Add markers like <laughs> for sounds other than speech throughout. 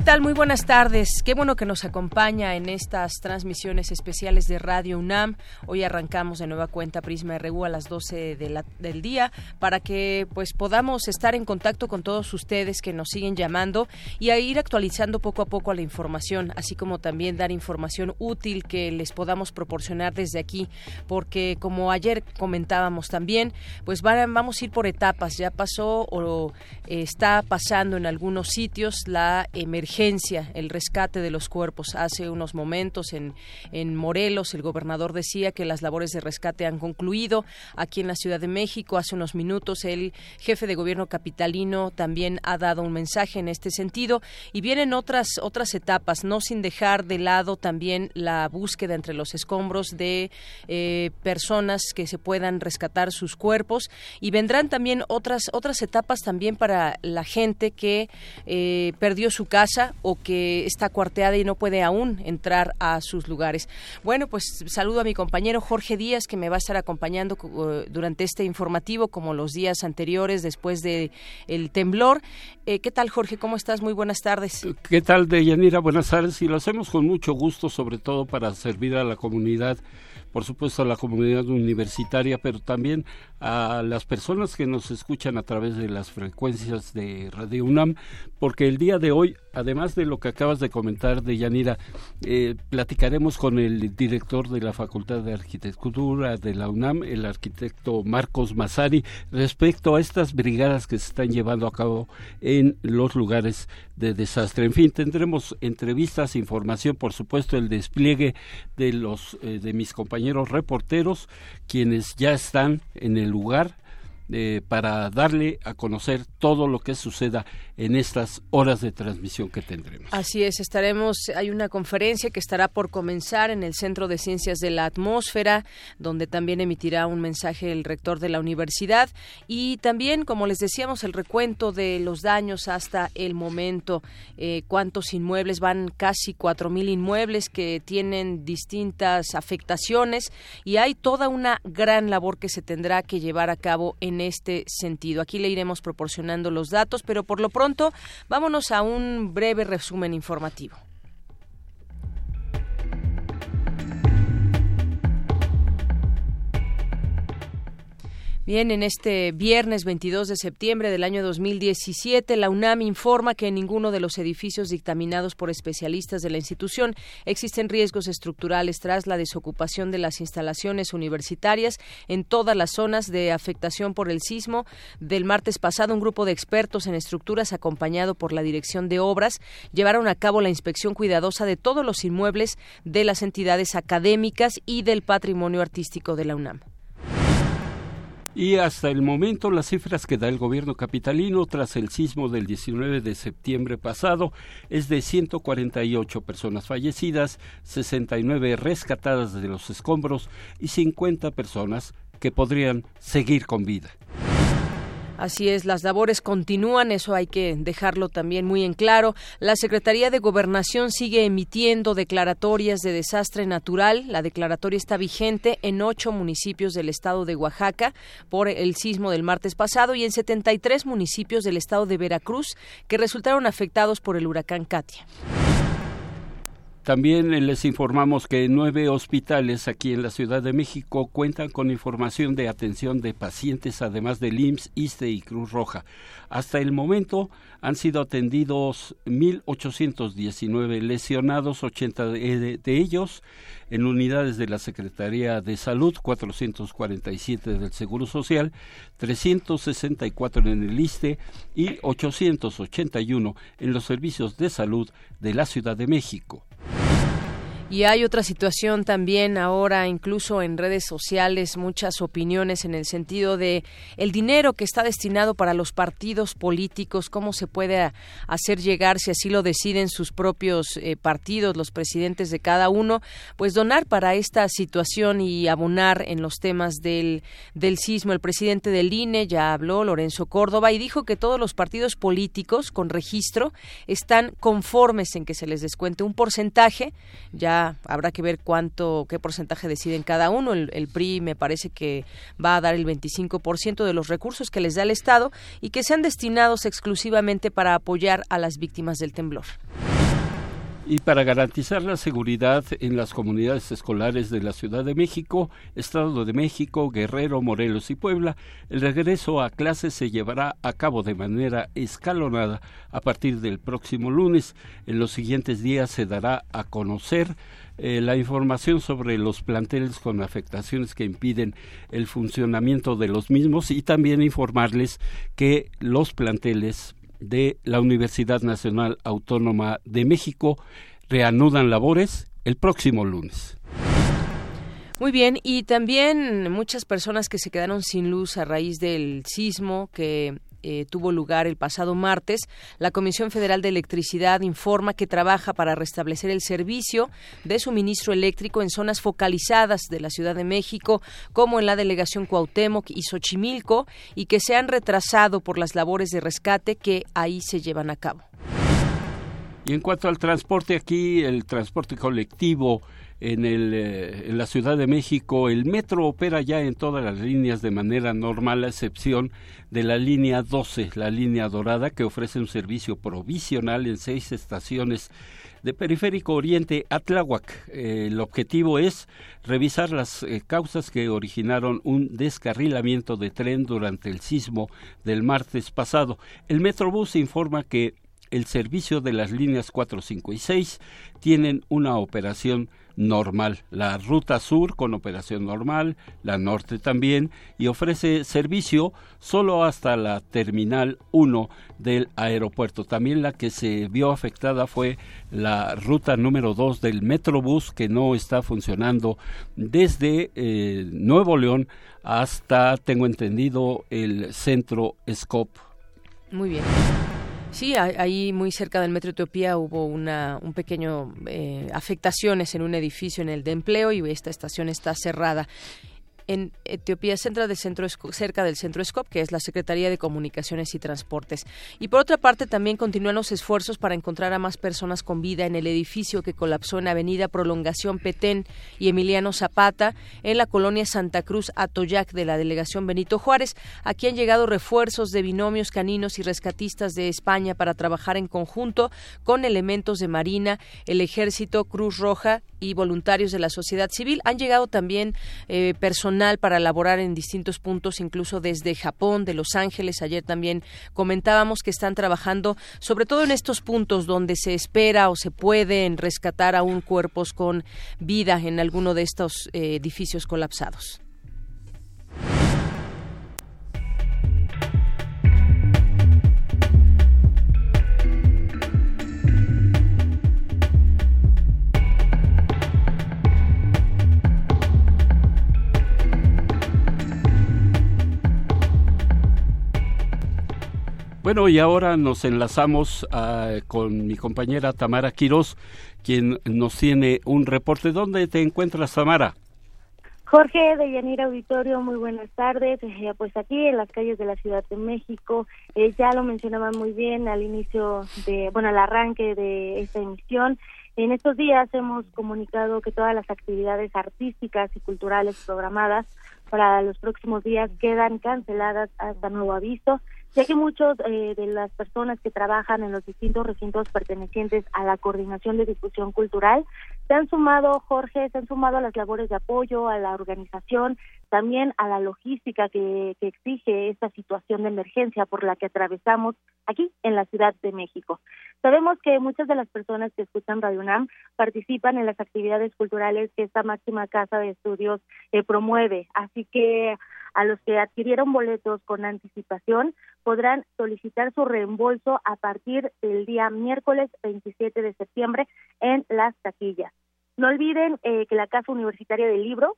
¿Qué tal? Muy buenas tardes. Qué bueno que nos acompaña en estas transmisiones especiales de Radio UNAM. Hoy arrancamos de nueva cuenta Prisma RU a las 12 del día para que pues podamos estar en contacto con todos ustedes que nos siguen llamando y a ir actualizando poco a poco la información, así como también dar información útil que les podamos proporcionar desde aquí, porque como ayer comentábamos también, pues vamos a ir por etapas. Ya pasó o está pasando en algunos sitios la emergencia el rescate de los cuerpos. Hace unos momentos en, en Morelos el gobernador decía que las labores de rescate han concluido. Aquí en la Ciudad de México, hace unos minutos, el jefe de gobierno capitalino también ha dado un mensaje en este sentido. Y vienen otras, otras etapas, no sin dejar de lado también la búsqueda entre los escombros de eh, personas que se puedan rescatar sus cuerpos. Y vendrán también otras, otras etapas también para la gente que eh, perdió su casa o que está cuarteada y no puede aún entrar a sus lugares. Bueno, pues saludo a mi compañero Jorge Díaz que me va a estar acompañando uh, durante este informativo como los días anteriores después de el temblor. Eh, ¿Qué tal Jorge? ¿Cómo estás? Muy buenas tardes. ¿Qué tal Deyanira? Buenas tardes y lo hacemos con mucho gusto, sobre todo para servir a la comunidad por supuesto a la comunidad universitaria, pero también a las personas que nos escuchan a través de las frecuencias de Radio UNAM, porque el día de hoy, además de lo que acabas de comentar de Yanira, eh, platicaremos con el director de la Facultad de Arquitectura de la UNAM, el arquitecto Marcos Mazari, respecto a estas brigadas que se están llevando a cabo en los lugares de desastre. En fin, tendremos entrevistas, información, por supuesto, el despliegue de los eh, de mis compañeros reporteros, quienes ya están en el lugar eh, para darle a conocer todo lo que suceda en estas horas de transmisión que tendremos. Así es, estaremos, hay una conferencia que estará por comenzar en el Centro de Ciencias de la Atmósfera, donde también emitirá un mensaje el rector de la universidad y también, como les decíamos, el recuento de los daños hasta el momento, eh, cuántos inmuebles, van casi cuatro mil inmuebles que tienen distintas afectaciones y hay toda una gran labor que se tendrá que llevar a cabo en este sentido. Aquí le iremos proporcionando los datos, pero por lo pronto vámonos a un breve resumen informativo. Bien, en este viernes 22 de septiembre del año 2017, la UNAM informa que en ninguno de los edificios dictaminados por especialistas de la institución existen riesgos estructurales tras la desocupación de las instalaciones universitarias en todas las zonas de afectación por el sismo. Del martes pasado, un grupo de expertos en estructuras acompañado por la Dirección de Obras llevaron a cabo la inspección cuidadosa de todos los inmuebles de las entidades académicas y del patrimonio artístico de la UNAM. Y hasta el momento las cifras que da el gobierno capitalino tras el sismo del 19 de septiembre pasado es de 148 personas fallecidas, 69 rescatadas de los escombros y 50 personas que podrían seguir con vida. Así es, las labores continúan, eso hay que dejarlo también muy en claro. La Secretaría de Gobernación sigue emitiendo declaratorias de desastre natural. La declaratoria está vigente en ocho municipios del estado de Oaxaca por el sismo del martes pasado y en 73 municipios del estado de Veracruz que resultaron afectados por el huracán Katia. También les informamos que nueve hospitales aquí en la Ciudad de México cuentan con información de atención de pacientes, además del IMSS, ISTE y Cruz Roja. Hasta el momento han sido atendidos 1.819 lesionados, 80 de, de ellos en unidades de la Secretaría de Salud, 447 del Seguro Social, 364 en el ISTE y 881 en los servicios de salud de la Ciudad de México. Y hay otra situación también ahora, incluso en redes sociales, muchas opiniones en el sentido de el dinero que está destinado para los partidos políticos, cómo se puede hacer llegar, si así lo deciden sus propios eh, partidos, los presidentes de cada uno, pues donar para esta situación y abonar en los temas del, del sismo. El presidente del INE ya habló, Lorenzo Córdoba, y dijo que todos los partidos políticos con registro están conformes en que se les descuente un porcentaje, ya habrá que ver cuánto, qué porcentaje deciden cada uno. El, el PRI me parece que va a dar el 25% de los recursos que les da el Estado y que sean destinados exclusivamente para apoyar a las víctimas del temblor. Y para garantizar la seguridad en las comunidades escolares de la Ciudad de México, Estado de México, Guerrero, Morelos y Puebla, el regreso a clases se llevará a cabo de manera escalonada a partir del próximo lunes. En los siguientes días se dará a conocer eh, la información sobre los planteles con afectaciones que impiden el funcionamiento de los mismos y también informarles que los planteles de la Universidad Nacional Autónoma de México reanudan labores el próximo lunes. Muy bien, y también muchas personas que se quedaron sin luz a raíz del sismo que eh, tuvo lugar el pasado martes, la Comisión Federal de Electricidad informa que trabaja para restablecer el servicio de suministro eléctrico en zonas focalizadas de la Ciudad de México, como en la delegación Cuauhtémoc y Xochimilco, y que se han retrasado por las labores de rescate que ahí se llevan a cabo. Y en cuanto al transporte, aquí el transporte colectivo en, el, eh, en la Ciudad de México, el metro opera ya en todas las líneas de manera normal, a excepción de la línea 12, la línea dorada, que ofrece un servicio provisional en seis estaciones de Periférico Oriente a Tláhuac. Eh, el objetivo es revisar las eh, causas que originaron un descarrilamiento de tren durante el sismo del martes pasado. El Metrobús informa que el servicio de las líneas 4, 5 y 6 tienen una operación normal. La ruta sur con operación normal, la norte también, y ofrece servicio solo hasta la terminal 1 del aeropuerto. También la que se vio afectada fue la ruta número 2 del Metrobús, que no está funcionando desde eh, Nuevo León hasta, tengo entendido, el centro Scope. Muy bien. Sí, ahí muy cerca del Metro Etiopía hubo una, un pequeño eh, afectaciones en un edificio en el de empleo y esta estación está cerrada en Etiopía centra del centro, cerca del centro SCOP, que es la Secretaría de Comunicaciones y Transportes. Y por otra parte, también continúan los esfuerzos para encontrar a más personas con vida en el edificio que colapsó en Avenida Prolongación Petén y Emiliano Zapata, en la colonia Santa Cruz Atoyac de la delegación Benito Juárez. Aquí han llegado refuerzos de binomios caninos y rescatistas de España para trabajar en conjunto con elementos de Marina, el Ejército, Cruz Roja y voluntarios de la sociedad civil. Han llegado también eh, para elaborar en distintos puntos, incluso desde Japón, de Los Ángeles. Ayer también comentábamos que están trabajando sobre todo en estos puntos donde se espera o se pueden rescatar aún cuerpos con vida en alguno de estos eh, edificios colapsados. Bueno, y ahora nos enlazamos ah, con mi compañera Tamara Quiroz, quien nos tiene un reporte. ¿Dónde te encuentras, Tamara? Jorge de Yanira Auditorio, muy buenas tardes. Eh, pues aquí en las calles de la Ciudad de México, eh, ya lo mencionaban muy bien al inicio de, bueno, al arranque de esta emisión. En estos días hemos comunicado que todas las actividades artísticas y culturales programadas para los próximos días quedan canceladas hasta nuevo aviso ya que muchos eh, de las personas que trabajan en los distintos recintos pertenecientes a la coordinación de difusión cultural se han sumado, Jorge, se han sumado a las labores de apoyo, a la organización, también a la logística que, que exige esta situación de emergencia por la que atravesamos aquí en la Ciudad de México. Sabemos que muchas de las personas que escuchan Radio UNAM participan en las actividades culturales que esta máxima casa de estudios eh, promueve, así que a los que adquirieron boletos con anticipación podrán solicitar su reembolso a partir del día miércoles 27 de septiembre en las taquillas. No olviden eh, que la Casa Universitaria del Libro,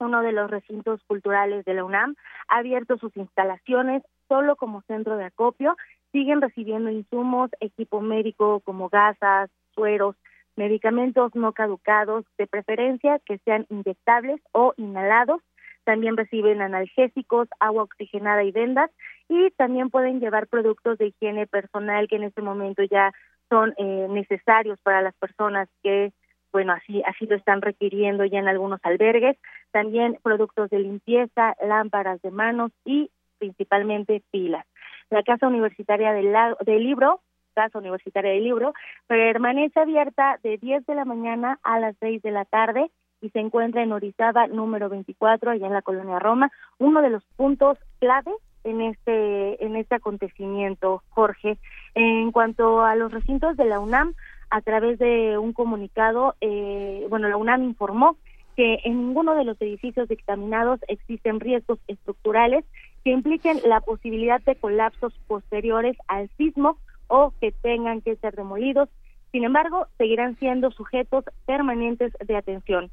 uno de los recintos culturales de la UNAM, ha abierto sus instalaciones solo como centro de acopio. Siguen recibiendo insumos, equipo médico como gasas, sueros, medicamentos no caducados, de preferencia que sean inyectables o inhalados también reciben analgésicos, agua oxigenada y vendas y también pueden llevar productos de higiene personal que en este momento ya son eh, necesarios para las personas que bueno, así, así lo están requiriendo ya en algunos albergues, también productos de limpieza, lámparas de manos y principalmente pilas. La Casa Universitaria del, del Libro, Casa Universitaria del Libro, permanece abierta de 10 de la mañana a las 6 de la tarde y se encuentra en Orizaba número 24, allá en la colonia Roma, uno de los puntos clave en este en este acontecimiento, Jorge. En cuanto a los recintos de la UNAM, a través de un comunicado, eh, bueno, la UNAM informó que en ninguno de los edificios dictaminados existen riesgos estructurales que impliquen la posibilidad de colapsos posteriores al sismo o que tengan que ser demolidos. Sin embargo, seguirán siendo sujetos permanentes de atención.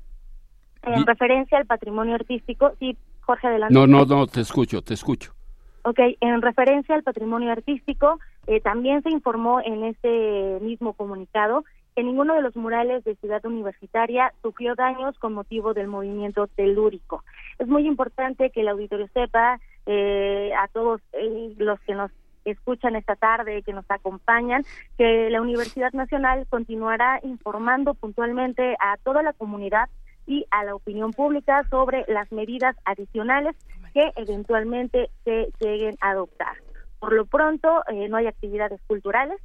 En referencia al patrimonio artístico, sí, Jorge, adelante. No, no, no, te escucho, te escucho. Ok, en referencia al patrimonio artístico, eh, también se informó en este mismo comunicado que ninguno de los murales de Ciudad Universitaria sufrió daños con motivo del movimiento telúrico. Es muy importante que el auditorio sepa, eh, a todos eh, los que nos escuchan esta tarde, que nos acompañan, que la Universidad Nacional continuará informando puntualmente a toda la comunidad y a la opinión pública sobre las medidas adicionales que eventualmente se lleguen a adoptar. Por lo pronto, eh, no hay actividades culturales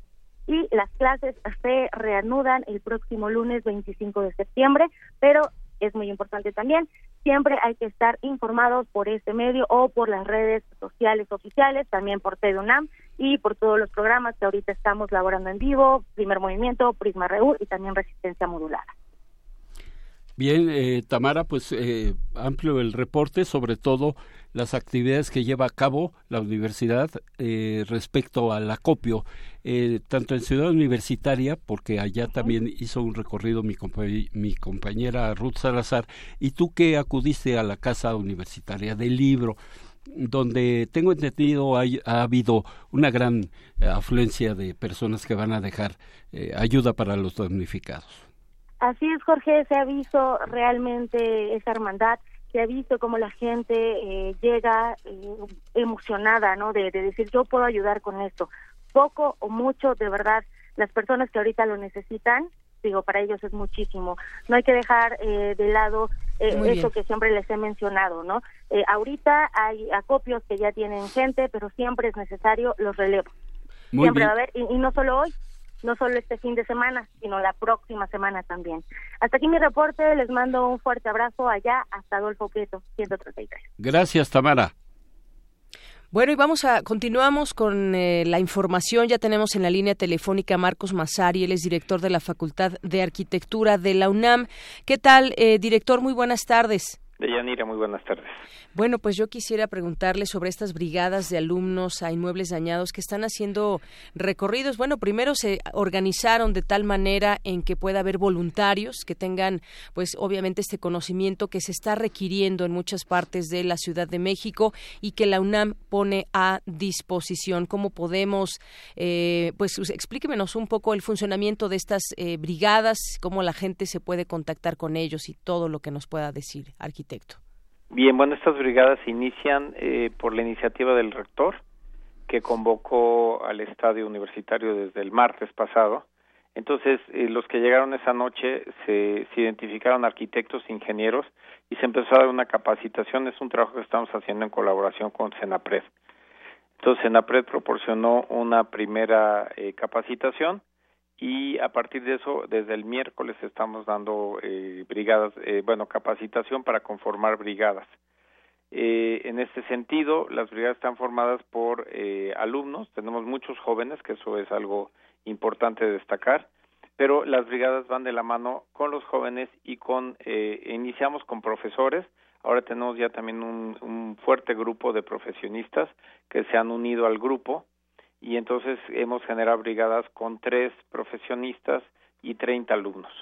y las clases se reanudan el próximo lunes 25 de septiembre, pero es muy importante también, siempre hay que estar informados por este medio o por las redes sociales oficiales, también por TEDUNAM y por todos los programas que ahorita estamos laborando en vivo, Primer Movimiento, Prisma Reu y también Resistencia Modulada. Bien, eh, Tamara, pues eh, amplio el reporte, sobre todo las actividades que lleva a cabo la universidad eh, respecto al acopio, eh, tanto en Ciudad Universitaria, porque allá también hizo un recorrido mi, mi compañera Ruth Salazar, y tú que acudiste a la Casa Universitaria del Libro, donde tengo entendido hay, ha habido una gran afluencia de personas que van a dejar ayuda para los damnificados. Así es, Jorge, se ha visto realmente esa hermandad, se ha visto cómo la gente eh, llega eh, emocionada, ¿no? De, decir, yo puedo ayudar con esto. Poco o mucho, de verdad, las personas que ahorita lo necesitan, digo, para ellos es muchísimo. No hay que dejar eh, de lado eso que siempre les he mencionado, ¿no? ahorita hay acopios que ya tienen gente, pero siempre es necesario los relevos. siempre va a haber, y no solo hoy, no solo este fin de semana, sino la próxima semana también. Hasta aquí mi reporte, les mando un fuerte abrazo allá hasta Adolfo Prieto, 133. Gracias, Tamara. Bueno, y vamos a continuamos con eh, la información. Ya tenemos en la línea telefónica Marcos Masari, él es director de la Facultad de Arquitectura de la UNAM. ¿Qué tal, eh, director? Muy buenas tardes. Deyanira, muy buenas tardes. Bueno, pues yo quisiera preguntarle sobre estas brigadas de alumnos a inmuebles dañados que están haciendo recorridos. Bueno, primero se organizaron de tal manera en que pueda haber voluntarios que tengan, pues obviamente este conocimiento que se está requiriendo en muchas partes de la Ciudad de México y que la UNAM pone a disposición. ¿Cómo podemos, eh, pues explíquenos un poco el funcionamiento de estas eh, brigadas, cómo la gente se puede contactar con ellos y todo lo que nos pueda decir, arquitecto? Bien, bueno, estas brigadas inician eh, por la iniciativa del rector, que convocó al estadio universitario desde el martes pasado. Entonces, eh, los que llegaron esa noche se, se identificaron arquitectos, ingenieros, y se empezó a dar una capacitación. Es un trabajo que estamos haciendo en colaboración con Senapred. Entonces, Senapred proporcionó una primera eh, capacitación y a partir de eso, desde el miércoles estamos dando eh, brigadas, eh, bueno, capacitación para conformar brigadas. Eh, en este sentido, las brigadas están formadas por eh, alumnos, tenemos muchos jóvenes, que eso es algo importante de destacar, pero las brigadas van de la mano con los jóvenes y con, eh, iniciamos con profesores, ahora tenemos ya también un, un fuerte grupo de profesionistas que se han unido al grupo y entonces hemos generado brigadas con tres profesionistas y 30 alumnos.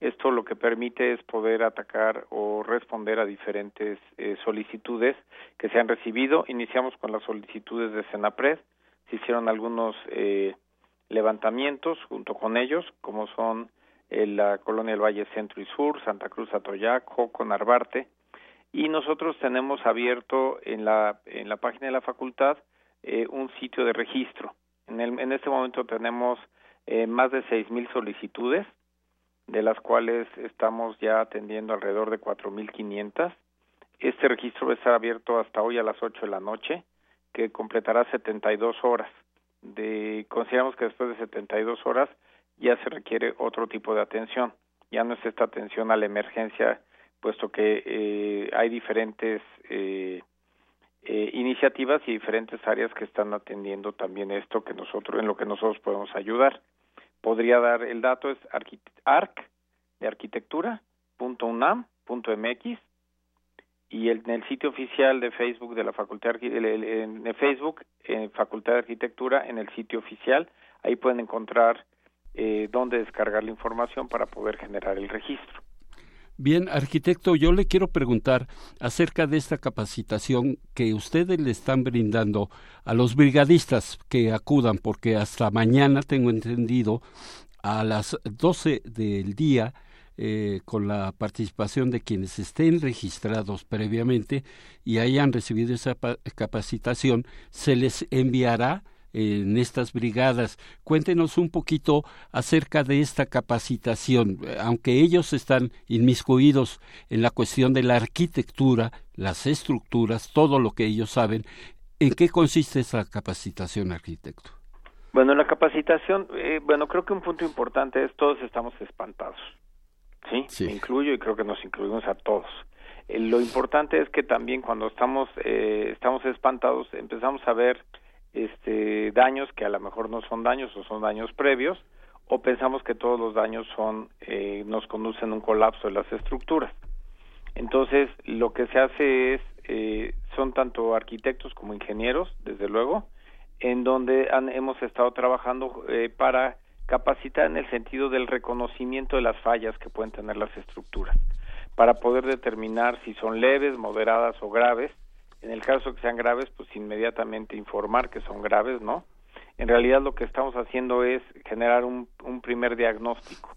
Esto lo que permite es poder atacar o responder a diferentes eh, solicitudes que se han recibido. Iniciamos con las solicitudes de Senapred, se hicieron algunos eh, levantamientos junto con ellos, como son eh, la colonia del Valle Centro y Sur, Santa Cruz Atoyac, Joco, Narvarte, y nosotros tenemos abierto en la, en la página de la facultad eh, un sitio de registro. En, el, en este momento tenemos eh, más de seis mil solicitudes, de las cuales estamos ya atendiendo alrededor de 4.500. Este registro va estar abierto hasta hoy a las 8 de la noche, que completará 72 horas. De, consideramos que después de 72 horas ya se requiere otro tipo de atención. Ya no es esta atención a la emergencia, puesto que eh, hay diferentes eh, eh, iniciativas y diferentes áreas que están atendiendo también esto que nosotros en lo que nosotros podemos ayudar. Podría dar el dato es arc de arquitectura punto unam punto mx y el, en el sitio oficial de Facebook de la Facultad de, en Facebook en Facultad de Arquitectura en el sitio oficial ahí pueden encontrar eh, dónde descargar la información para poder generar el registro Bien, arquitecto, yo le quiero preguntar acerca de esta capacitación que ustedes le están brindando a los brigadistas que acudan, porque hasta mañana tengo entendido a las 12 del día, eh, con la participación de quienes estén registrados previamente y hayan recibido esa capacitación, se les enviará en estas brigadas. Cuéntenos un poquito acerca de esta capacitación, aunque ellos están inmiscuidos en la cuestión de la arquitectura, las estructuras, todo lo que ellos saben. ¿En qué consiste esa capacitación, arquitecto? Bueno, la capacitación, eh, bueno, creo que un punto importante es todos estamos espantados. ¿Sí? sí. Me incluyo y creo que nos incluimos a todos. Eh, lo importante es que también cuando estamos, eh, estamos espantados empezamos a ver este, daños que a lo mejor no son daños o son daños previos, o pensamos que todos los daños son eh, nos conducen a un colapso de las estructuras. Entonces, lo que se hace es, eh, son tanto arquitectos como ingenieros, desde luego, en donde han, hemos estado trabajando eh, para capacitar en el sentido del reconocimiento de las fallas que pueden tener las estructuras, para poder determinar si son leves, moderadas o graves, en el caso que sean graves, pues inmediatamente informar que son graves, ¿no? En realidad lo que estamos haciendo es generar un, primer diagnóstico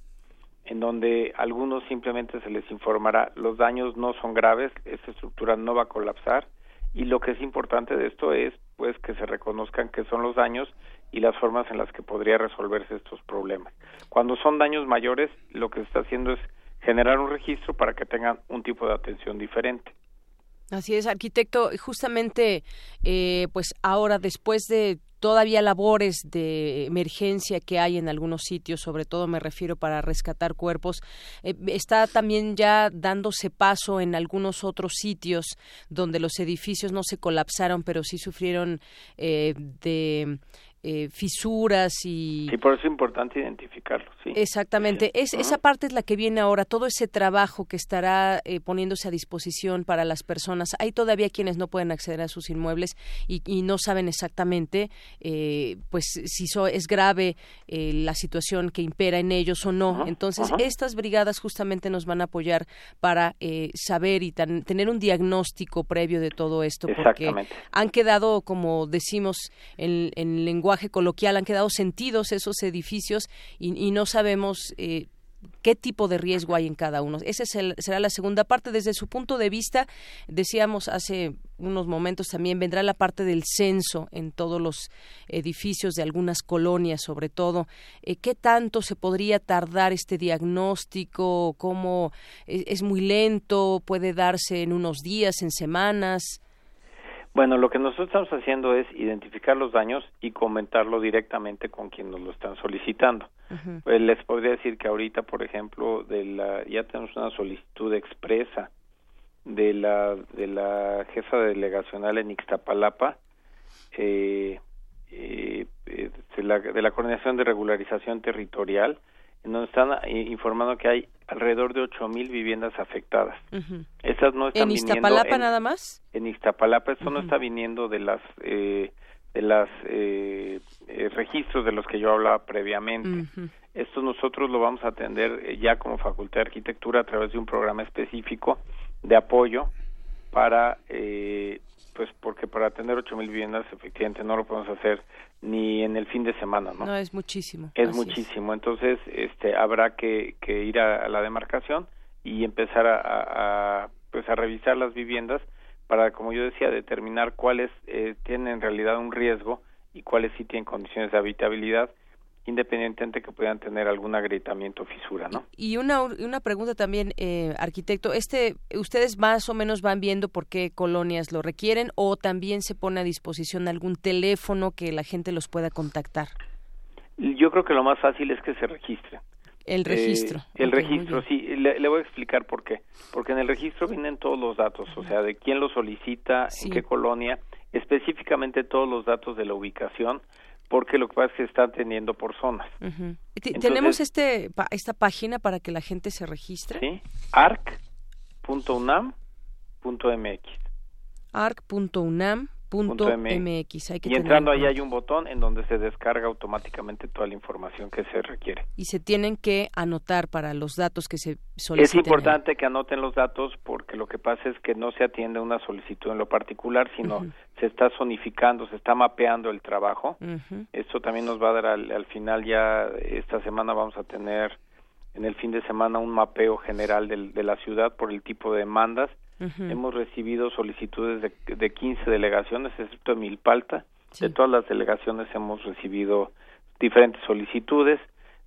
en donde a algunos simplemente se les informará los daños no son graves, esta estructura no va a colapsar y lo que es importante de esto es pues que se reconozcan que son los daños y las formas en las que podría resolverse estos problemas. Cuando son daños mayores, lo que se está haciendo es generar un registro para que tengan un tipo de atención diferente. Así es, arquitecto. Justamente, eh, pues ahora, después de todavía labores de emergencia que hay en algunos sitios, sobre todo me refiero para rescatar cuerpos, eh, está también ya dándose paso en algunos otros sitios donde los edificios no se colapsaron, pero sí sufrieron eh, de eh, fisuras y... Sí, por eso es importante identificarlo, sí. Exactamente, es, esa parte es la que viene ahora, todo ese trabajo que estará eh, poniéndose a disposición para las personas. Hay todavía quienes no pueden acceder a sus inmuebles y, no saben exactamente eh, pues si es grave la situación que impera en ellos o no. Entonces, estas brigadas justamente nos van a apoyar para saber y tener un diagnóstico previo de todo esto, porque han quedado, como decimos en, en lenguaje, coloquial han quedado sentidos esos edificios y, no sabemos eh, qué tipo de riesgo hay en cada uno. Esa será la segunda parte. Desde su punto de vista, decíamos hace unos momentos también, vendrá la parte del censo en todos los edificios de algunas colonias, sobre todo. Eh, ¿Qué tanto se podría tardar este diagnóstico? ¿Cómo es muy lento? ¿Puede darse en unos días, en semanas? Bueno, lo que nosotros estamos haciendo es identificar los daños y comentarlo directamente con quien nos lo están solicitando. Pues, les podría decir que ahorita, por ejemplo, de la, ya tenemos una solicitud expresa de la de la jefa delegacional en Ixtapalapa eh, eh, eh, de, la, de la coordinación de regularización territorial en donde están informando que hay alrededor de ocho mil viviendas afectadas. Esas no están ¿En Iztapalapa nada más? En Iztapalapa, esto no está viniendo de las eh, de las eh, eh, registros de los que yo hablaba previamente. Esto nosotros lo vamos a atender eh, ya como Facultad de Arquitectura a través de un programa específico de apoyo para eh, pues porque para atender ocho mil viviendas efectivamente no lo podemos hacer ni en el fin de semana, ¿no? No, es muchísimo. Es muchísimo, entonces este habrá que, que ir a, la demarcación y empezar a, a, pues a revisar las viviendas para, como yo decía, determinar cuáles eh, tienen en realidad un riesgo y cuáles sí tienen condiciones de habitabilidad independientemente que puedan tener algún agrietamiento o fisura, ¿no? Y una, una pregunta también, eh, arquitecto, este, ¿ustedes más o menos van viendo por qué colonias lo requieren o también se pone a disposición algún teléfono que la gente los pueda contactar? Yo creo que lo más fácil es que se registre. El registro. Eh, el registro, sí. Le, voy a explicar por qué. Porque en el registro vienen todos los datos, o sea, de quién lo solicita, en qué colonia, específicamente todos los datos de la ubicación, porque lo que pasa es que está teniendo por zonas. ¿Tenemos este esta página para que la gente se registre? Sí, arc.unam.mx. arc.unam .mx. y entrando ahí hay un botón en donde se descarga automáticamente toda la información que se requiere. Y se tienen que anotar para los datos que se soliciten. Es importante que anoten los datos porque lo que pasa es que no se atiende una solicitud en lo particular, sino se está zonificando, se está mapeando el trabajo. Esto también nos va a dar al, al final ya, esta semana vamos a tener en el fin de semana un mapeo general de la ciudad por el tipo de demandas Hemos recibido solicitudes de, de 15 delegaciones, excepto de Milpalta. De todas las delegaciones hemos recibido diferentes solicitudes.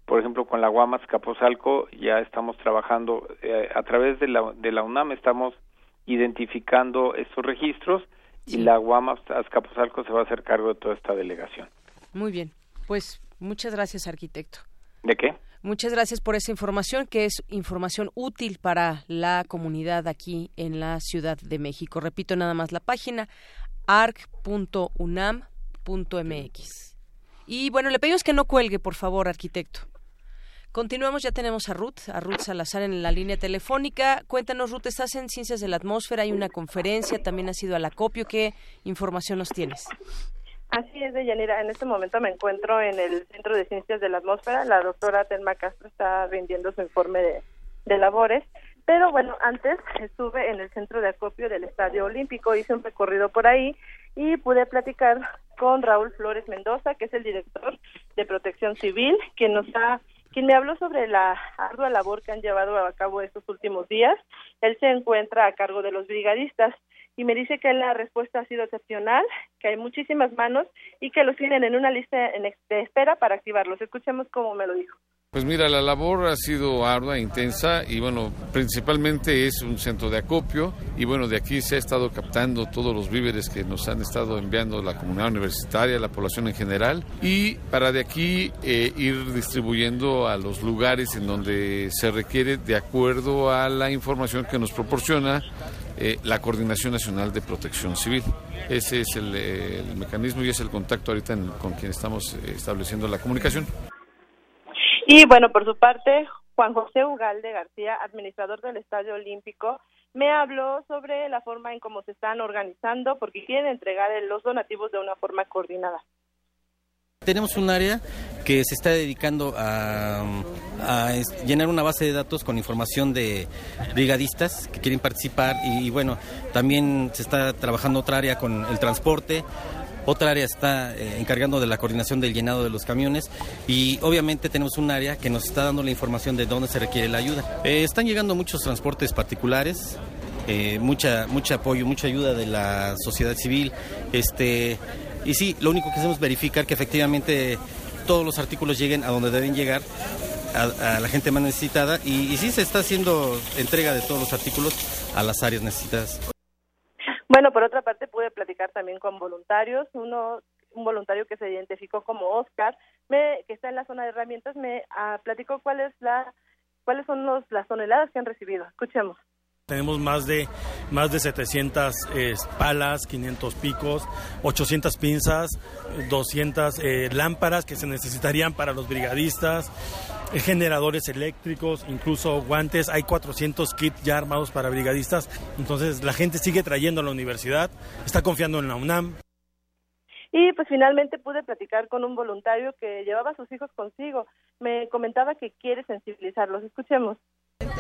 Por ejemplo, con la Guamas Capozalco ya estamos trabajando eh, a través de la, de la UNAM, estamos identificando estos registros y la Guamas Capozalco se va a hacer cargo de toda esta delegación. Muy bien, pues muchas gracias, arquitecto. ¿De qué? Muchas gracias por esa información, que es información útil para la comunidad aquí en la Ciudad de México. Repito nada más la página arc.unam.mx. Y bueno, le pedimos que no cuelgue, por favor, arquitecto. Continuamos, ya tenemos a Ruth, a Ruth Salazar en la línea telefónica. Cuéntanos, Ruth, estás en Ciencias de la Atmósfera, hay una conferencia, también has ido al acopio. ¿Qué información nos tienes? Así es, Deyanira. En este momento me encuentro en el Centro de Ciencias de la Atmósfera. La doctora Telma Castro está rindiendo su informe de, labores. Pero bueno, antes estuve en el centro de acopio del Estadio Olímpico, hice un recorrido por ahí y pude platicar con Raúl Flores Mendoza, que es el director de Protección Civil, quien nos ha quien me habló sobre la ardua labor que han llevado a cabo estos últimos días. Él se encuentra a cargo de los brigadistas y me dice que la respuesta ha sido excepcional, que hay muchísimas manos y que los tienen en una lista de espera para activarlos. Escuchemos cómo me lo dijo. Pues mira, la labor ha sido ardua, intensa y bueno, principalmente es un centro de acopio y bueno, de aquí se ha estado captando todos los víveres que nos han estado enviando la comunidad universitaria, la población en general y para de aquí eh, ir distribuyendo a los lugares en donde se requiere de acuerdo a la información que nos proporciona eh, la Coordinación Nacional de Protección Civil. Ese es el, mecanismo y es el contacto ahorita con quien estamos eh, estableciendo la comunicación. Y bueno, por su parte, Juan José Ugalde García, administrador del Estadio Olímpico, me habló sobre la forma en cómo se están organizando porque quieren entregar los donativos de una forma coordinada. Tenemos un área que se está dedicando a, llenar una base de datos con información de brigadistas que quieren participar y, bueno, también se está trabajando otra área con el transporte, otra área está eh, encargando de la coordinación del llenado de los camiones y obviamente tenemos un área que nos está dando la información de dónde se requiere la ayuda. Eh, están llegando muchos transportes particulares, eh, mucha mucho apoyo, mucha ayuda de la sociedad civil, este y sí, lo único que hacemos es verificar que efectivamente todos los artículos lleguen a donde deben llegar, a, la gente más necesitada, y, y sí se está haciendo entrega de todos los artículos a las áreas necesitadas. Bueno, por otra parte pude platicar también con voluntarios. Uno, un voluntario que se identificó como Oscar, me, que está en la zona de herramientas, me ah, platicó cuál es la, cuáles son los, las toneladas que han recibido. Escuchemos. Tenemos más de, más de 700 eh, palas, 500 picos, 800 pinzas, 200 eh, lámparas que se necesitarían para los brigadistas, eh, generadores eléctricos, incluso guantes. Hay 400 kits ya armados para brigadistas. Entonces la gente sigue trayendo a la universidad, está confiando en la UNAM. Y pues finalmente pude platicar con un voluntario que llevaba a sus hijos consigo. Me comentaba que quiere sensibilizarlos. Escuchemos.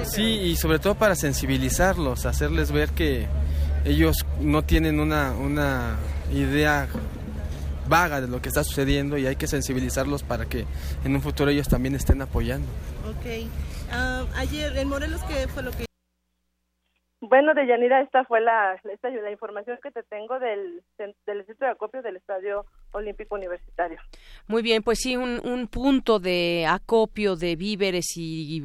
Sí, y sobre todo para sensibilizarlos, hacerles ver que ellos no tienen una, una idea vaga de lo que está sucediendo y hay que sensibilizarlos para que en un futuro ellos también estén apoyando. Ok. Ah, ayer en Morelos, ¿qué fue lo que bueno, Deyanira, esta fue la, esta, la información que te tengo del, del centro de acopio del Estadio Olímpico Universitario. Muy bien, pues sí, un, un punto de acopio de víveres y,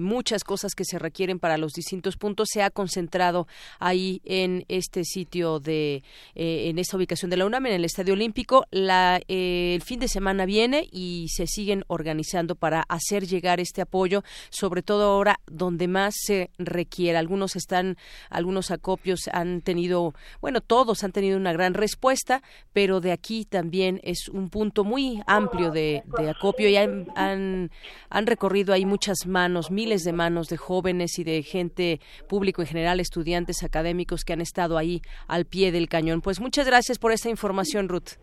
muchas cosas que se requieren para los distintos puntos se ha concentrado ahí en este sitio de, eh, en esta ubicación de la UNAM, en el Estadio Olímpico. La, eh, el fin de semana viene y se siguen organizando para hacer llegar este apoyo, sobre todo ahora donde más se requiere. Algunos están algunos acopios han tenido, bueno, todos han tenido una gran respuesta, pero de aquí también es un punto muy amplio de, acopio y han, han, recorrido ahí muchas manos, miles de manos de jóvenes y de gente público en general, estudiantes académicos que han estado ahí al pie del cañón. Pues muchas gracias por esta información, Ruth.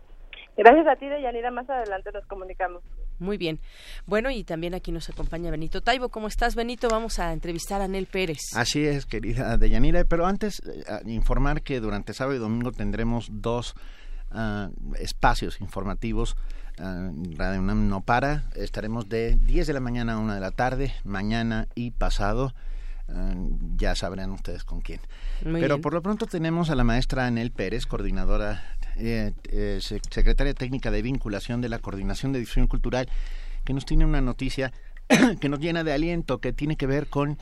Gracias a ti, Deyanira. Más adelante nos comunicamos. Muy bien. Bueno, y también aquí nos acompaña Benito Taibo. ¿Cómo estás, Benito? Vamos a entrevistar a Nel Pérez. Así es, querida Deyanira. Pero antes, eh, informar que durante sábado y domingo tendremos dos ah, espacios informativos. Uh, Radio UNAM no para. Estaremos de 10 de la mañana a 1 de la tarde, mañana y pasado. Ah, ya sabrán ustedes con quién. Pero por lo pronto tenemos a la maestra Anel Pérez, coordinadora eh, eh, secretaria técnica de vinculación de la Coordinación de Difusión Cultural, que nos tiene una noticia <coughs> que nos llena de aliento, que tiene que ver con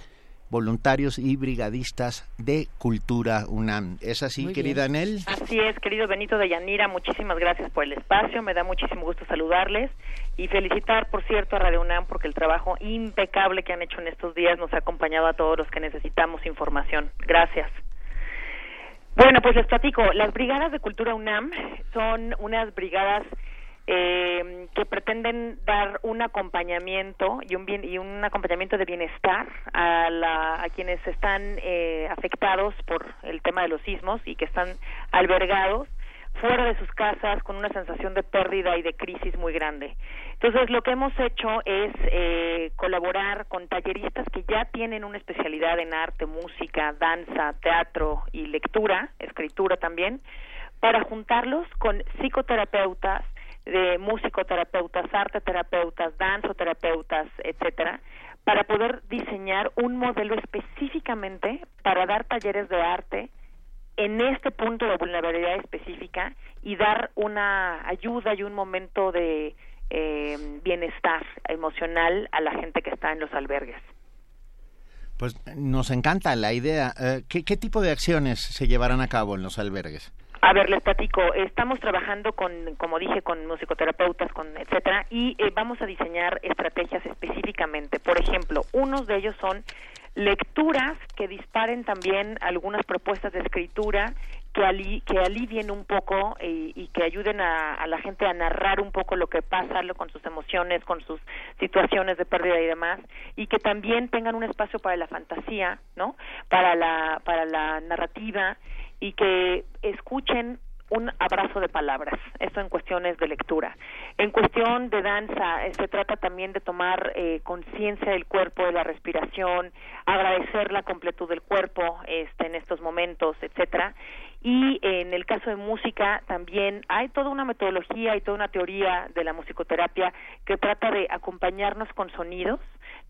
voluntarios y brigadistas de Cultura UNAM. ¿Es así, querida Anel? Así es, querido Benito de Yanira, muchísimas gracias por el espacio, me da muchísimo gusto saludarles y felicitar, por cierto, a Radio UNAM porque el trabajo impecable que han hecho en estos días nos ha acompañado a todos los que necesitamos información. Gracias. Bueno, pues les platico. Las brigadas de cultura UNAM son unas brigadas eh, que pretenden dar un acompañamiento y un y un acompañamiento de bienestar a, la, a quienes están eh, afectados por el tema de los sismos y que están albergados fuera de sus casas con una sensación de pérdida y de crisis muy grande. Entonces, lo que hemos hecho es eh, colaborar con talleristas que ya tienen una especialidad en arte, música, danza, teatro y lectura, escritura también, para juntarlos con psicoterapeutas, de musicoterapeutas, arteterapeutas, danzoterapeutas, etcétera, para poder diseñar un modelo específicamente para dar talleres de arte, en este punto de vulnerabilidad específica y dar una ayuda y un momento de eh, bienestar emocional a la gente que está en los albergues. Pues nos encanta la idea. Eh, ¿qué, ¿Qué tipo de acciones se llevarán a cabo en los albergues? A ver, les platico. Estamos trabajando con, como dije, con musicoterapeutas, con etcétera, y eh, vamos a diseñar estrategias específicamente. Por ejemplo, unos de ellos son lecturas que disparen también algunas propuestas de escritura que, ali, que alivien un poco eh, y que ayuden a, la gente a narrar un poco lo que pasa con sus emociones, con sus situaciones de pérdida y demás, y que también tengan un espacio para la fantasía, ¿no? Para la, para la narrativa y que escuchen un abrazo de palabras, esto en cuestiones de lectura. En cuestión de danza, eh, se trata también de tomar eh, conciencia del cuerpo, de la respiración, agradecer la completud del cuerpo este, en estos momentos, etcétera. Y en el caso de música también hay toda una metodología y toda una teoría de la musicoterapia que trata de acompañarnos con sonidos,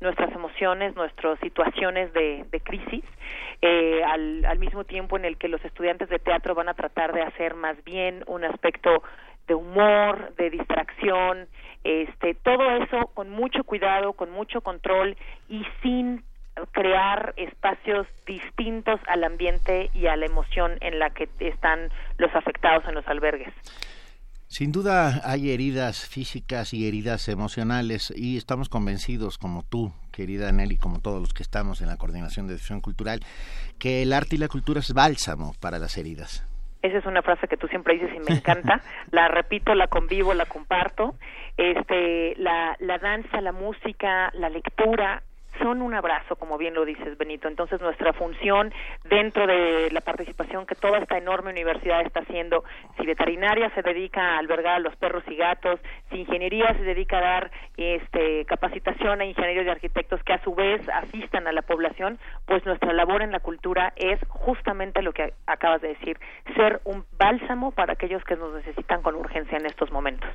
nuestras emociones, nuestras situaciones de, crisis, eh, al, al mismo tiempo en el que los estudiantes de teatro van a tratar de hacer más bien un aspecto de humor, de distracción, este, todo eso con mucho cuidado, con mucho control y sin crear espacios distintos al ambiente y a la emoción en la que están los afectados en los albergues. Sin duda hay heridas físicas y heridas emocionales y estamos convencidos, como tú, querida Nelly, como todos los que estamos en la Coordinación de Difusión Cultural, que el arte y la cultura es bálsamo para las heridas. Esa es una frase que tú siempre dices y me encanta. <laughs> la repito, la convivo, la comparto. Este, la, la danza, la música, la lectura, son un abrazo, como bien lo dices, Benito. Entonces, nuestra función dentro de la participación que toda esta enorme universidad está haciendo, si veterinaria se dedica a albergar a los perros y gatos, si ingeniería se dedica a dar este, capacitación a ingenieros y arquitectos que a su vez asistan a la población, pues nuestra labor en la cultura es justamente lo que acabas de decir, ser un bálsamo para aquellos que nos necesitan con urgencia en estos momentos.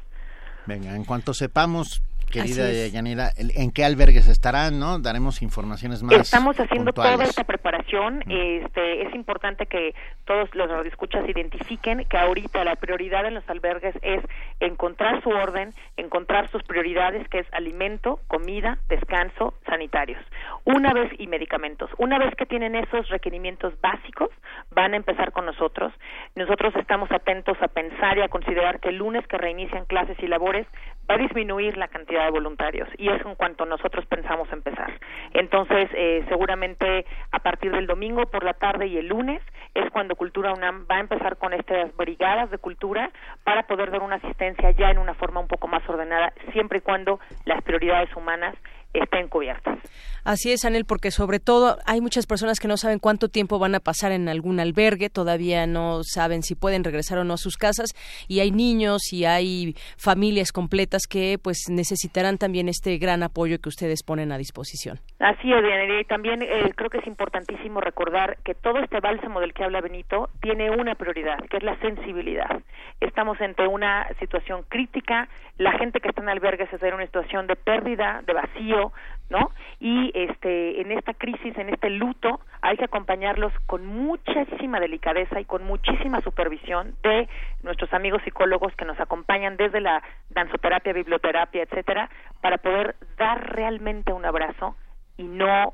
Venga, en cuanto sepamos querida Yanira, en qué albergues estarán, ¿no? Daremos informaciones más. Estamos haciendo toda esta preparación. Este, es importante que todos los radioescuchas identifiquen que ahorita la prioridad en los albergues es encontrar su orden, encontrar sus prioridades, que es alimento, comida, descanso, sanitarios. Una vez y medicamentos. Una vez que tienen esos requerimientos básicos, van a empezar con nosotros. Nosotros estamos atentos a pensar y a considerar que el lunes que reinician clases y labores va a disminuir la cantidad de voluntarios y es en cuanto nosotros pensamos empezar. Entonces, eh, seguramente a partir del domingo por la tarde y el lunes es cuando Cultura UNAM va a empezar con estas brigadas de cultura para poder dar una asistencia ya en una forma un poco más ordenada, siempre y cuando las prioridades humanas estén cubiertas. Así es, Anel, porque sobre todo hay muchas personas que no saben cuánto tiempo van a pasar en algún albergue, todavía no saben si pueden regresar o no a sus casas y hay niños y hay familias completas que pues necesitarán también este gran apoyo que ustedes ponen a disposición. Así es, y también eh, creo que es importantísimo recordar que todo este bálsamo del que habla Benito tiene una prioridad, que es la sensibilidad. Estamos ante una situación crítica, la gente que está en albergues está en una situación de pérdida, de vacío, ¿no? Y este, en esta crisis, en este luto, hay que acompañarlos con muchísima delicadeza y con muchísima supervisión de nuestros amigos psicólogos que nos acompañan desde la danzoterapia, biblioterapia, etcétera, para poder dar realmente un abrazo y no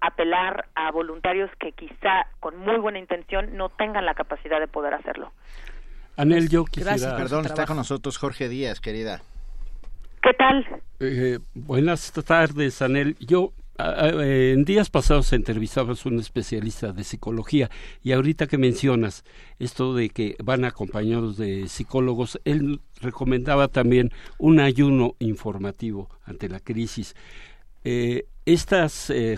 apelar a voluntarios que quizá con muy buena intención no tengan la capacidad de poder hacerlo. Anel, yo quisiera... Perdón, está con nosotros Jorge Díaz, querida. ¿Qué tal? Eh, buenas tardes, Anel. Yo en días pasados entrevistabas a un especialista de psicología y ahorita que mencionas esto de que van acompañados de psicólogos, él recomendaba también un ayuno informativo ante la crisis. Eh, estas eh,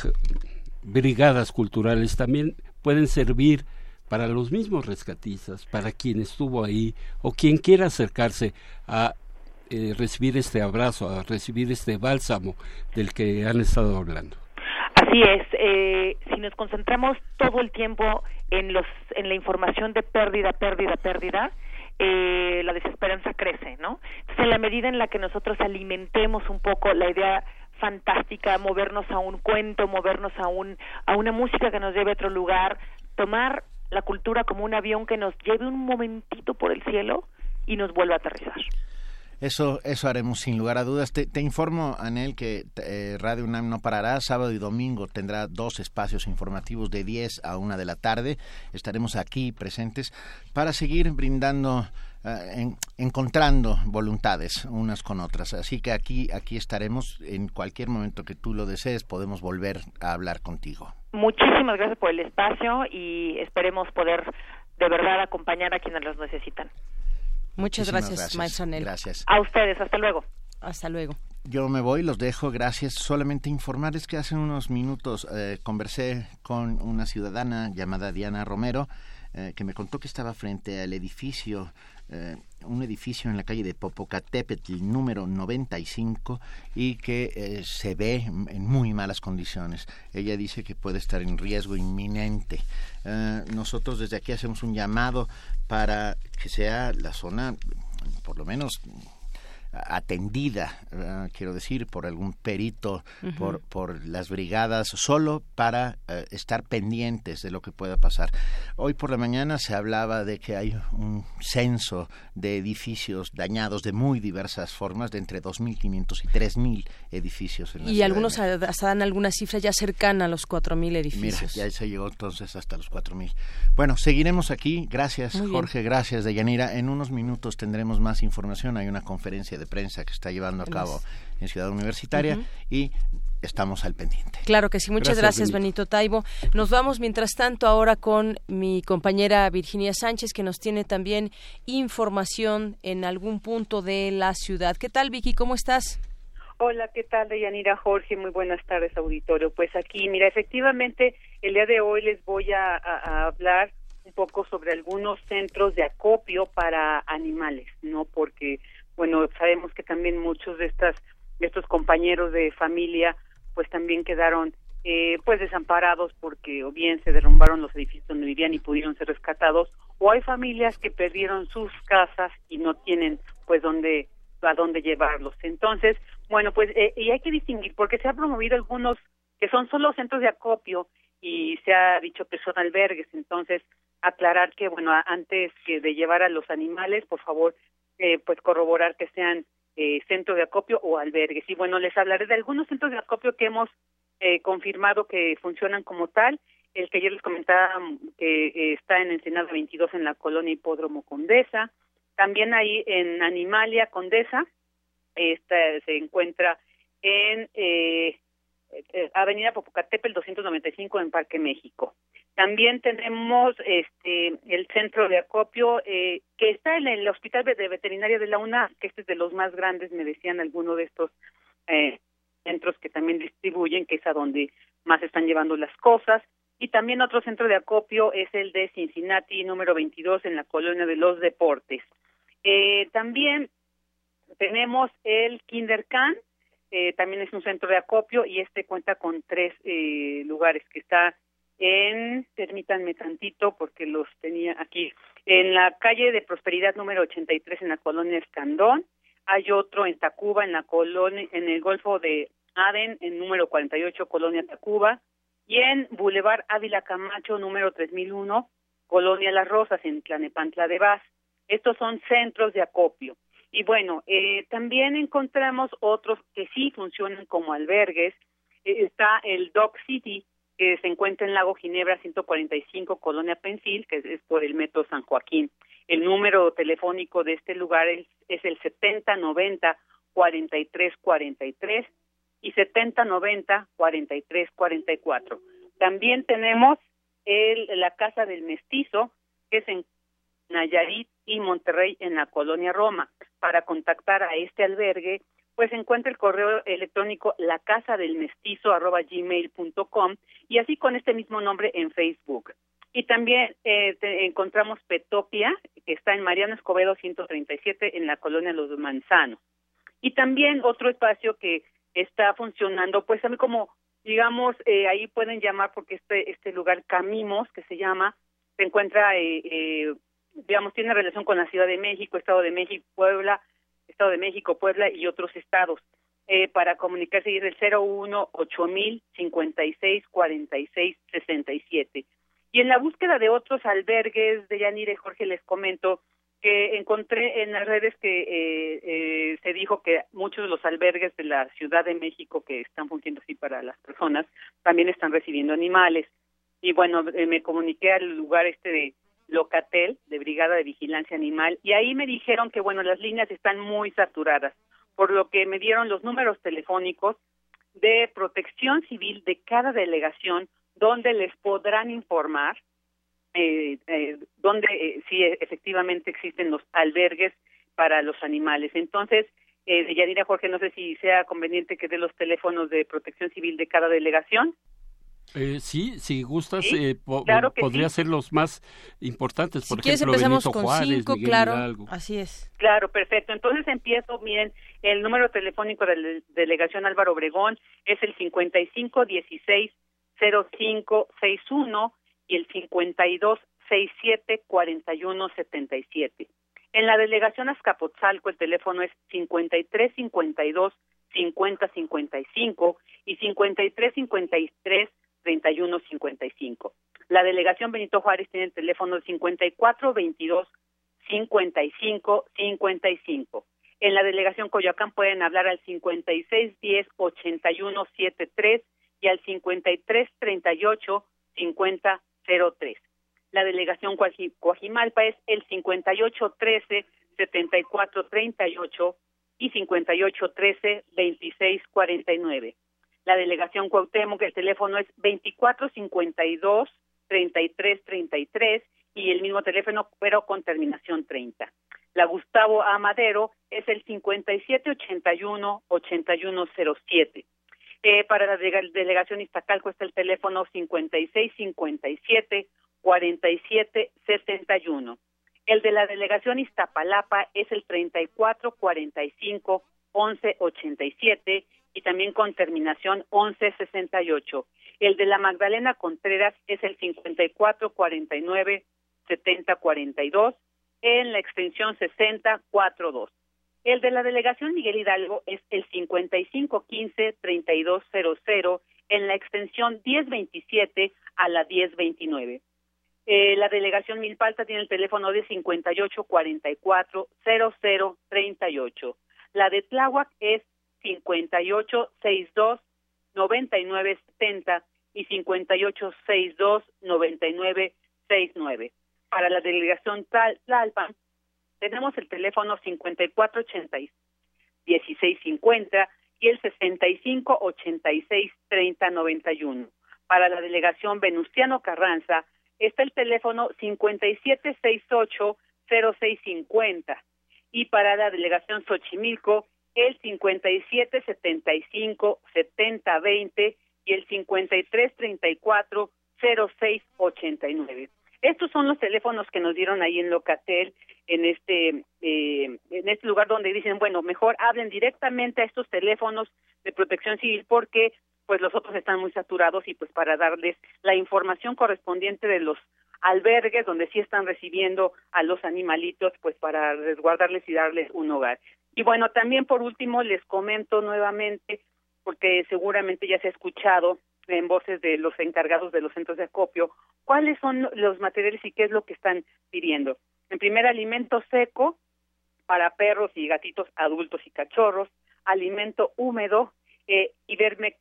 brigadas culturales también pueden servir para los mismos rescatistas, para quien estuvo ahí o quien quiera acercarse a eh, recibir este abrazo, a recibir este bálsamo del que han estado hablando. Así es, eh, si nos concentramos todo el tiempo en, los, en la información de pérdida, pérdida, pérdida, eh, la desesperanza crece, ¿no? Entonces, en la medida en la que nosotros alimentemos un poco la idea fantástica, movernos a un cuento, movernos a, un, a una música que nos lleve a otro lugar, tomar la cultura como un avión que nos lleve un momentito por el cielo y nos vuelva a aterrizar. Eso, eso haremos sin lugar a dudas. Te, informo, Anel, que eh, Radio UNAM no parará. Sábado y domingo tendrá dos espacios informativos de 10 a 1 de la tarde. Estaremos aquí presentes para seguir brindando, eh, encontrando voluntades unas con otras. Así que aquí, aquí estaremos. En cualquier momento que tú lo desees, podemos volver a hablar contigo. Muchísimas gracias por el espacio y esperemos poder de verdad acompañar a quienes los necesitan. Muchas gracias, maestro Nel. Gracias. A ustedes, hasta luego. Hasta luego. Yo me voy, los dejo, gracias. Solamente informarles que hace unos minutos eh, conversé con una ciudadana llamada Diana Romero, eh, que me contó que estaba frente al edificio, eh, un edificio en la calle de Popocatépetl, número 95, y que se ve en muy malas condiciones. Ella dice que puede estar en riesgo inminente. nosotros desde aquí hacemos un llamado para que sea la zona, por lo menos atendida, quiero decir, por algún perito, por, por las brigadas, solo para eh, estar pendientes de lo que pueda pasar. Hoy por la mañana se hablaba de que hay un censo de edificios dañados de muy diversas formas, de entre 2.500 y 3.000 edificios. En la y algunos hasta dan algunas cifras ya cercanas a los 4.000 edificios. Mira, ya se llegó entonces hasta los 4.000. Bueno, seguiremos aquí. Gracias, Jorge. Gracias, Deyanira. En unos minutos tendremos más información. Hay una conferencia de prensa que está llevando a cabo en Ciudad Universitaria y estamos al pendiente. Claro que sí, muchas gracias, Benito. Taibo. Nos vamos mientras tanto ahora con mi compañera Virginia Sánchez que nos tiene también información en algún punto de la ciudad. ¿Qué tal, Vicky? ¿Cómo estás? Hola, ¿qué tal, Deyanira Jorge? Muy buenas tardes, auditorio. Pues aquí, mira, efectivamente, el día de hoy les voy a hablar un poco sobre algunos centros de acopio para animales, ¿no? Porque bueno, sabemos que también muchos de estas de estos compañeros de familia pues también quedaron eh, pues desamparados porque o bien se derrumbaron los edificios donde vivían y pudieron ser rescatados o hay familias que perdieron sus casas y no tienen pues dónde a dónde llevarlos. Entonces bueno pues eh, y hay que distinguir porque se ha promovido algunos que son solo centros de acopio y se ha dicho que son albergues. Entonces aclarar que bueno antes que de llevar a los animales por favor eh, pues corroborar que sean eh, centros de acopio o albergues. Y bueno, les hablaré de algunos centros de acopio que hemos eh, confirmado que funcionan como tal. El que ayer les comentaba que eh, está en Ensenada 22 en la colonia Hipódromo Condesa. También ahí en Animalia Condesa esta, se encuentra en eh, eh, Avenida Popocatépetl 295 en Parque México. También tenemos este el centro de acopio eh, que está en el Hospital de Veterinaria de la UNA, que este es de los más grandes, me decían algunos de estos eh, centros que también distribuyen, que es a donde más están llevando las cosas. Y también otro centro de acopio es el de Cincinnati, número 22, en la colonia de los deportes. Eh, también tenemos el Kindercan, eh, también es un centro de acopio y este cuenta con tres eh, lugares que está en, permítanme tantito porque los tenía aquí, en la calle de Prosperidad número 83 en la colonia Escandón, hay otro en Tacuba en la colonia, en el Golfo de Aden en número 48 colonia Tacuba y en Boulevard Ávila Camacho número 3001 colonia Las Rosas en Tlanepantla de Vaz. Estos son centros de acopio. Y bueno, eh, también encontramos otros que sí funcionan como albergues. Eh, está el Dock City, que se encuentra en Lago Ginebra 145, Colonia Pensil, que es, por el Metro San Joaquín. El número telefónico de este lugar es, es el 7090 4343 y 7090 4344. También tenemos el, la Casa del Mestizo, que se Nayarit y Monterrey en la colonia Roma. Para contactar a este albergue, pues encuentra el correo electrónico la casa del mestizo gmail.com y así con este mismo nombre en Facebook. Y también eh, encontramos Petopia, que está en Mariano Escobedo 137 en la colonia Los Manzanos. Y también otro espacio que está funcionando, pues mí como digamos, eh, ahí pueden llamar porque este, este lugar Camimos, que se llama, se encuentra eh, eh digamos, tiene relación con la Ciudad de México, Estado de México, Puebla, Estado de México, Puebla y otros estados. Eh, para comunicarse es el 01 8000 56 46 67. Y en la búsqueda de otros albergues de Yanire Jorge les comento que encontré en las redes que eh, eh, se dijo que muchos de los albergues de la Ciudad de México que están funcionando así para las personas también están recibiendo animales. Y bueno, eh, me comuniqué al lugar este de Locatel, de Brigada de Vigilancia Animal, y ahí me dijeron que, bueno, las líneas están muy saturadas, por lo que me dieron los números telefónicos de protección civil de cada delegación, donde les podrán informar eh, eh, donde eh, efectivamente existen los albergues para los animales. Entonces, eh, Yadira Jorge, no sé si sea conveniente que dé los teléfonos de protección civil de cada delegación. Eh, sí, si gustas, eh, podría ser los más importantes. Por si ejemplo, empezamos con cinco, claro. Así es. Claro, perfecto. Entonces empiezo, miren, el número telefónico de la delegación Álvaro Obregón es el 55 16 05 61 y el 52 67 41 77. En la delegación Azcapotzalco el teléfono es 5352 5055 y 5353 3155. La delegación Benito Juárez tiene el teléfono 5422 5555. En la delegación Coyoacán pueden hablar al 5610 8173 y al 5338 5003. La delegación Coajimalpa es el 5813 7438 y 5813 2649. La delegación Cuauhtémoc, el teléfono es 2452 3333 y el mismo teléfono pero con terminación 30. La Gustavo Amadero es el 5781 8107. Eh, para la delegación Iztacalco está el teléfono 5657 4761. El de la delegación Iztapalapa es el 3445 1187 y también con terminación 1168. El de la Magdalena Contreras es el 5449 7042 en la extensión 6042. El de la delegación Miguel Hidalgo es el 5515-3200 en la extensión 1027 a la 1029. Eh, la delegación Milpalta tiene el teléfono de 5844-0038. La de Tláhuac es 5862-9970 y 5862-9969. Para la delegación Tlalpan tenemos el teléfono 5480 1650 y el 6586 3091. Para la delegación Venustiano Carranza está el teléfono 5768 0650 y para la delegación Xochimilco el 5775 7020 y el 5334 0689. Estos son los teléfonos que nos dieron ahí en Locatel, en este, eh, en este lugar donde dicen, bueno, mejor hablen directamente a estos teléfonos de protección civil porque pues los otros están muy saturados y pues para darles la información correspondiente de los albergues donde sí están recibiendo a los animalitos pues para resguardarles y darles un hogar. Y bueno, también por último les comento nuevamente porque seguramente ya se ha escuchado en voces de los encargados de los centros de acopio, cuáles son los materiales y qué es lo que están pidiendo. En primer, alimento seco para perros y gatitos adultos y cachorros, alimento húmedo, eh, ivermectina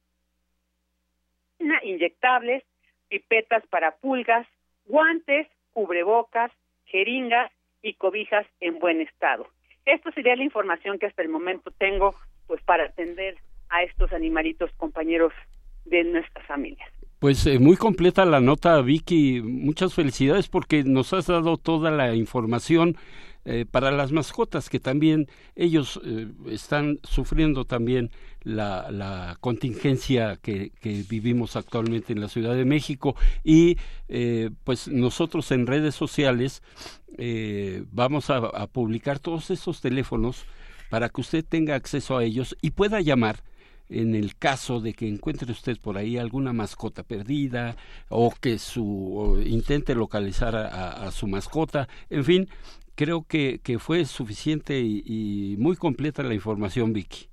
inyectables, pipetas para pulgas, guantes, cubrebocas, jeringas y cobijas en buen estado. Esto sería la información que hasta el momento tengo pues para atender a estos animalitos compañeros de nuestras familias. Pues eh, muy completa la nota, Vicky. Muchas felicidades porque nos has dado toda la información eh, para las mascotas, que también ellos eh, están sufriendo también la, la contingencia que, que, vivimos actualmente en la Ciudad de México. Y pues nosotros en redes sociales vamos a, publicar todos esos teléfonos para que usted tenga acceso a ellos y pueda llamar en el caso de que encuentre usted por ahí alguna mascota perdida o que su intente localizar a, su mascota, en fin, creo que, que fue suficiente y, muy completa la información, Vicky.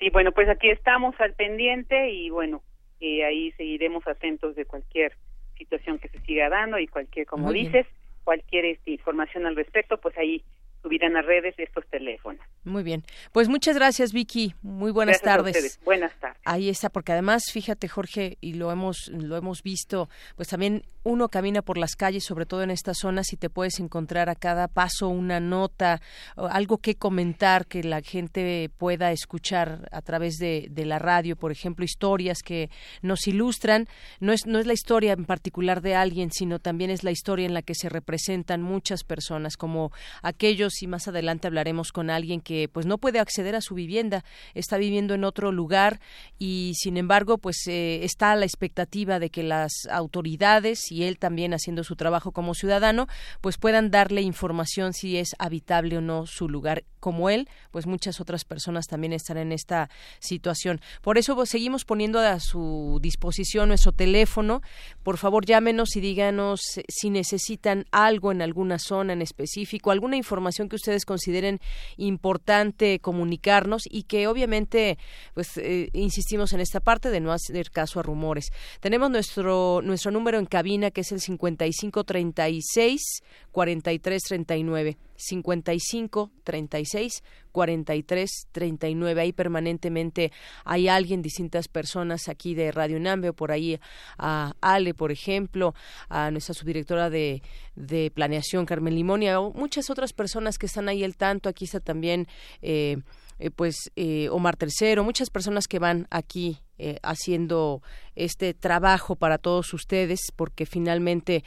Sí, bueno, pues aquí estamos al pendiente y bueno, eh, ahí seguiremos atentos de cualquier situación que se siga dando y cualquier, como dices, cualquier este, información al respecto, pues ahí subirán a redes estos teléfonos. Muy bien. Pues muchas gracias, Vicky. Muy buenas tardes. Buenas tardes. Ahí está, porque además, fíjate, Jorge, y lo hemos, lo hemos visto, pues también uno camina por las calles, sobre todo en estas zonas, y te puedes encontrar a cada paso una nota, algo que comentar que la gente pueda escuchar a través de, de la radio, por ejemplo, historias que nos ilustran. No es, no es la historia en particular de alguien, sino también es la historia en la que se representan muchas personas, como aquellos, y más adelante hablaremos con alguien que pues no puede acceder a su vivienda, está viviendo en otro lugar y sin embargo pues eh, está a la expectativa de que las autoridades y él también haciendo su trabajo como ciudadano pues puedan darle información si es habitable o no su lugar como él, pues muchas otras personas también están en esta situación. Por eso pues, seguimos poniendo a su disposición nuestro teléfono. Por favor, llámenos y díganos si necesitan algo en alguna zona en específico, alguna información que ustedes consideren importante comunicarnos y que obviamente pues eh, insistimos en esta parte de no hacer caso a rumores. Tenemos nuestro nuestro número en cabina que es el 5536 4339 55 36 43 39 ahí permanentemente hay alguien distintas personas aquí de Radio Nambe o por ahí a Ale por ejemplo a nuestra subdirectora de, planeación Carmen Limonia o muchas otras personas que están ahí al tanto. Aquí está también eh, eh, pues eh, Omar Tercero, muchas personas que van aquí eh, haciendo este trabajo para todos ustedes, porque finalmente,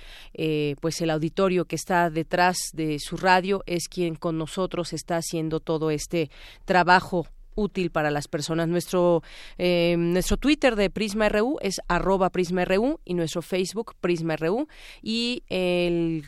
pues el auditorio que está detrás de su radio es quien con nosotros está haciendo todo este trabajo útil para las personas. Nuestro, nuestro Twitter de Prisma RU es arroba Prisma RU y nuestro Facebook Prisma RU y el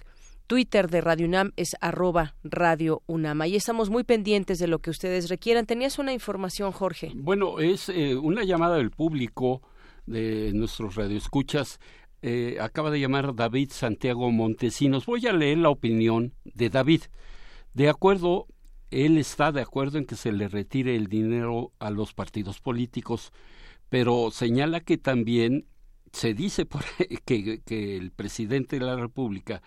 Twitter de Radio UNAM es arroba Radio UNAM. Ahí estamos muy pendientes de lo que ustedes requieran. Tenías una información, Jorge. Bueno, es eh, una llamada del público de nuestros radioescuchas. Eh, acaba de llamar David Santiago Montesinos. Voy a leer la opinión de David. De acuerdo, él está de acuerdo en que se le retire el dinero a los partidos políticos, pero señala que también se dice por, <laughs> que el presidente de la República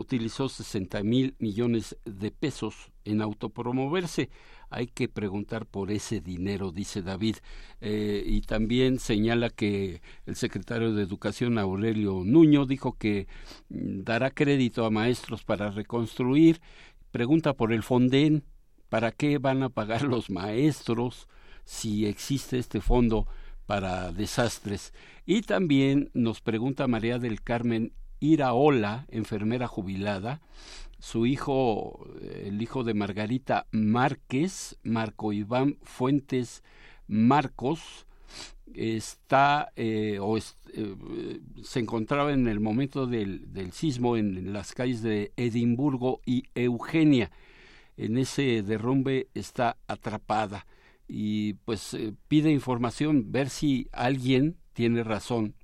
utilizó 60 mil millones de pesos en autopromoverse. Hay que preguntar por ese dinero, dice David. Eh, y también señala que el secretario de Educación, Aurelio Nuño, dijo que mm, dará crédito a maestros para reconstruir. Pregunta por el Fonden. ¿Para qué van a pagar los maestros si existe este fondo para desastres? Y también nos pregunta María del Carmen Iraola, enfermera jubilada, su hijo, el hijo de Margarita Márquez, Marco Iván Fuentes Marcos, está eh, o eh, se encontraba en el momento del, sismo en, las calles de Edimburgo y Eugenia. En ese derrumbe está atrapada y pues eh, pide información, ver si alguien tiene razón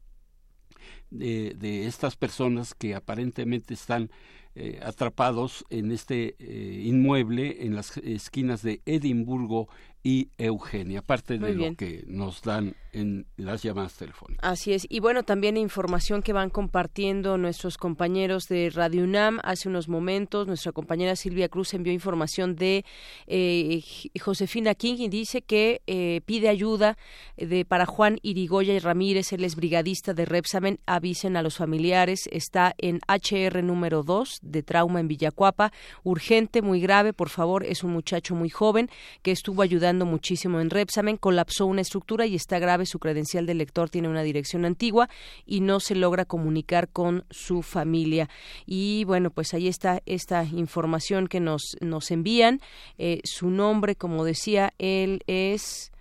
de, estas personas que aparentemente están eh, atrapados en este eh, inmueble en las esquinas de Edimburgo y Eugenia, aparte de lo que nos dan en las llamadas telefónicas. Así es. Y bueno, también información que van compartiendo nuestros compañeros de Radio UNAM. Hace unos momentos, nuestra compañera Silvia Cruz envió información de eh, Josefina King y dice que eh, pide ayuda de para Juan Irigoya y Ramírez, él es brigadista de Repsamen. Avisen a los familiares. Está en HR número 2 de trauma en Villacuapa. Urgente, muy grave, por favor. Es un muchacho muy joven que estuvo ayudando muchísimo en Repsamen, colapsó una estructura y está grave, su credencial de lector tiene una dirección antigua y no se logra comunicar con su familia. Y bueno, pues ahí está esta información que nos, nos envían. Eh, su nombre, como decía, él es...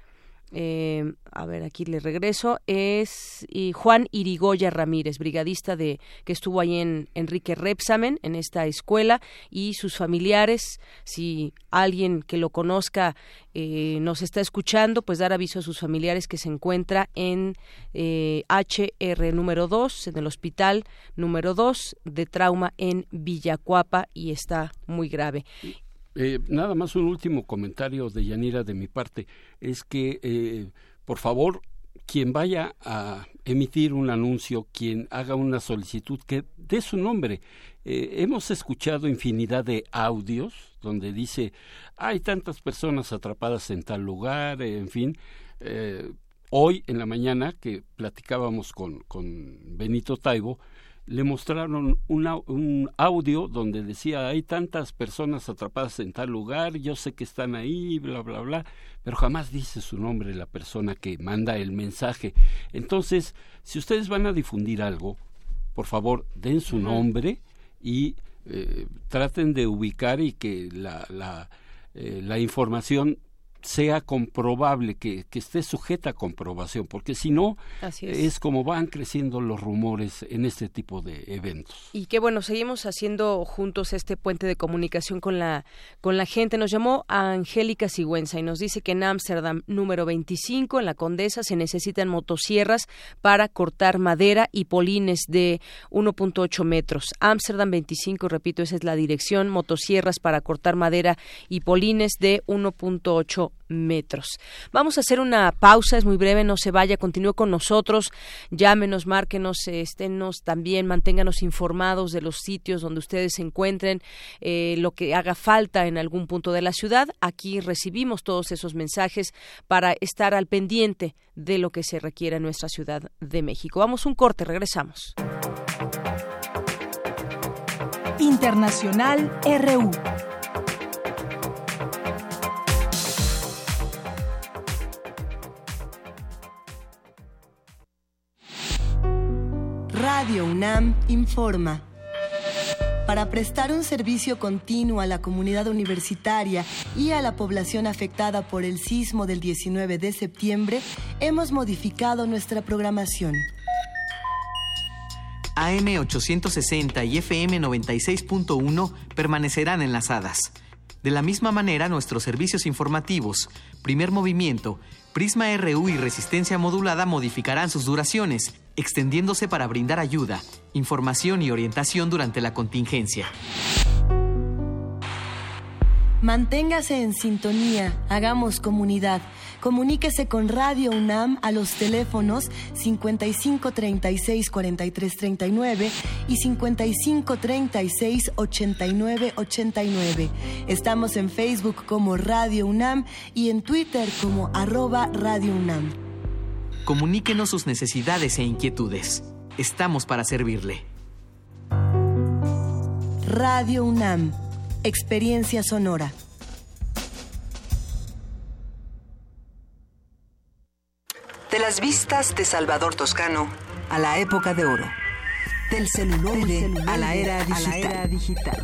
Eh, a ver, aquí le regreso, es Juan Irigoya Ramírez, brigadista de que estuvo ahí en Enrique Repsamen, en esta escuela, y sus familiares, si alguien que lo conozca eh, nos está escuchando, pues dar aviso a sus familiares que se encuentra en eh, HR número 2, en el hospital número 2 de trauma en Villacuapa y está muy grave. Eh, nada más un último comentario de Yanira de mi parte es que eh, por favor quien vaya a emitir un anuncio, quien haga una solicitud, que dé su nombre. Eh, hemos escuchado infinidad de audios donde dice hay tantas personas atrapadas en tal lugar, en fin. hoy en la mañana que platicábamos con, con Benito Taibo, le mostraron un audio donde decía hay tantas personas atrapadas en tal lugar, yo sé que están ahí, bla, bla, bla, pero jamás dice su nombre la persona que manda el mensaje. Entonces, si ustedes van a difundir algo, por favor, den su nombre y eh, traten de ubicar y que la, la eh, la información sea comprobable, que, que, esté sujeta a comprobación, porque si no, es. como van creciendo los rumores en este tipo de eventos. Y qué bueno, seguimos haciendo juntos este puente de comunicación con la, con la gente. Nos llamó a Angélica Sigüenza y nos dice que en Ámsterdam, número 25, en la Condesa, se necesitan motosierras para cortar madera y polines de 1.8 metros. Ámsterdam 25, repito, esa es la dirección, motosierras para cortar madera y polines de 1.8 metros. Vamos a hacer una pausa, es muy breve, no se vaya, continúe con nosotros, llámenos, márquenos, esténnos también, manténganos informados de los sitios donde ustedes se encuentren, eh, lo que haga falta en algún punto de la ciudad. Aquí recibimos todos esos mensajes para estar al pendiente de lo que se requiere en nuestra Ciudad de México. Vamos un corte, regresamos. Internacional RU. Radio UNAM informa. Para prestar un servicio continuo a la comunidad universitaria y a la población afectada por el sismo del 19 de septiembre, hemos modificado nuestra programación. AM 860 y FM 96.1 permanecerán enlazadas. De la misma manera, nuestros servicios informativos, primer movimiento, Prisma RU y resistencia modulada modificarán sus duraciones extendiéndose para brindar ayuda, información y orientación durante la contingencia. Manténgase en sintonía, hagamos comunidad. Comuníquese con Radio UNAM a los teléfonos 55 36 43 39 y 55 36 89 89. Estamos en Facebook como Radio UNAM y en Twitter como arroba Radio UNAM. Comuníquenos sus necesidades e inquietudes. Estamos para servirle. Radio UNAM, Experiencia Sonora. De las vistas de Salvador Toscano a la época de oro. Del celular a, la era digital.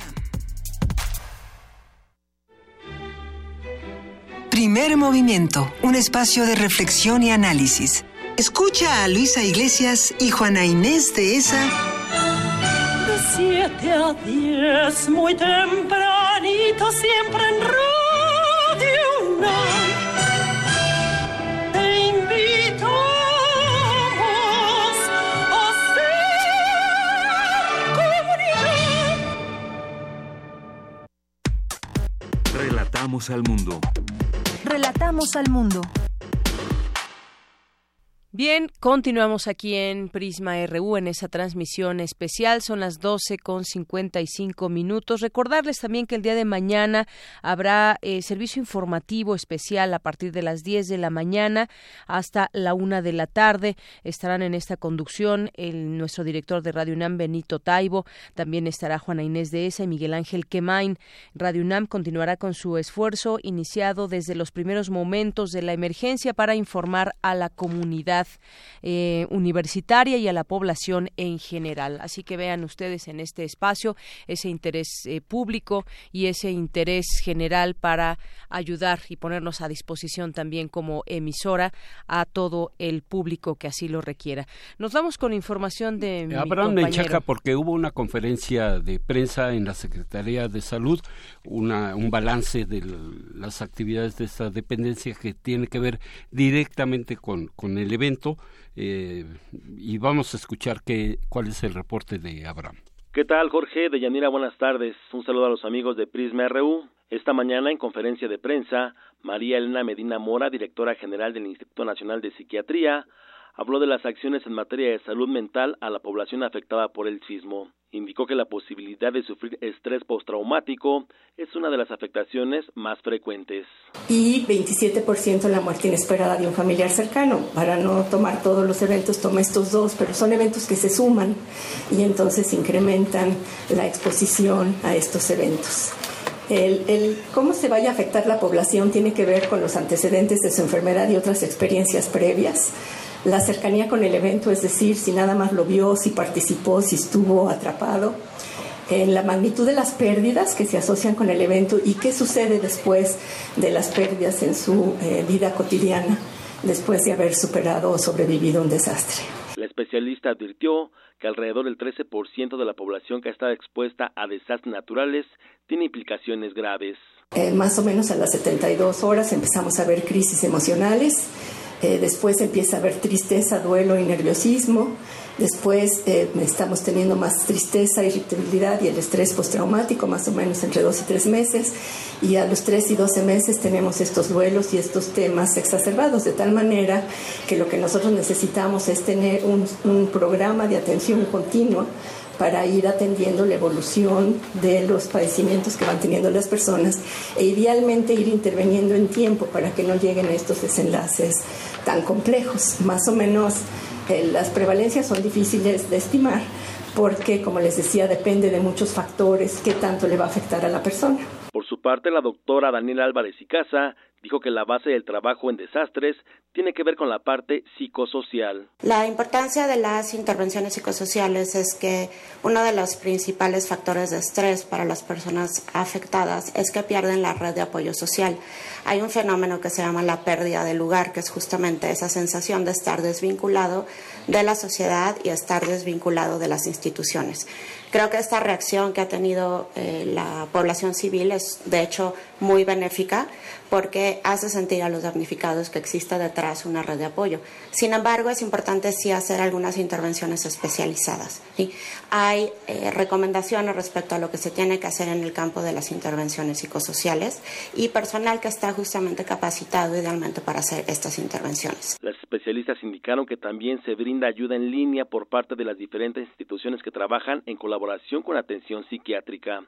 Primer movimiento, un espacio de reflexión y análisis. Escucha a Luisa Iglesias y Juana Inés de esa. De 7 a 10, muy tempranito, siempre en Radio Te invito a ser Relatamos al mundo. Relatamos al mundo. Bien, continuamos aquí en Prisma RU en esa transmisión especial. Son las 12 con 55 minutos. Recordarles también que el día de mañana habrá eh, servicio informativo especial a partir de las 10 de la mañana hasta la una de la tarde. Estarán en esta conducción nuestro director de Radio UNAM, Benito Taibo. También estará Juana Inés de Esa y Miguel Ángel Quemain. Radio UNAM continuará con su esfuerzo iniciado desde los primeros momentos de la emergencia para informar a la comunidad eh, universitaria y a la población en general. Así que vean ustedes en este espacio ese interés eh, público y ese interés general para ayudar y ponernos a disposición también como emisora a todo el público que así lo requiera. Nos vamos con información de mi Abraham Menchaca, porque hubo una conferencia de prensa en la Secretaría de Salud, una, un balance de las actividades de esta dependencia que tiene que ver directamente con, con el evento eh, y vamos a escuchar qué, cuál es el reporte de Abraham. ¿Qué tal, Jorge? De Yanira, buenas tardes. Un saludo a los amigos de Prisma RU. Esta mañana, en conferencia de prensa, María Elena Medina Mora, directora general del Instituto Nacional de Psiquiatría, habló de las acciones en materia de salud mental a la población afectada por el sismo. Indicó que la posibilidad de sufrir estrés postraumático es una de las afectaciones más frecuentes. Y 27% la muerte inesperada de un familiar cercano. Para no tomar todos los eventos, toma estos dos, pero son eventos que se suman y entonces incrementan la exposición a estos eventos. El, el, cómo se vaya a afectar la población tiene que ver con los antecedentes de su enfermedad y otras experiencias previas la cercanía con el evento, es decir, si nada más lo vio, si participó, si estuvo atrapado, en la magnitud de las pérdidas que se asocian con el evento y qué sucede después de las pérdidas en su eh, vida cotidiana, después de haber superado o sobrevivido un desastre. La especialista advirtió que alrededor del 13% de la población que está expuesta a desastres naturales tiene implicaciones graves. Eh, más o menos a las 72 horas empezamos a ver crisis emocionales eh, después empieza a haber tristeza, duelo y nerviosismo. Después eh, estamos teniendo más tristeza, irritabilidad y el estrés postraumático, más o menos entre dos y tres meses. Y a los tres y doce meses tenemos estos duelos y estos temas exacerbados, de tal manera que lo que nosotros necesitamos es tener un programa de atención continua para ir atendiendo la evolución de los padecimientos que van teniendo las personas e idealmente ir interviniendo en tiempo para que no lleguen a estos desenlaces tan complejos. Más o menos eh, las prevalencias son difíciles de estimar porque, como les decía, depende de muchos factores qué tanto le va a afectar a la persona. Por su parte, la doctora Daniela Álvarez y Casa dijo que la base del trabajo en desastres tiene que ver con la parte psicosocial. La importancia de las intervenciones psicosociales es que uno de los principales factores de estrés para las personas afectadas es que pierden la red de apoyo social. Hay un fenómeno que se llama la pérdida de lugar, que es justamente esa sensación de estar desvinculado de la sociedad y estar desvinculado de las instituciones. Creo que esta reacción que ha tenido eh, la población civil es, de hecho, muy benéfica porque hace sentir a los damnificados que existe detrás una red de apoyo. Sin embargo, es importante sí hacer algunas intervenciones especializadas. Hay eh, recomendaciones respecto a lo que se tiene que hacer en el campo de las intervenciones psicosociales y personal que está justamente capacitado idealmente para hacer estas intervenciones. Las especialistas indicaron que también se brinda ayuda en línea por parte de las diferentes instituciones que trabajan en colaboración con atención psiquiátrica.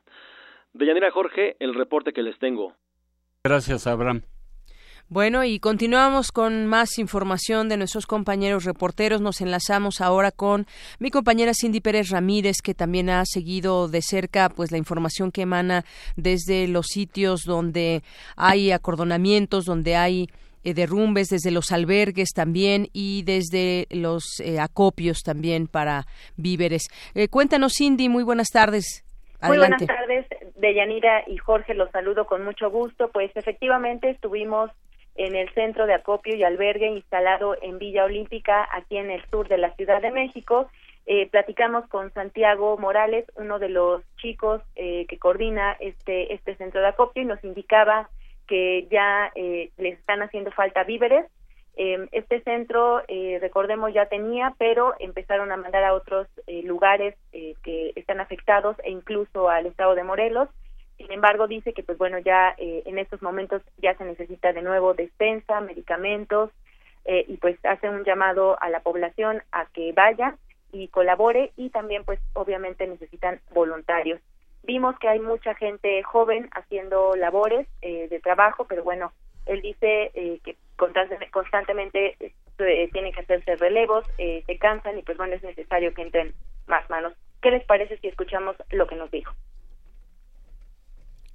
Deyanira Jorge, el reporte que les tengo. Gracias, Abraham. Bueno, y continuamos con más información de nuestros compañeros reporteros. Nos enlazamos ahora con mi compañera Cindy Pérez Ramírez, que también ha seguido de cerca pues la información que emana desde los sitios donde hay acordonamientos, donde hay eh, derrumbes, desde los albergues también y desde los eh, acopios también para víveres. Eh, cuéntanos, Cindy, muy buenas tardes. Muy buenas tardes, Deyanira y Jorge, los saludo con mucho gusto. Pues efectivamente estuvimos en el centro de acopio y albergue instalado en Villa Olímpica, aquí en el sur de la Ciudad de México. Eh, platicamos con Santiago Morales, uno de los chicos eh, que coordina este, este centro de acopio, y nos indicaba que ya eh, les están haciendo falta víveres eh, este centro, eh, recordemos, ya tenía, pero empezaron a mandar a otros eh, lugares eh, que están afectados e incluso al estado de Morelos. Sin embargo, dice que, pues bueno, ya eh, en estos momentos ya se necesita de nuevo despensa, medicamentos, y pues hace un llamado a la población a que vaya y colabore y también, pues obviamente necesitan voluntarios. Vimos que hay mucha gente joven haciendo labores eh, de trabajo, pero bueno, él dice eh, que constantemente eh, tienen que hacerse relevos, eh, se cansan y pues bueno, es necesario que entren más manos. ¿Qué les parece si escuchamos lo que nos dijo?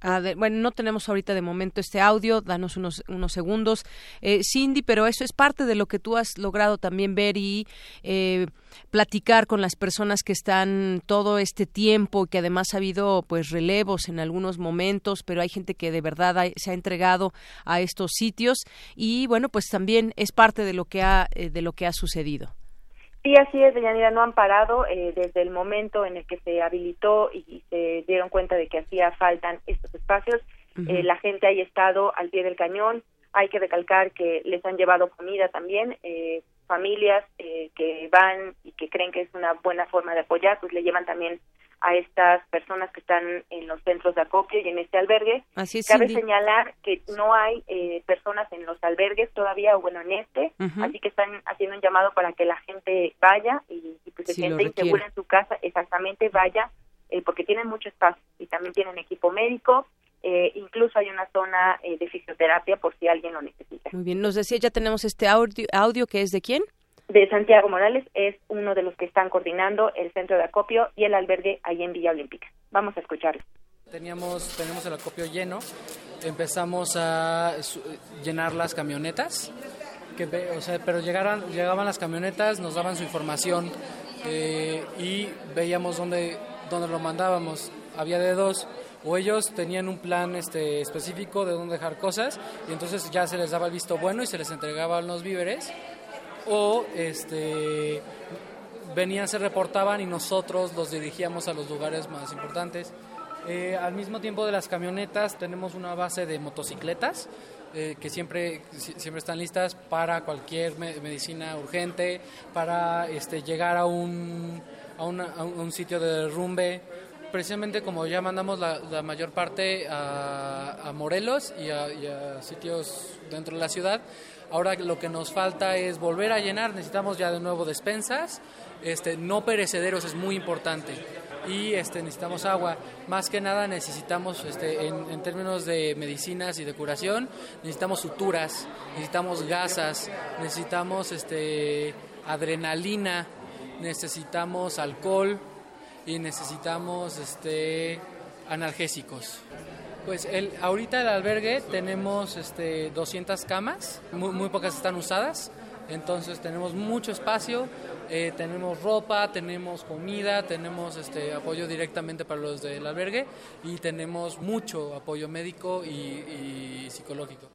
A bueno, no tenemos ahorita de momento este audio, danos unos, unos segundos. Eh, Cindy, pero eso es parte de lo que tú has logrado también ver y eh, platicar con las personas que están todo este tiempo, que además ha habido pues relevos en algunos momentos, pero hay gente que de verdad ha, se ha entregado a estos sitios y bueno, pues también es parte de lo que ha, eh, de lo que ha sucedido. Sí, así es, Deyanira, no han parado eh, desde el momento en el que se habilitó y, y, se dieron cuenta de que hacía faltan estos espacios. Uh -huh. eh, la gente ha estado al pie del cañón. Hay que recalcar que les han llevado comida también. Eh, familias eh, que van y que creen que es una buena forma de apoyar, pues le llevan también a estas personas que están en los centros de acopio y en este albergue. Así es, Cabe Cindy. señalar que no hay eh, personas en los albergues todavía, o bueno, en este, así que están haciendo un llamado para que la gente vaya y, y pues se Si siente insegura en su casa, exactamente vaya, eh, porque tienen mucho espacio y también tienen equipo médico, eh, incluso hay una zona eh, de fisioterapia por si alguien lo necesita. Muy bien, nos decía, ya tenemos este audio, audio que es de quién? De Santiago Morales es uno de los que están coordinando el centro de acopio y el albergue ahí en Villa Olímpica. Vamos a escucharlo. Teníamos, tenemos el acopio lleno, empezamos a llenar las camionetas, que, o sea, pero llegaron, llegaban las camionetas, nos daban su información eh, y veíamos dónde, dónde lo mandábamos. Había de dos, o ellos tenían un plan este, específico de dónde dejar cosas y entonces ya se les daba el visto bueno y se les entregaban los víveres, o este, venían, se reportaban y nosotros los dirigíamos a los lugares más importantes. Eh, al mismo tiempo de las camionetas tenemos una base de motocicletas eh, que siempre, si- siempre están listas para cualquier me- medicina urgente, para este, llegar a un, a, un sitio de derrumbe. Precisamente como ya mandamos la, mayor parte a, Morelos y a sitios dentro de la ciudad, ahora lo que nos falta es volver a llenar, necesitamos ya de nuevo despensas, este, no perecederos es muy importante y este, necesitamos agua. Más que nada necesitamos, este, en, en términos de medicinas y de curación, necesitamos suturas, necesitamos gasas, necesitamos este, adrenalina, necesitamos alcohol y necesitamos este, analgésicos. Pues el, ahorita el albergue tenemos este, 200 camas, muy, muy pocas están usadas, entonces tenemos mucho espacio, eh, tenemos ropa, tenemos comida, tenemos este, apoyo directamente para los del albergue y tenemos mucho apoyo médico y, y psicológico.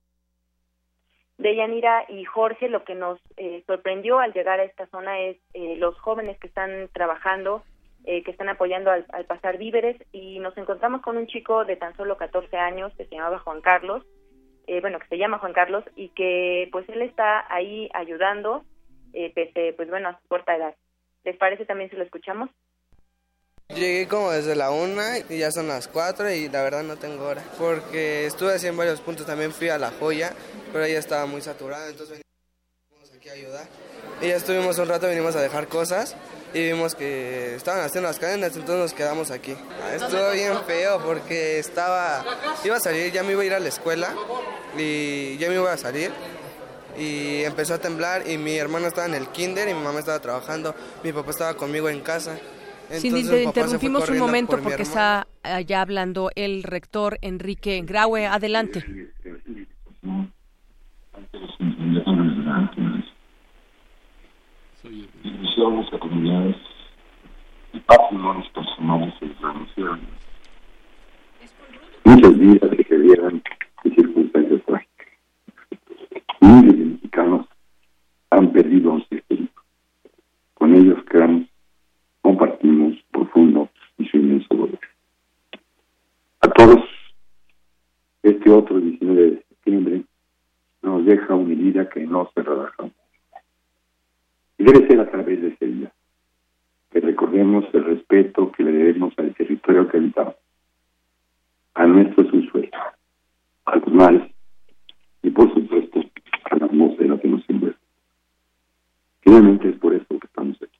De Yanira y Jorge, lo que nos eh, sorprendió al llegar a esta zona es eh, los jóvenes que están trabajando, eh, que están apoyando al, al pasar víveres y nos encontramos con un chico de tan solo 14 años que se llamaba Juan Carlos, eh, bueno, que se llama Juan Carlos y que pues él está ahí ayudando, eh, pese, pues bueno, a su corta edad. ¿Les parece también si lo escuchamos? Llegué como desde la una y ya son las cuatro y la verdad no tengo hora. Porque estuve así en varios puntos, también fui a La Joya, pero ya estaba muy saturada, entonces venimos aquí a ayudar. Y ya estuvimos un rato, vinimos a dejar cosas y vimos que estaban haciendo las cadenas, entonces nos quedamos aquí. Ah, Estuvo bien feo porque estaba, iba a salir, ya me iba a ir a la escuela y ya me iba a salir y empezó a temblar y mi hermano estaba en el kinder y mi mamá estaba trabajando, mi papá estaba conmigo en casa. Cindy, Entonces, fue interrumpimos un momento por porque está allá hablando el rector Enrique Graue. Adelante. Instituciones a comunidades y patrimonios personales se desvanecieron. Muchas vidas se perdieron en circunstancias trágicas. Miles de mexicanos han perdido a un ser querido. Con ellos creamos, compartimos profundo y su inmenso dolor. A todos, este otro 19 de septiembre nos deja una herida que no se relaja. Y debe ser a través de ese día que recordemos el respeto que le debemos al territorio que habitamos, a nuestro subsuelo, a los mares y por supuesto a la atmósfera que nos envuelve. Finalmente es por eso que estamos aquí,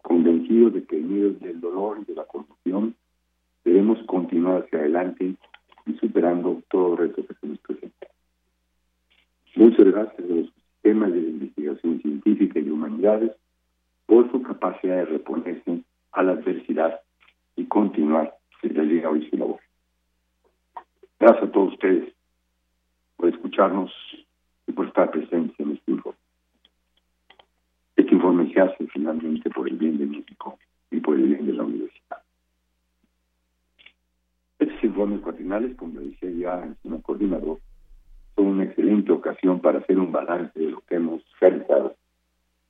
convencidos de que medio del dolor y de la conmoción debemos continuar hacia adelante y superando todo reto que se nos presenta. Muchas gracias a los sistemas de investigación científica y de humanidades por su capacidad de reponerse a la adversidad y continuar desde el día hoy su labor. Gracias a todos ustedes por escucharnos y por estar presentes en este informe. Este informe se hace finalmente por el bien de México y por el bien de la universidad. Estos informes cuatrinales, como decía ya el señor coordinador, son una excelente ocasión para hacer un balance de lo que hemos realizado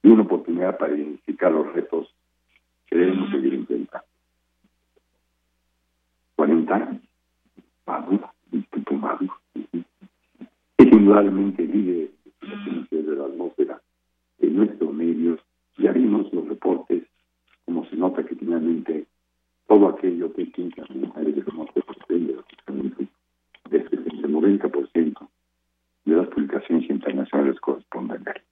y una oportunidad para identificar los retos que debemos seguir enfrentando. 40 años, maduro, instituto maduro. Es indudablemente líder de la de atmósfera en nuestros medios. Ya vimos los reportes, como se nota que finalmente todo aquello que implica de cómo se pretende desde el 90% de las publicaciones internacionales corresponden a él.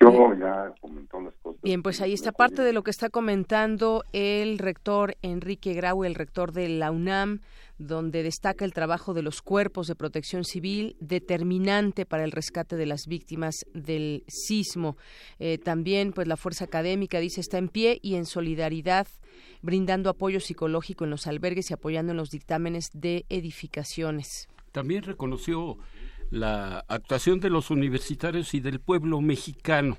Yo ya comentó las cosas. Bien, pues ahí está parte de lo que está comentando el rector Enrique Grau, el rector de la UNAM, donde destaca el trabajo de los cuerpos de protección civil determinante para el rescate de las víctimas del sismo. Eh, también, pues la fuerza académica dice está en pie y en solidaridad brindando apoyo psicológico en los albergues y apoyando en los dictámenes de edificaciones. También reconoció la actuación de los universitarios y del pueblo mexicano.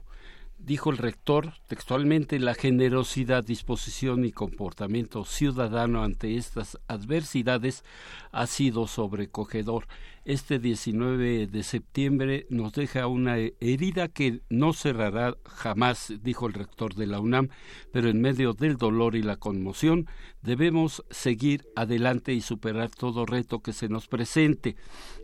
Dijo el rector textualmente la generosidad, disposición y comportamiento ciudadano ante estas adversidades ha sido sobrecogedor este 19 de septiembre nos deja una herida que no cerrará jamás, dijo el rector de la UNAM, pero en medio del dolor y la conmoción debemos seguir adelante y superar todo reto que se nos presente.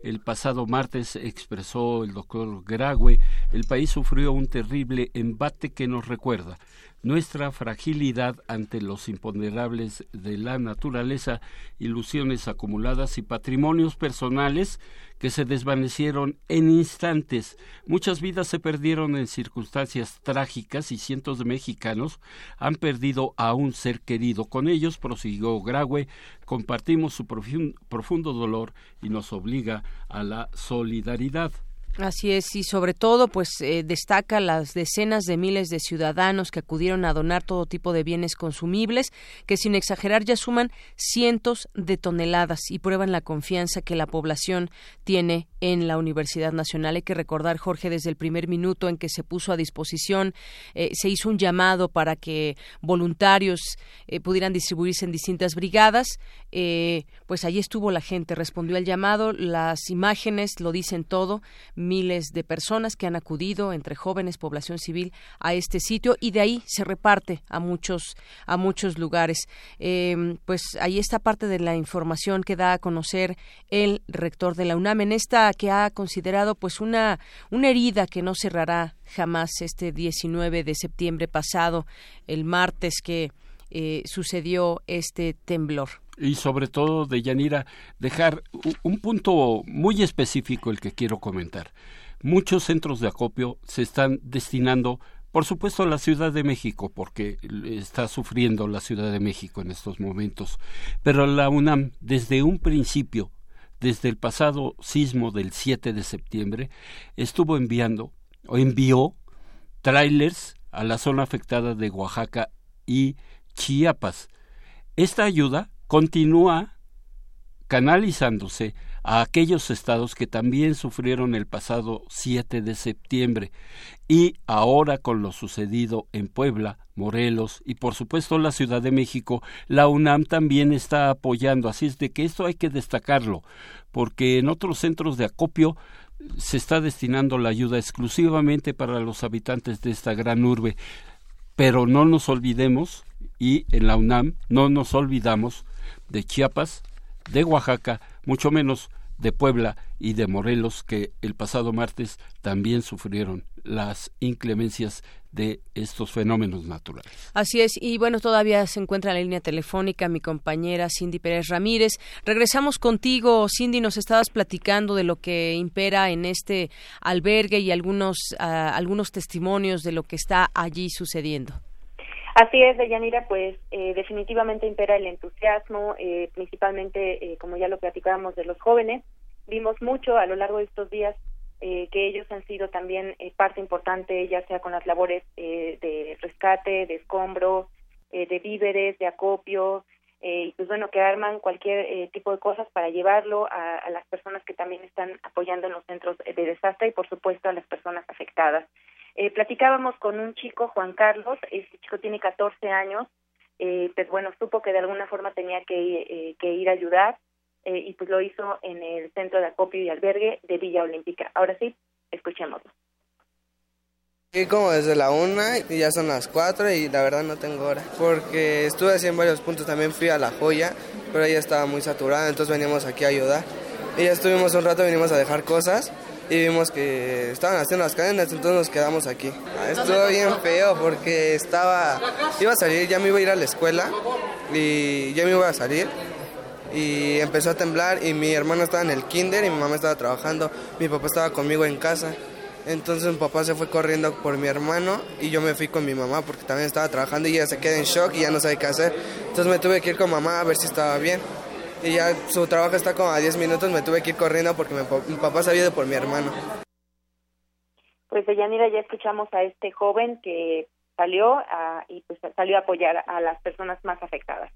El pasado martes expresó el doctor Graue, el país sufrió un terrible embate que nos recuerda nuestra fragilidad ante los imponderables de la naturaleza, ilusiones acumuladas y patrimonios personales que se desvanecieron en instantes. Muchas vidas se perdieron en circunstancias trágicas y cientos de mexicanos han perdido a un ser querido. Con ellos, prosiguió Graue, compartimos su profundo dolor y nos obliga a la solidaridad. Así es, y sobre todo, pues eh, destaca las decenas de miles de ciudadanos que acudieron a donar todo tipo de bienes consumibles, que sin exagerar ya suman cientos de toneladas y prueban la confianza que la población tiene en la Universidad Nacional. Hay que recordar, Jorge, desde el primer minuto en que se puso a disposición, eh, se hizo un llamado para que voluntarios eh, pudieran distribuirse en distintas brigadas. pues allí estuvo la gente, respondió al llamado, las imágenes lo dicen todo miles de personas que han acudido entre jóvenes, población civil a este sitio y de ahí se reparte a muchos a muchos lugares. Em, pues ahí está parte de la información que da a conocer el rector de la UNAM en esta que ha considerado pues una una herida que no cerrará jamás este 19 de septiembre pasado, el martes que eh, sucedió este temblor y sobre todo de Yanira dejar un punto muy específico el que quiero comentar. Muchos centros de acopio se están destinando, por supuesto, a la Ciudad de México, porque está sufriendo la Ciudad de México en estos momentos, pero la UNAM desde un principio, desde el pasado sismo del 7 de septiembre, estuvo enviando o envió trailers a la zona afectada de Oaxaca y Chiapas. Esta ayuda continúa canalizándose a aquellos estados que también sufrieron el pasado 7 de septiembre y ahora con lo sucedido en Puebla, Morelos y por supuesto la Ciudad de México, la UNAM también está apoyando, así es de que esto hay que destacarlo, porque en otros centros de acopio se está destinando la ayuda exclusivamente para los habitantes de esta gran urbe, pero no nos olvidemos y en la UNAM no nos olvidamos de Chiapas, de Oaxaca, mucho menos de Puebla y de Morelos, que el pasado martes también sufrieron las inclemencias de estos fenómenos naturales. Así es, y bueno, todavía se encuentra en la línea telefónica mi compañera Cindy Pérez Ramírez. Regresamos contigo, Cindy, nos estabas platicando de lo que impera en este albergue y algunos, ah, algunos testimonios de lo que está allí sucediendo. Así es, Deyanira, pues eh, definitivamente impera el entusiasmo, eh, principalmente, eh, como ya lo platicábamos, de los jóvenes. Vimos mucho a lo largo de estos días que ellos han sido también parte importante, ya sea con las labores de rescate, de escombro, de víveres, de acopio, y pues bueno, que arman cualquier tipo de cosas para llevarlo a las personas que también están apoyando en los centros de desastre y, por supuesto, a las personas afectadas. Eh, platicábamos con un chico, Juan Carlos, este chico tiene 14 años, eh, pues bueno, supo que de alguna forma tenía que, eh, que ir a ayudar eh, y pues lo hizo en el Centro de Acopio y Albergue de Villa Olímpica. Ahora sí, escuchémoslo. Y como desde la una y ya son las cuatro y la verdad no tengo hora. Porque estuve así en varios puntos, también fui a La Joya, pero ella estaba muy saturada, entonces veníamos aquí a ayudar. Y ya estuvimos un rato, venimos a dejar cosas y vimos que estaban haciendo las cadenas, entonces nos quedamos aquí. Estuvo bien feo porque estaba, iba a salir, ya me iba a ir a la escuela y ya me iba a salir y empezó a temblar y mi hermano estaba en el kinder y mi mamá estaba trabajando, mi papá estaba conmigo en casa. Entonces mi papá se fue corriendo por mi hermano y yo me fui con mi mamá porque también estaba trabajando y ella se queda en shock y ya no sabe qué hacer. Entonces me tuve que ir con mamá a ver si estaba bien. Y ya su trabajo está como a 10 minutos, me tuve que ir corriendo porque mi, mi papá se había ido por mi hermano. Pues de Yanira ya escuchamos a este joven que salió a, y pues salió a apoyar a las personas más afectadas.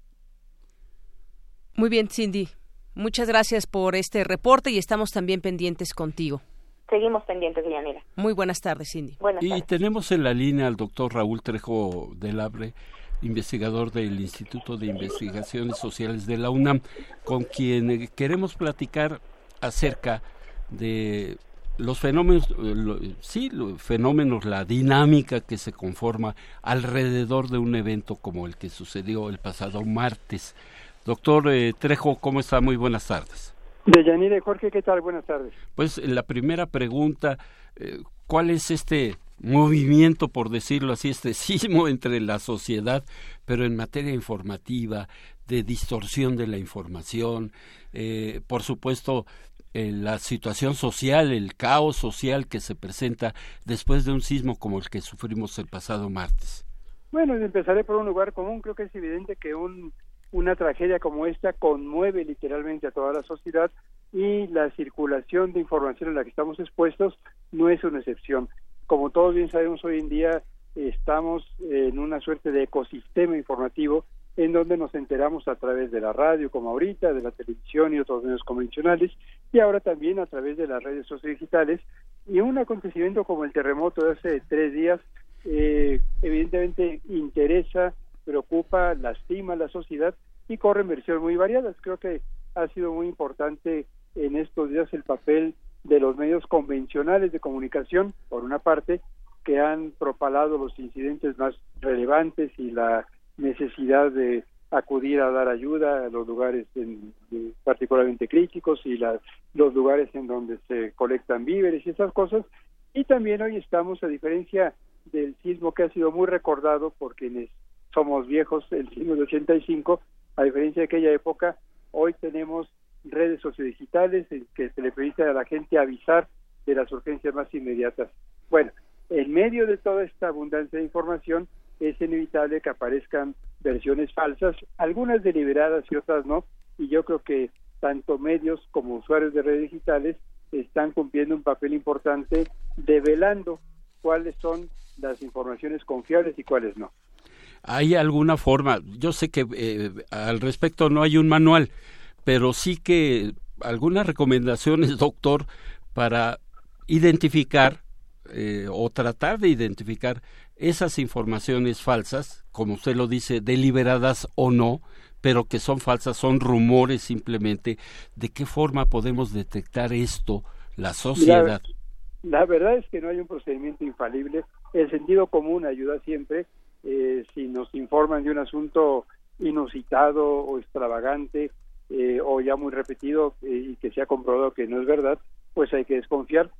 Muy bien, Cindy. Muchas gracias por este reporte y estamos también pendientes contigo. Seguimos pendientes, Yanira. Muy buenas tardes, Cindy. Buenas y tenemos en la línea al doctor Raúl Trejo del Abre, investigador del Instituto de Investigaciones Sociales de la UNAM, con quien queremos platicar acerca de los fenómenos, sí, los fenómenos, la dinámica que se conforma alrededor de un evento como el que sucedió el pasado martes. Doctor eh, Trejo, ¿cómo está? Muy buenas tardes. De Yanira y Jorge, ¿qué tal? Buenas tardes. Pues la primera pregunta, eh, ¿cuál es este movimiento, por decirlo así, este sismo <laughs> entre la sociedad, pero en materia informativa, de distorsión de la información, eh, por supuesto, eh, la situación social, el caos social que se presenta después de un sismo como el que sufrimos el pasado martes? Bueno, empezaré por un lugar común. Creo que es evidente que un una tragedia como esta conmueve literalmente a toda la sociedad y la circulación de información en la que estamos expuestos no es una excepción. Como todos bien sabemos hoy en día estamos en una suerte de ecosistema informativo en donde nos enteramos a través de la radio, como ahorita, de la televisión y otros medios convencionales, y ahora también a través de las redes sociodigitales. Y un acontecimiento como el terremoto de hace tres días, eh, evidentemente interesa preocupa, lastima a la sociedad y corren versiones muy variadas. Creo que ha sido muy importante en estos días el papel de los medios convencionales de comunicación, por una parte, que han propalado los incidentes más relevantes y la necesidad de acudir a dar ayuda a los lugares particularmente críticos y los lugares en donde se colectan víveres y esas cosas. Y también hoy estamos, a diferencia del sismo que ha sido muy recordado por quienes somos viejos, el siglo de 85, a diferencia de aquella época, hoy tenemos redes sociodigitales en que se le permite a la gente avisar de las urgencias más inmediatas. Bueno, en medio de toda esta abundancia de información, es inevitable que aparezcan versiones falsas, algunas deliberadas y otras no, y yo creo que tanto medios como usuarios de redes digitales están cumpliendo un papel importante develando cuáles son las informaciones confiables y cuáles no. ¿Hay alguna forma? Yo sé que eh, al respecto no hay un manual, pero sí que algunas recomendaciones, <laughs> doctor, para identificar eh, o tratar de identificar esas informaciones falsas, como usted lo dice, deliberadas o no, pero que son falsas, son rumores simplemente. ¿De qué forma podemos detectar esto, la sociedad? la verdad es que no hay un procedimiento infalible. El sentido común ayuda siempre eh, si nos informan de un asunto inusitado o extravagante eh, o ya muy repetido eh, y que se ha comprobado que no es verdad, pues hay que desconfiar.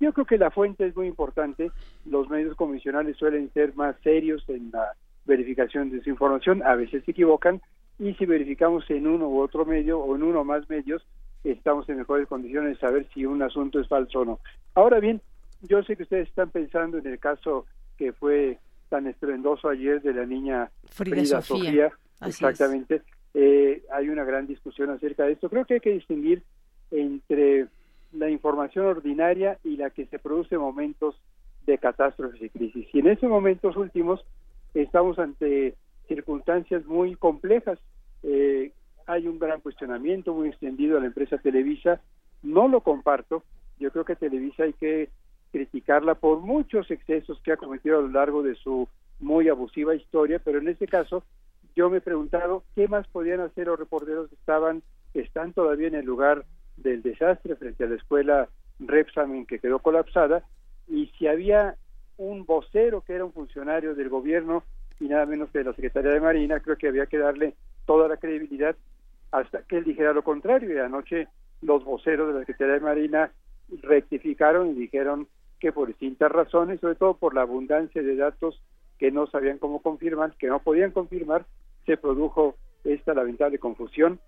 Yo creo que la fuente es muy importante. Los medios convencionales suelen ser más serios en la verificación de su información, a veces se equivocan y si verificamos en uno u otro medio o en uno o más medios, estamos en mejores condiciones de saber si un asunto es falso o no. Ahora bien, yo sé que ustedes están pensando en el caso que fue tan estruendoso ayer de la niña Frida, Sofía. exactamente. Eh, hay una gran discusión acerca de esto. Creo que hay que distinguir entre la información ordinaria y la que se produce en momentos de catástrofes y crisis. Y en esos momentos últimos estamos ante circunstancias muy complejas. Eh, hay un gran cuestionamiento muy extendido a la empresa Televisa. No lo comparto. Yo creo que Televisa hay que criticarla por muchos excesos que ha cometido a lo largo de su muy abusiva historia, pero en este caso yo me he preguntado qué más podían hacer los reporteros que estaban, están todavía en el lugar del desastre frente a la escuela Repsamen que quedó colapsada y si había un vocero que era un funcionario del gobierno y nada menos que de la Secretaría de Marina, creo que había que darle toda la credibilidad hasta que él dijera lo contrario. Y anoche los voceros de la Secretaría de Marina rectificaron y dijeron que por distintas razones, sobre todo por la abundancia de datos que no sabían cómo confirmar, que no podían confirmar, se produjo esta lamentable confusión.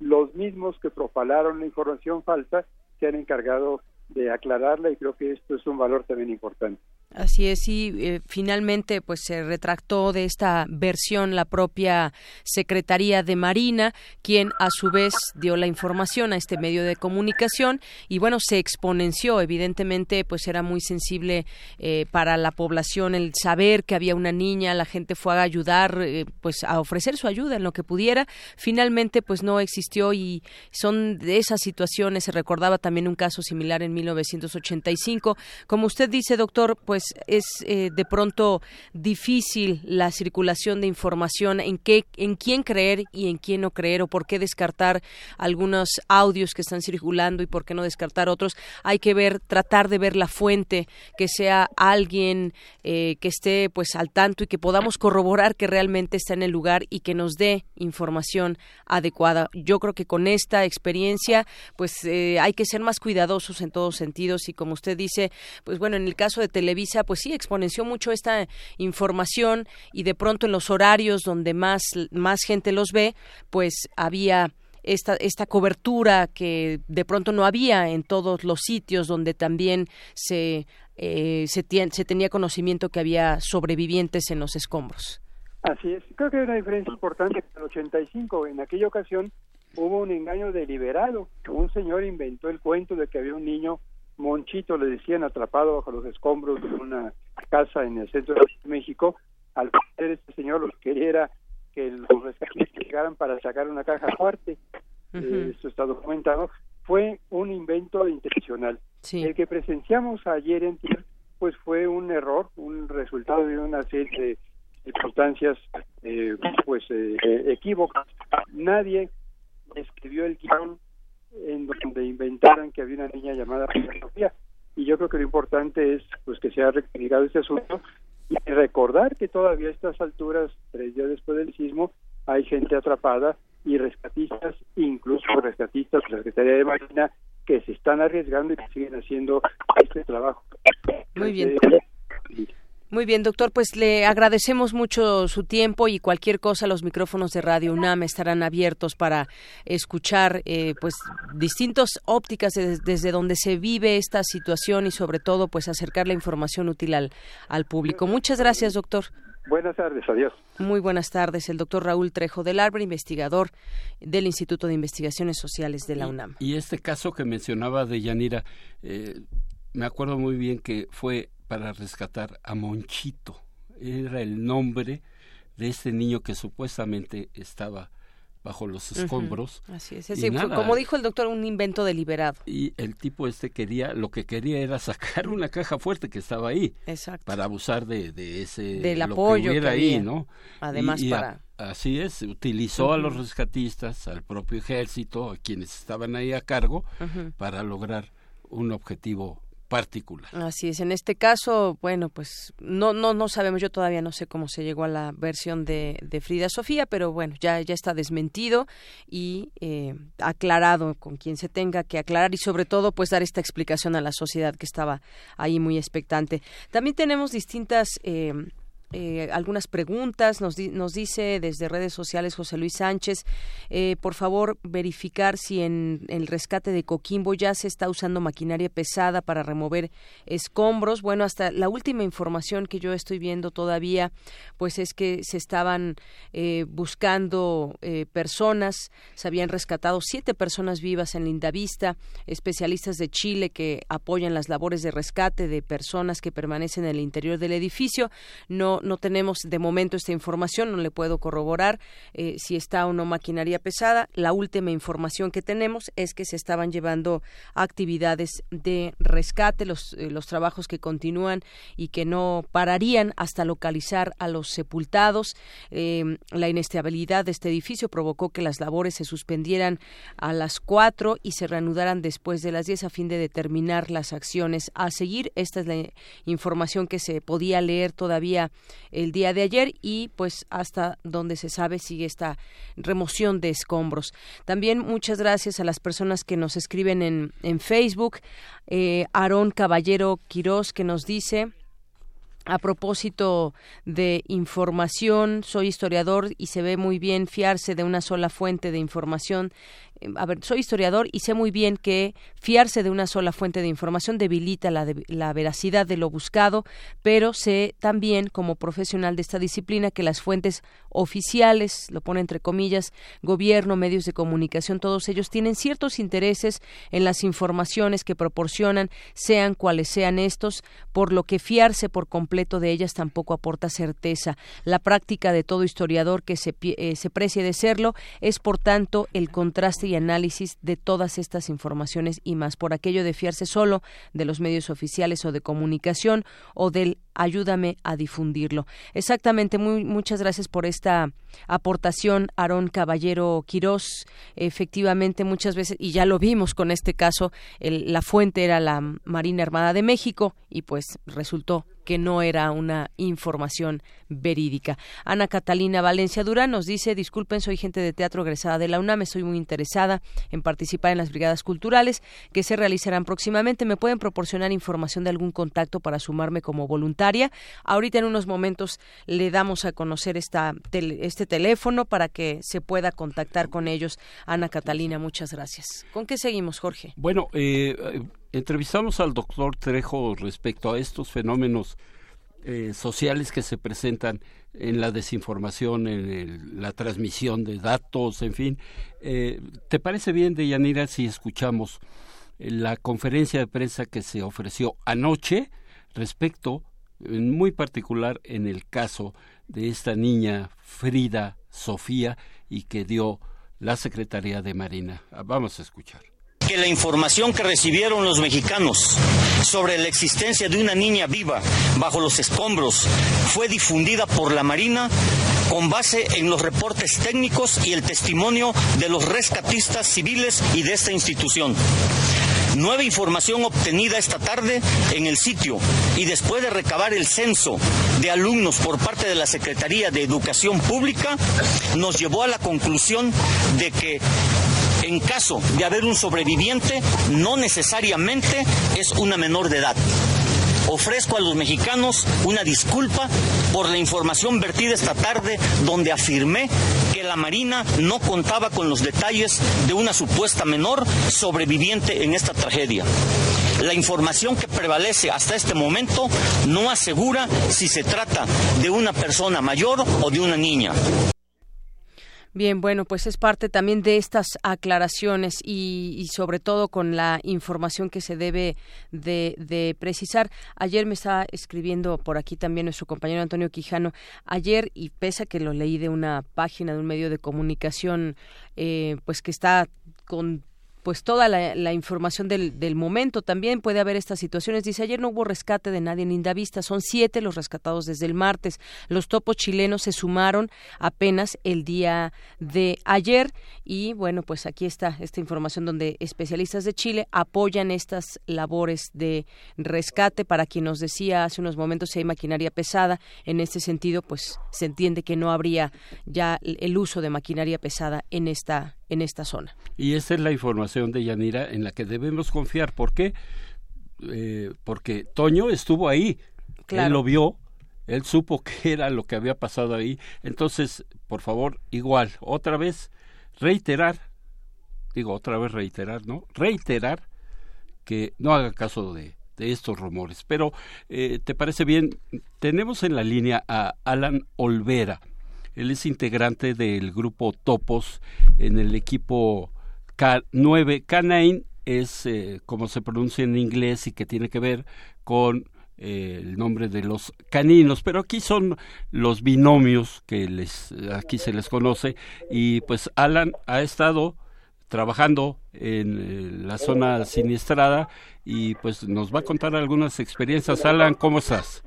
Los mismos que propalaron la información falsa se han encargado de aclararla y creo que esto es un valor también importante. Así es, y eh, finalmente pues se retractó de esta versión la propia Secretaría de Marina, quien a su vez dio la información a este medio de comunicación y bueno, se exponenció, evidentemente pues era muy sensible eh, para la población el saber que había una niña, la gente fue a ayudar, eh, pues a ofrecer su ayuda en lo que pudiera, finalmente pues no existió y son de esas situaciones, se recordaba también un caso similar en 1985, como usted dice doctor, pues es eh, de pronto difícil la circulación de información en qué en quién creer y en quién no creer o por qué descartar algunos audios que están circulando y por qué no descartar otros. Hay que ver tratar de ver la fuente que sea alguien eh, que esté pues al tanto y que podamos corroborar que realmente está en el lugar y que nos dé información adecuada. Yo creo que con esta experiencia pues eh, hay que ser más cuidadosos en todos sentidos y como usted dice pues bueno en el caso de Televisa pues sí, exponenció mucho esta información y de pronto en los horarios donde más, más gente los ve, pues había esta, esta cobertura que de pronto no había en todos los sitios donde también se, eh, se, se tenía conocimiento que había sobrevivientes en los escombros. Así es, creo que hay una diferencia importante. En el 85, en aquella ocasión, hubo un engaño deliberado. Un señor inventó el cuento de que había un niño Monchito le decían atrapado bajo los escombros de una casa en el centro de México. Al parecer este señor lo que quería era que los rescatistas llegaran para sacar una caja fuerte. Eh, esto está documentado. Fue un invento intencional. El que presenciamos ayer en Tier, pues fue un error, un resultado de una serie de circunstancias eh, pues eh, equívocas. Nadie escribió el guion en donde inventaran que había una niña llamada Sofía. Y yo creo que lo importante es pues que se ha rectificado este asunto y recordar que todavía a estas alturas, tres días después del sismo, hay gente atrapada y rescatistas, incluso rescatistas de la Secretaría de Marina, que se están arriesgando y que siguen haciendo este trabajo. Muy bien. Muy bien, doctor, pues le agradecemos mucho su tiempo y cualquier cosa, los micrófonos de Radio UNAM estarán abiertos para escuchar eh, pues distintas ópticas desde donde se vive esta situación y sobre todo pues acercar la información útil al, al público. Muchas gracias, doctor. Buenas tardes, adiós. Muy buenas tardes, el doctor Raúl Trejo del Arbre, investigador del Instituto de Investigaciones Sociales de la UNAM. Y, este caso que mencionaba de Yanira, eh, me acuerdo muy bien que fue para rescatar a Monchito. Era el nombre de este niño que supuestamente estaba bajo los escombros. Así es, como dijo el doctor, un invento deliberado. Y el tipo este quería, lo que quería era sacar una caja fuerte que estaba ahí. Exacto. Para abusar de, de ese... Del apoyo que, ahí, ¿no? Además para... así es, utilizó a los rescatistas, al propio ejército, a quienes estaban ahí a cargo, para lograr un objetivo particular. Así es, en este caso, bueno, pues no, no, no sabemos, yo todavía no sé cómo se llegó a la versión de, de Frida Sofía, pero bueno, ya, ya está desmentido y eh, aclarado con quien se tenga que aclarar y sobre todo pues dar esta explicación a la sociedad que estaba ahí muy expectante. También tenemos distintas... Eh, eh, algunas preguntas. Nos, nos dice desde redes sociales José Luis Sánchez, eh, por favor verificar si en el rescate de Coquimbo ya se está usando maquinaria pesada para remover escombros. Bueno, hasta la última información que yo estoy viendo todavía, pues es que se estaban eh, buscando personas, se habían rescatado siete personas vivas en Lindavista, especialistas de Chile que apoyan las labores de rescate de personas que permanecen en el interior del edificio. No, no tenemos de momento esta información, no le puedo corroborar eh, si está o no maquinaria pesada. La última información que tenemos es que se estaban llevando actividades de rescate, los, eh, trabajos que continúan y que no pararían hasta localizar a los sepultados. Eh, la inestabilidad de este edificio provocó que las labores se suspendieran a las cuatro y se reanudaran después de las diez a fin de determinar las acciones a seguir. Esta es la información que se podía leer todavía el día de ayer y pues hasta donde se sabe sigue esta remoción de escombros. También muchas gracias a las personas que nos escriben en, en Facebook. Eh, Aarón Caballero Quirós que nos dice a propósito de información, soy historiador y se ve muy bien fiarse de una sola fuente de información a ver, soy historiador y sé muy bien que fiarse de una sola fuente de información debilita la, veracidad de lo buscado, pero sé también como profesional de esta disciplina que las fuentes oficiales, lo pone entre comillas, gobierno, medios de comunicación, todos ellos tienen ciertos intereses en las informaciones que proporcionan, sean cuales sean estos, por lo que fiarse por completo de ellas tampoco aporta certeza. La práctica de todo historiador que se, eh, se precie de serlo es, por tanto, el contraste y análisis de todas estas informaciones y más, por aquello de fiarse solo de los medios oficiales o de comunicación o del ayúdame a difundirlo. Exactamente, muy, muchas gracias por esta aportación, Aarón Caballero Quirós. Efectivamente, muchas veces, y ya lo vimos con este caso, la fuente era la Marina Armada de México y pues resultó que no era una información verídica. Ana Catalina Valencia Durán nos dice, disculpen, soy gente de teatro egresada de la UNAM, estoy muy interesada en participar en las brigadas culturales que se realizarán próximamente. ¿Me pueden proporcionar información de algún contacto para sumarme como Ahorita en unos momentos le damos a conocer esta, este teléfono para que se pueda contactar con ellos. Ana Catalina, muchas gracias. ¿Con qué seguimos, Jorge? Bueno, eh, entrevistamos al doctor Trejo respecto a estos fenómenos eh, sociales que se presentan en la desinformación, en la transmisión de datos, en fin. Eh, ¿Te parece bien, Deyanira, si escuchamos la conferencia de prensa que se ofreció anoche respecto, muy particular, en el caso de esta niña Frida Sofía y que dio la Secretaría de Marina? Vamos a escuchar que la información que recibieron los mexicanos sobre la existencia de una niña viva bajo los escombros fue difundida por la Marina con base en los reportes técnicos y el testimonio de los rescatistas civiles y de esta institución. Nueva información obtenida esta tarde en el sitio y después de recabar el censo de alumnos por parte de la Secretaría de Educación Pública, nos llevó a la conclusión de que en caso de haber un sobreviviente, no necesariamente es una menor de edad. Ofrezco a los mexicanos una disculpa por la información vertida esta tarde donde afirmé que la Marina no contaba con los detalles de una supuesta menor sobreviviente en esta tragedia. La información que prevalece hasta este momento no asegura si se trata de una persona mayor o de una niña. Bien, bueno, pues es parte también de estas aclaraciones y, sobre todo con la información que se debe de, precisar. Ayer me estaba escribiendo por aquí también nuestro compañero Antonio Quijano. Ayer, y pese a que lo leí de una página de un medio de comunicación, eh, pues que está con pues toda la, información del, del, momento. También puede haber estas situaciones. Dice, ayer no hubo rescate de nadie en Indavista, son siete los rescatados desde el martes. Los topos chilenos se sumaron apenas el día de ayer y bueno, pues aquí está esta información donde especialistas de Chile apoyan estas labores de rescate. Para quien nos decía hace unos momentos si hay maquinaria pesada, en este sentido, pues se entiende que no habría ya el uso de maquinaria pesada en esta en esta zona. Y esa es la información de Yanira en la que debemos confiar. ¿Por qué? Eh, porque Toño estuvo ahí, él lo vio, él supo <laughs> qué era lo que había pasado ahí. Entonces, por favor, igual, otra vez, reiterar, digo otra vez reiterar, ¿no? Reiterar que no haga caso de, de estos rumores. Pero, eh, ¿te parece bien? Tenemos en la línea a Alan Olvera. Él es integrante del grupo Topos en el equipo K9. K9 es eh, como se pronuncia en inglés y que tiene que ver con eh, el nombre de los caninos, pero aquí son los binomios que les aquí se les conoce y pues Alan ha estado trabajando en eh, la zona siniestrada y pues nos va a contar algunas experiencias. Alan, ¿cómo estás?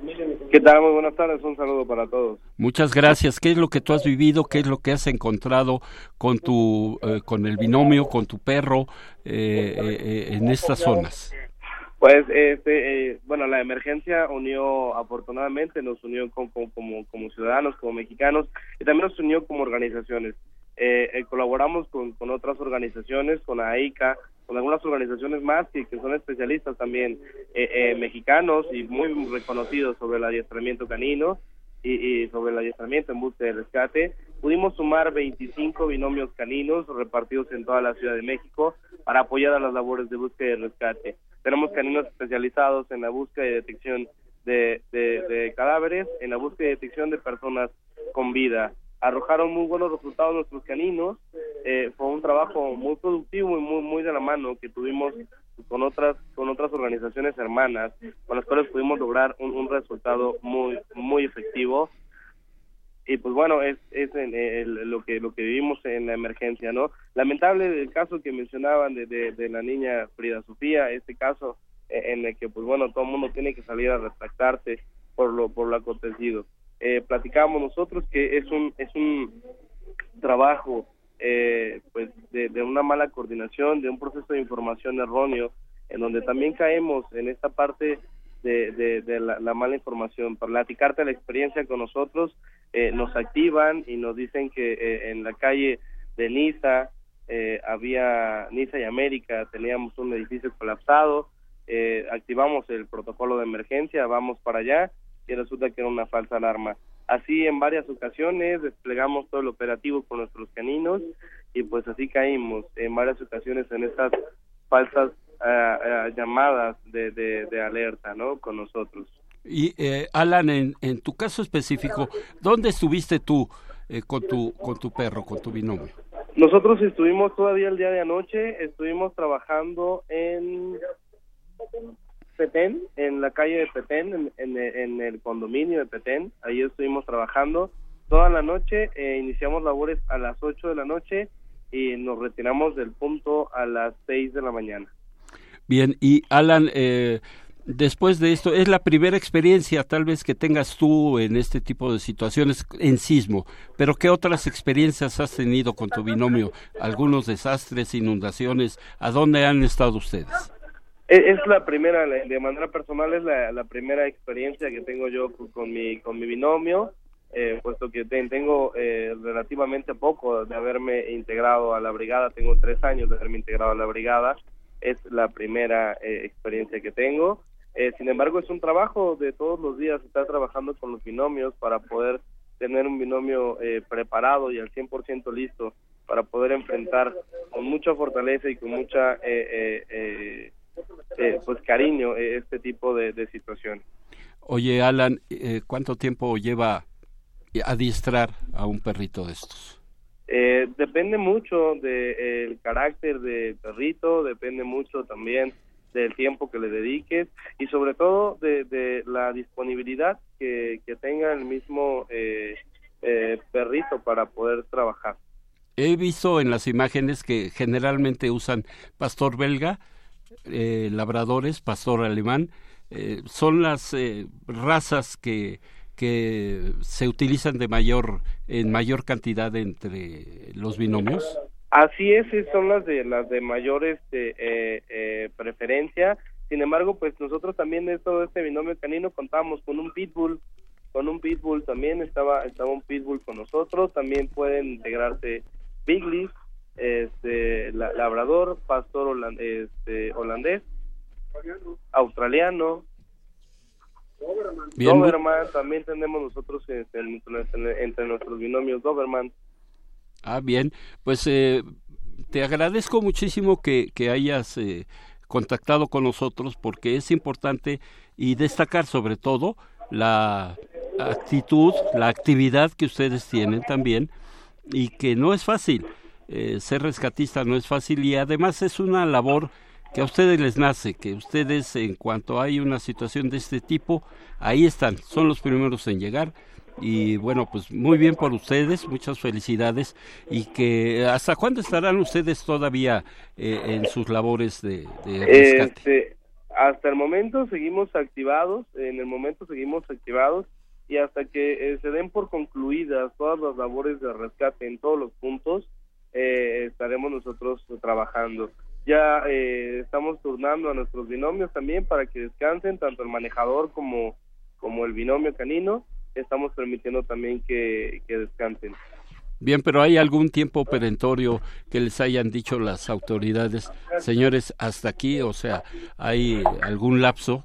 ¿Qué tal? Muy buenas tardes, un saludo para todos. Muchas gracias. ¿Qué es lo que tú has vivido? ¿Qué es lo que has encontrado con tu, eh, con el binomio, con tu perro eh, eh, en estas zonas? Pues, este, eh, bueno, la emergencia unió, afortunadamente, nos unió como, como ciudadanos, como mexicanos, y también nos unió como organizaciones. Eh, eh, colaboramos con, con otras organizaciones, con AICA, con algunas organizaciones más que, que son especialistas también eh, eh, mexicanos y muy reconocidos sobre el adiestramiento canino y, sobre el adiestramiento en búsqueda de rescate. Pudimos sumar 25 binomios caninos repartidos en toda la Ciudad de México para apoyar a las labores de búsqueda y rescate. Tenemos caninos especializados en la búsqueda y detección de, de- de cadáveres, en la búsqueda y detección de personas con vida. Arrojaron muy buenos resultados nuestros caninos. Eh, fue un trabajo muy productivo y muy muy de la mano que tuvimos con otras con otras organizaciones hermanas con las cuales pudimos lograr un, un resultado muy muy efectivo. Y pues bueno es es lo que lo que vivimos en la emergencia no lamentable el caso que mencionaban de, de, de la niña Frida Sofía este caso eh, en el que pues bueno todo el mundo tiene que salir a retractarse por lo por lo acontecido eh, platicábamos nosotros que es un es un trabajo eh, pues de, de una mala coordinación de un proceso de información erróneo en donde también caemos en esta parte de, de, la mala información. Para platicarte la experiencia con nosotros, eh, nos activan y nos dicen que eh, en la calle de Niza eh, había Niza y América, teníamos un edificio colapsado, eh, activamos el protocolo de emergencia, vamos para allá y resulta que era una falsa alarma. Así en varias ocasiones desplegamos todo el operativo con nuestros caninos y pues así caímos en varias ocasiones en estas falsas ah, llamadas de, de, de alerta, ¿no? Con nosotros. Y eh, Alan, en, en tu caso específico, ¿dónde estuviste tú eh, con tu con tu perro, con tu binomio? Nosotros estuvimos todavía el día de anoche, estuvimos trabajando en Petén, en la calle de Petén, en, en- el condominio de Petén, ahí estuvimos trabajando toda la noche, eh, iniciamos labores a las 8 de la noche y nos retiramos del punto a las 6 de la mañana. Bien, y Alan, eh, después de esto, es la primera experiencia tal vez que tengas tú en este tipo de situaciones en sismo, pero ¿qué otras experiencias has tenido con tu binomio? ¿Algunos desastres, inundaciones? ¿A dónde han estado ustedes? Es la primera, de manera personal es la, la primera experiencia que tengo yo con, mi con mi binomio, eh, puesto que te- tengo eh, relativamente poco de haberme integrado a la brigada, tengo tres años de haberme integrado a la brigada, es la primera eh, experiencia que tengo. Eh, sin embargo, es un trabajo de todos los días estar trabajando con los binomios para poder tener un binomio eh, preparado y al 100% listo para poder enfrentar con mucha fortaleza y con mucha eh, eh, pues cariño eh, este tipo de, de situaciones. Oye, Alan, eh, ¿cuánto tiempo lleva adiestrar a un perrito de estos? Eh, depende mucho del carácter del perrito, depende mucho también del tiempo que le dediques y sobre todo de, de la disponibilidad que, que tenga el mismo perrito para poder trabajar. He visto en las imágenes que generalmente usan pastor belga, eh, labradores, pastor alemán. eh, son las eh, razas que, que se utilizan de mayor en mayor cantidad entre los binomios. Así es, son las de las de mayor este, eh, preferencia. Sin embargo, pues nosotros también de todo este binomio canino contábamos con un pitbull, con un pitbull también estaba estaba un pitbull con nosotros. También pueden integrarse biglis, este, la- labrador, pastor este, holandés, australiano, Bien, Doberman. También tenemos nosotros este, entre, entre nuestros binomios Doberman. Ah, bien. Pues eh, te agradezco muchísimo que, que hayas eh, contactado con nosotros porque es importante y destacar sobre todo la actitud, la actividad que ustedes tienen también y que no es fácil. Eh, ser rescatista no es fácil y además es una labor que a ustedes les nace, que ustedes en cuanto hay una situación de este tipo, ahí están, son los primeros en llegar y bueno, pues muy bien por ustedes, muchas felicidades y que hasta cuándo estarán ustedes todavía eh, en sus labores de, rescate. Este, hasta el momento seguimos activados, en el momento seguimos activados y hasta que eh, se den por concluidas todas las labores de rescate en todos los puntos, eh, estaremos nosotros trabajando. Ya eh, estamos turnando a nuestros binomios también para que descansen, tanto el manejador como, como el binomio canino. Estamos permitiendo también que, que descansen. Bien, pero ¿hay algún tiempo perentorio que les hayan dicho las autoridades, señores, hasta aquí? O sea, ¿hay algún lapso?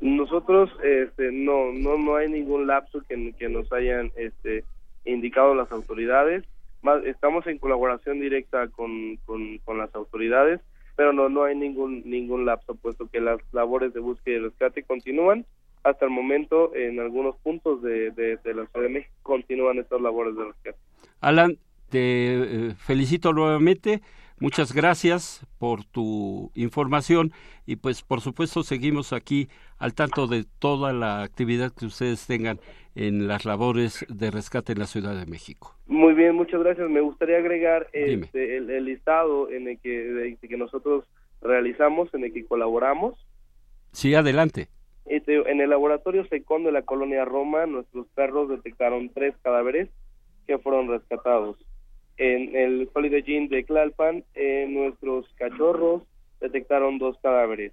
Nosotros este, no, no, no hay ningún lapso que, que nos hayan este, indicado las autoridades. Más, estamos en colaboración directa con, con, las autoridades, pero no, no hay ningún, ningún lapso, puesto que las labores de búsqueda y rescate continúan. Hasta el momento, en algunos puntos de, de, de la Ciudad de México continúan estas labores de rescate. Alan, te eh, felicito nuevamente. Muchas gracias por tu información y pues por supuesto seguimos aquí al tanto de toda la actividad que ustedes tengan en las labores de rescate en la Ciudad de México. Muy bien, muchas gracias. Me gustaría agregar este, el, el, listado en el que, de, que nosotros realizamos, en el que colaboramos. Sí, adelante. Este, en el laboratorio Secón de la colonia Roma, nuestros perros detectaron tres cadáveres que fueron rescatados en el Holiday Inn de Tlalpan, en nuestros cachorros detectaron dos cadáveres.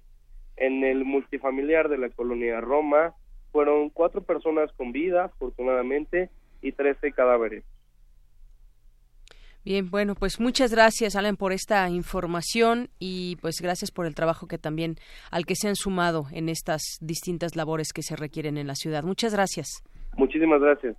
En el multifamiliar de la colonia Roma fueron cuatro personas con vida, afortunadamente, y trece cadáveres. Bien, bueno, pues muchas gracias, Alan, por esta información y pues gracias por el trabajo que también al que se han sumado en estas distintas labores que se requieren en la ciudad. Muchas gracias. Muchísimas gracias.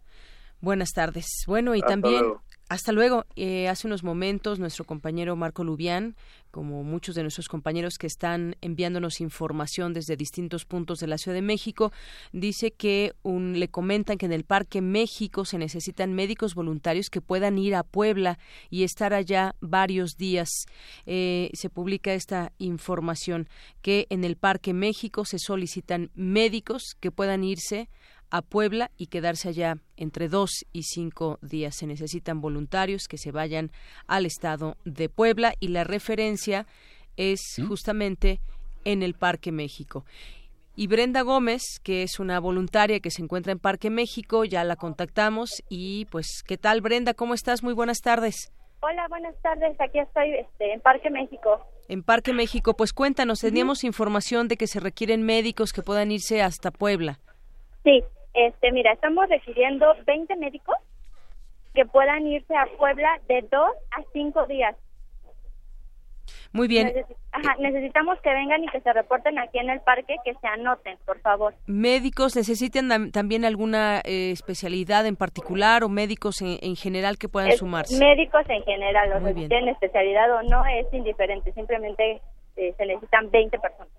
Buenas tardes. Bueno, y Hasta también luego. Hasta luego. Eh, hace unos momentos nuestro compañero Marco Lubián, como muchos de nuestros compañeros que están enviándonos información desde distintos puntos de la Ciudad de México, dice que un, le comentan que en el Parque México se necesitan médicos voluntarios que puedan ir a Puebla y estar allá varios días. Eh, se publica esta información que en el Parque México se solicitan médicos que puedan irse a Puebla y quedarse allá entre dos y cinco días. Se necesitan voluntarios que se vayan al estado de Puebla y la referencia es justamente en el Parque México. Y Brenda Gómez, que es una voluntaria que se encuentra en Parque México, ya la contactamos y pues, ¿qué tal Brenda? ¿Cómo estás? Muy buenas tardes. Hola, buenas tardes. Aquí estoy este, en Parque México. En Parque México, pues cuéntanos, teníamos información de que se requieren médicos que puedan irse hasta Puebla. Sí, este, mira, estamos requiriendo 20 médicos que puedan irse a Puebla de dos a cinco días. Muy bien. Ajá, necesitamos que vengan y que se reporten aquí en el parque, que se anoten, por favor. ¿Médicos necesitan tam- también alguna eh, especialidad en particular o médicos en, en general que puedan Es sumarse? Médicos en general, o sea, si tienen especialidad o no, es indiferente. Simplemente eh, se necesitan 20 personas.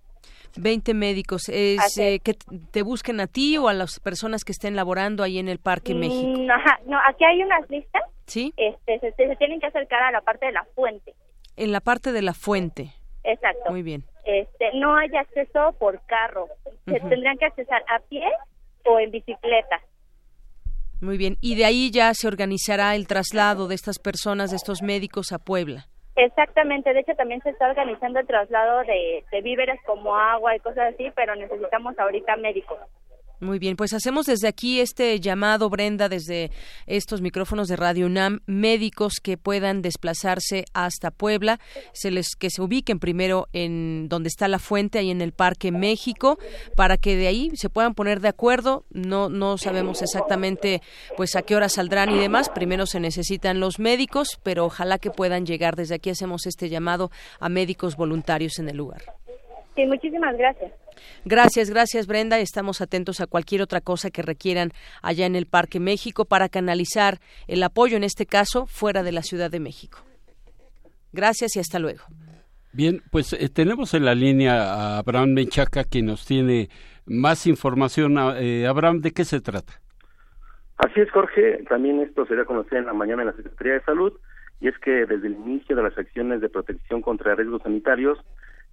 20 médicos. Es, eh, que te busquen a ti o a las personas que estén laborando ahí en el Parque México. Mm, ajá, no, aquí hay unas listas. ¿Sí? Este, se, se tienen que acercar a la parte de la fuente. En la parte de la fuente. Exacto. Muy bien. Este, no hay acceso por carro. Se Ujú. tendrán que accesar a pie o en bicicleta. Muy bien. Y de ahí ya se organizará el traslado de estas personas, de estos médicos a Puebla. Exactamente, de hecho también se está organizando el traslado de, de víveres como agua y cosas así, pero necesitamos ahorita médicos. Muy bien, pues hacemos desde aquí este llamado, Brenda, desde estos micrófonos de Radio UNAM, médicos que puedan desplazarse hasta Puebla, se les que se ubiquen primero en donde está la fuente, ahí en el Parque México, para que de ahí se puedan poner de acuerdo. No no sabemos exactamente pues a qué hora saldrán y demás. Primero se necesitan los médicos, pero ojalá que puedan llegar. Desde aquí hacemos este llamado a médicos voluntarios en el lugar. Sí, muchísimas gracias. Gracias, gracias Brenda. Estamos atentos a cualquier otra cosa que requieran allá en el Parque México para canalizar el apoyo, en este caso, fuera de la Ciudad de México. Gracias y hasta luego. Bien, pues eh, tenemos en la línea a Abraham Menchaca que nos tiene más información. Eh, Abraham, ¿de qué se trata? Así es, Jorge. También esto se dio a conocer en la mañana en la Secretaría de Salud, y es que desde el inicio de las acciones de protección contra riesgos sanitarios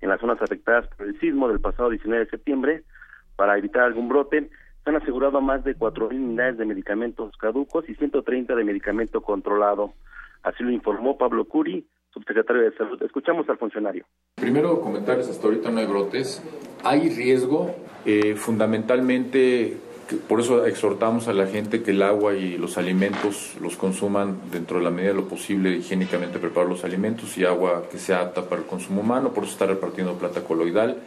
en las zonas afectadas por el sismo del pasado 19 de septiembre, para evitar algún brote, se han asegurado más de 4.000 unidades de medicamentos caducos y 130 de medicamento controlado. Así lo informó Pablo Curi, subsecretario de Salud. Escuchamos al funcionario. Primero, comentarios, hasta ahorita no hay brotes. Hay riesgo, eh, fundamentalmente por eso exhortamos a la gente que el agua y los alimentos los consuman dentro de la medida de lo posible higiénicamente preparar los alimentos y agua que sea apta para el consumo humano, por eso está repartiendo plata coloidal.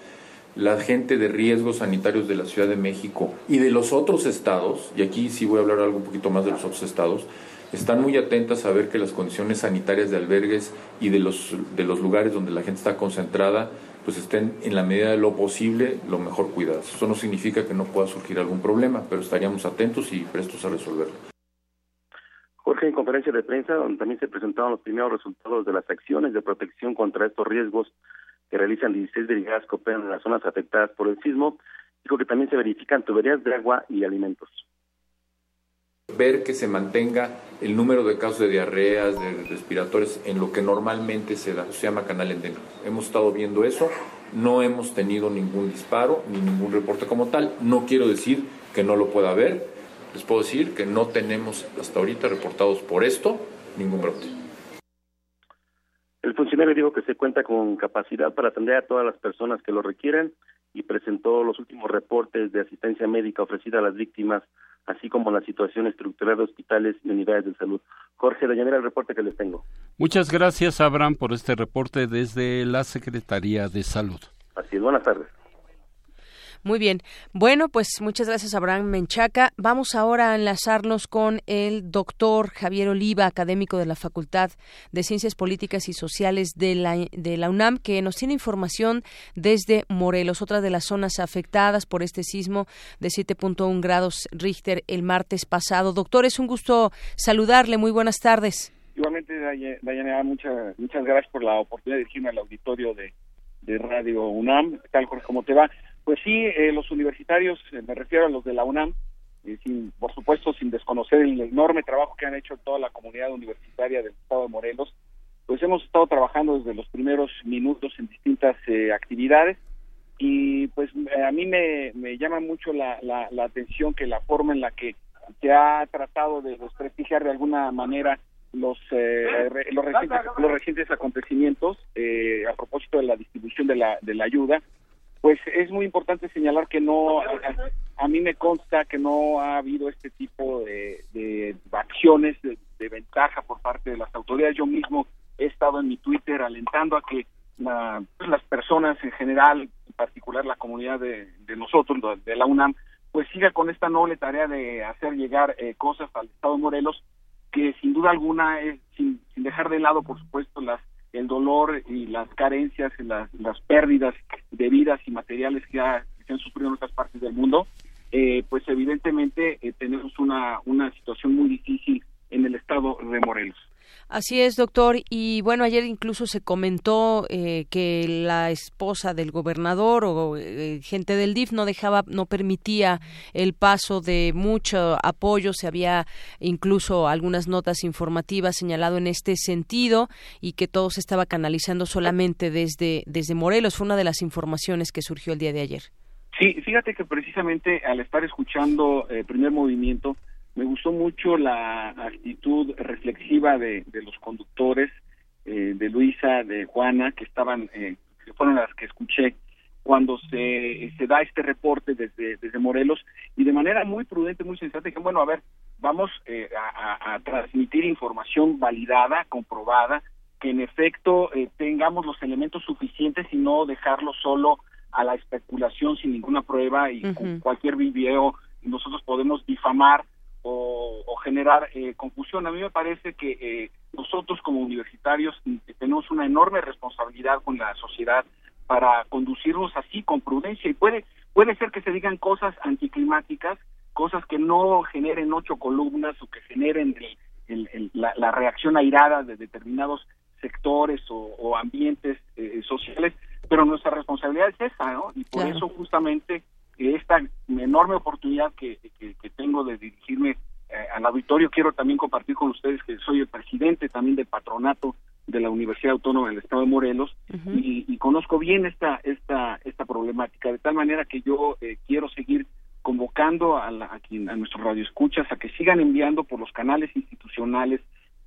La gente de riesgos sanitarios de la Ciudad de México y de los otros estados, y aquí sí voy a hablar algo un poquito más de los otros estados, están muy atentas a ver que las condiciones sanitarias de albergues y de los, de los lugares donde la gente está concentrada pues estén en la medida de lo posible lo mejor cuidados. Eso no significa que no pueda surgir algún problema, pero estaríamos atentos y prestos a resolverlo. Jorge, en conferencia de prensa, donde también se presentaron los primeros resultados de las acciones de protección contra estos riesgos que realizan 16 brigadas que operan en las zonas afectadas por el sismo, dijo que también se verifican tuberías de agua y alimentos ver que se mantenga el número de casos de diarreas, de respiratorios, en lo que normalmente se da, se llama canal endémico. Hemos estado viendo eso, no hemos tenido ningún disparo ni ningún reporte como tal. No quiero decir que no lo pueda haber, les puedo decir que no tenemos hasta ahorita reportados por esto ningún brote. El funcionario dijo que se cuenta con capacidad para atender a todas las personas que lo requieren y presentó los últimos reportes de asistencia médica ofrecida a las víctimas así como la situación estructural de hospitales y unidades de salud. Jorge Dayanera, el reporte que les tengo. Muchas gracias, Abraham, por este reporte desde la Secretaría de Salud. Así es, buenas tardes. Muy bien. Bueno, pues muchas gracias, Abraham Menchaca. Vamos ahora a enlazarnos con el doctor Javier Oliva, académico de la Facultad de Ciencias Políticas y Sociales de la, de la UNAM, que nos tiene información desde Morelos, otra de las zonas afectadas por este sismo de 7.1 grados Richter el martes pasado. Doctor, es un gusto saludarle. Muy buenas tardes. Igualmente, Dayana, muchas, muchas gracias por la oportunidad de dirigirme al auditorio de, de Radio UNAM. ¿Qué tal? ¿Cómo te va? Pues sí, eh, los universitarios, eh, me refiero a los de la UNAM, eh, sin, por supuesto sin desconocer el enorme trabajo que han hecho toda la comunidad universitaria del estado de Morelos, pues hemos estado trabajando desde los primeros minutos en distintas actividades. Y pues a mí me, llama mucho la, la, atención que la forma en la que se ha tratado de desprestigiar de alguna manera los los, recientes, los recientes acontecimientos a propósito de la distribución de la, de la ayuda pues es muy importante señalar que no, a, mí me consta que no ha habido este tipo de, acciones de, ventaja por parte de las autoridades. Yo mismo he estado en mi Twitter alentando a que pues, las personas en general, en particular la comunidad de, nosotros, de la UNAM, pues siga con esta noble tarea de hacer llegar eh, cosas al Estado de Morelos, que sin duda alguna, es, sin dejar de lado, por supuesto, las el dolor y las carencias y las, las pérdidas de vidas y materiales que, se han sufrido en otras partes del mundo, eh, pues evidentemente eh, tenemos una, una situación muy difícil en el estado de Morelos. Así es, doctor. Y bueno, ayer incluso se comentó eh, que la esposa del gobernador o eh, gente del DIF no dejaba, no permitía el paso de mucho apoyo. Se había incluso algunas notas informativas señalado en este sentido y que todo se estaba canalizando solamente desde, desde Morelos. Fue una de las informaciones que surgió el día de ayer. Sí, fíjate que precisamente al estar escuchando el primer movimiento, me gustó mucho la actitud reflexiva de, los conductores, eh, de Luisa, de Juana, que estaban, eh, que fueron las que escuché cuando se, se da este reporte desde, desde Morelos y de manera muy prudente, muy sensata, dijeron, bueno, a ver, vamos eh, a, transmitir información validada, comprobada, que en efecto tengamos los elementos suficientes y no dejarlo solo a la especulación sin ninguna prueba y con cualquier video nosotros podemos difamar o, generar eh, confusión. A mí me parece que eh, nosotros como universitarios tenemos una enorme responsabilidad con la sociedad para conducirnos así con prudencia y puede puede ser que se digan cosas anticlimáticas, cosas que no generen ocho columnas o que generen la, reacción airada de determinados sectores o, ambientes eh, sociales, pero nuestra responsabilidad es esa, ¿no? Y por eso justamente esta enorme oportunidad que, tengo de dirigirme eh, al auditorio, quiero también compartir con ustedes que soy el presidente también del patronato de la Universidad Autónoma del Estado de Morelos y, conozco bien esta esta esta problemática de tal manera que yo eh, quiero seguir convocando a, la, a, quien, a nuestros radioescuchas a que sigan enviando por los canales institucionales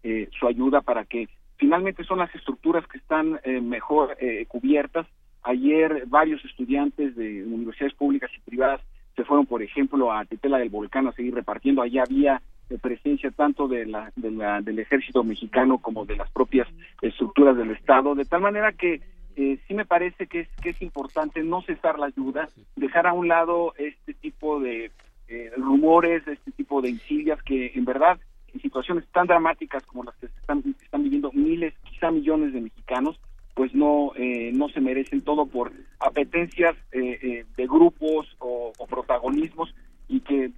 eh, su ayuda para que finalmente son las estructuras que están mejor cubiertas Ayer varios estudiantes de universidades públicas y privadas se fueron, por ejemplo, a Tetela del Volcán a seguir repartiendo. Allí había eh, presencia tanto de la, de la, del ejército mexicano como de las propias estructuras del Estado, de tal manera que eh, sí me parece que es, que es importante no cesar la ayuda, dejar a un lado este tipo de eh, rumores, este tipo de insidias que en verdad en situaciones tan dramáticas como las que están, están viviendo miles, quizá millones de mexicanos, pues no eh, no se merecen todo por apetencias eh, eh, de grupos o, protagonismos y que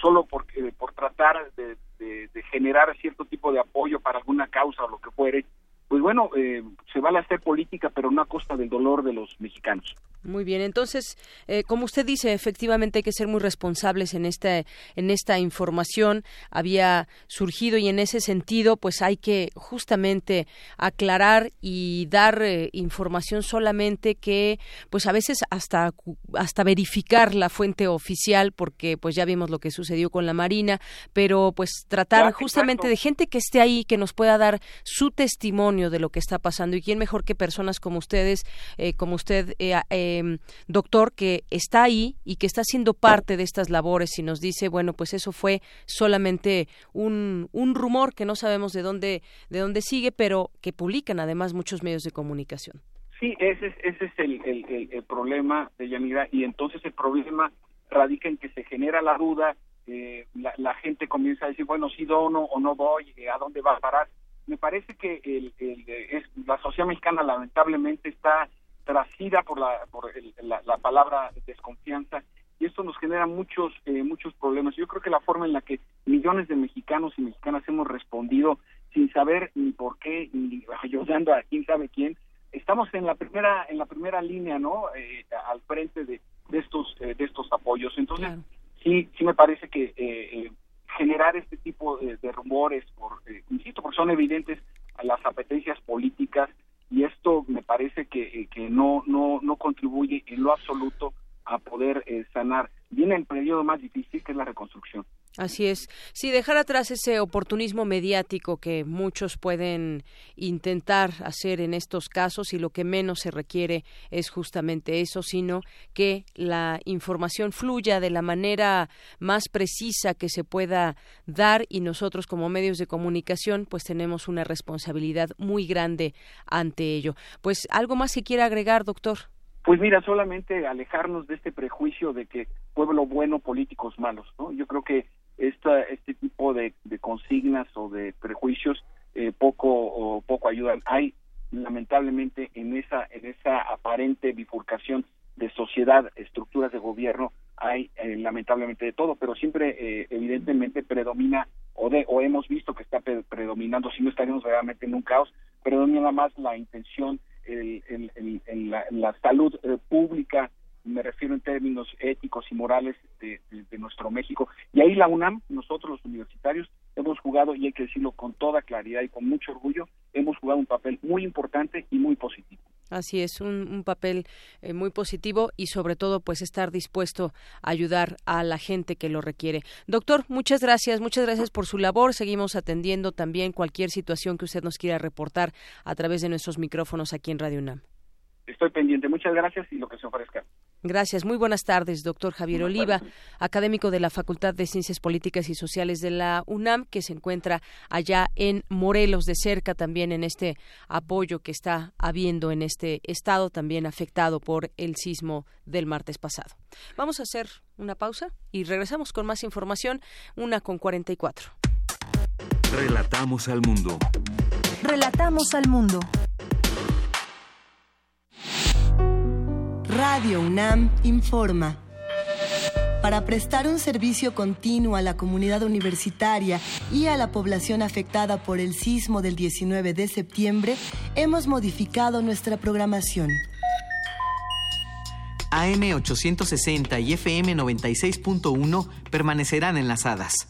solo por, eh, por tratar de, de, de, generar cierto tipo de apoyo para alguna causa o lo que fuere, pues bueno, eh, se vale hacer política, pero no a costa del dolor de los mexicanos. Muy bien, entonces, eh, como usted dice, efectivamente hay que ser muy responsables en esta en esta información. Había surgido y en ese sentido, pues hay que justamente aclarar y dar eh, información solamente que, pues a veces hasta hasta verificar la fuente oficial, porque pues ya vimos lo que sucedió con la Marina, pero pues tratar justamente exacto. de gente que esté ahí, que nos pueda dar su testimonio de lo que está pasando y quién mejor que personas como ustedes, eh, como usted. Eh, eh, doctor que está ahí y que está siendo parte de estas labores y nos dice, bueno, pues eso fue solamente un, un rumor que no sabemos de dónde, de dónde sigue, pero que publican además muchos medios de comunicación. Sí, ese es, ese es el, el, el, problema de Yanira y entonces el problema radica en que se genera la duda, eh, la, la, gente comienza a decir, bueno, si dono o no doy, ¿a dónde va a parar? Me parece que el, el, es, la sociedad mexicana lamentablemente está trasida por la por el, la, la, palabra desconfianza y esto nos genera muchos eh, muchos problemas. Yo creo que la forma en la que millones de mexicanos y mexicanas hemos respondido sin saber ni por qué ni ayudando a quién sabe quién, estamos en la primera en la primera línea, ¿no? Eh, al frente de, de estos eh, de estos apoyos. Entonces claro. sí sí me parece que eh, generar este tipo de, de rumores, por insisto, porque son evidentes las apetencias políticas y esto me parece que, que no, no, no contribuye en lo absoluto a poder eh, sanar. Viene el periodo más difícil que es la reconstrucción. Así es. Sí, dejar atrás ese oportunismo mediático que muchos pueden intentar hacer en estos casos y lo que menos se requiere es justamente eso, sino que la información fluya de la manera más precisa que se pueda dar y nosotros como medios de comunicación pues tenemos una responsabilidad muy grande ante ello. Pues algo más que quiera agregar, doctor. Pues mira, solamente alejarnos de este prejuicio de que pueblo bueno, políticos malos, ¿no? Yo creo que esta, este tipo de, de consignas o de prejuicios eh, poco o poco ayudan. Hay lamentablemente en esa en esa aparente bifurcación de sociedad, estructuras de gobierno, hay eh, lamentablemente de todo, pero siempre eh, evidentemente predomina o de o hemos visto que está predominando, si no estaríamos realmente en un caos, predomina más la intención, el, el, el la, la, salud eh, pública me refiero en términos éticos y morales de, de, de, nuestro México. Y ahí la UNAM, nosotros los universitarios, hemos jugado, y hay que decirlo con toda claridad y con mucho orgullo, hemos jugado un papel muy importante y muy positivo. Así es, un, un papel eh, muy positivo y sobre todo pues estar dispuesto a ayudar a la gente que lo requiere. Doctor, muchas gracias, muchas gracias por su labor. Seguimos atendiendo también cualquier situación que usted nos quiera reportar a través de nuestros micrófonos aquí en Radio UNAM. Estoy pendiente. Muchas gracias y lo que se ofrezca. Gracias. Muy buenas tardes, doctor Javier Oliva, académico de la Facultad de Ciencias Políticas y Sociales de la UNAM, que se encuentra allá en Morelos de cerca también en este apoyo que está habiendo en este estado, también afectado por el sismo del martes pasado. Vamos a hacer una pausa y regresamos con más información, una con 44. Relatamos al mundo. Relatamos al mundo. Radio UNAM informa. Para prestar un servicio continuo a la comunidad universitaria y a la población afectada por el sismo del 19 de septiembre, hemos modificado nuestra programación. AM 860 y FM 96.1 permanecerán enlazadas.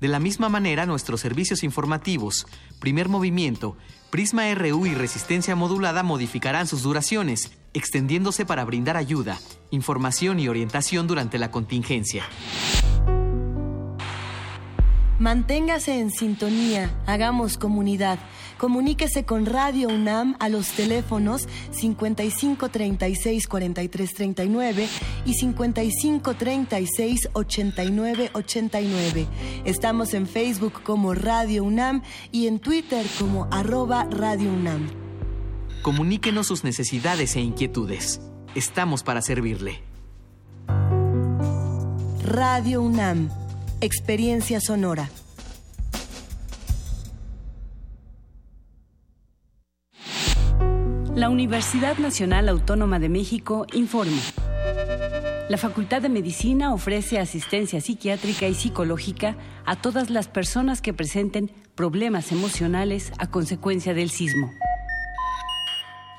De la misma manera, nuestros servicios informativos, primer movimiento, Prisma RU y resistencia modulada modificarán sus duraciones, extendiéndose para brindar ayuda, información y orientación durante la contingencia. Manténgase en sintonía, hagamos comunidad. Comuníquese con Radio UNAM a los teléfonos 55 36 43 39 y 55 36 89 89. Estamos en Facebook como Radio UNAM y en Twitter como arroba Radio UNAM. Comuníquenos sus necesidades e inquietudes. Estamos para servirle. Radio UNAM, Experiencia Sonora. La Universidad Nacional Autónoma de México informa. La Facultad de Medicina ofrece asistencia psiquiátrica y psicológica a todas las personas que presenten problemas emocionales a consecuencia del sismo.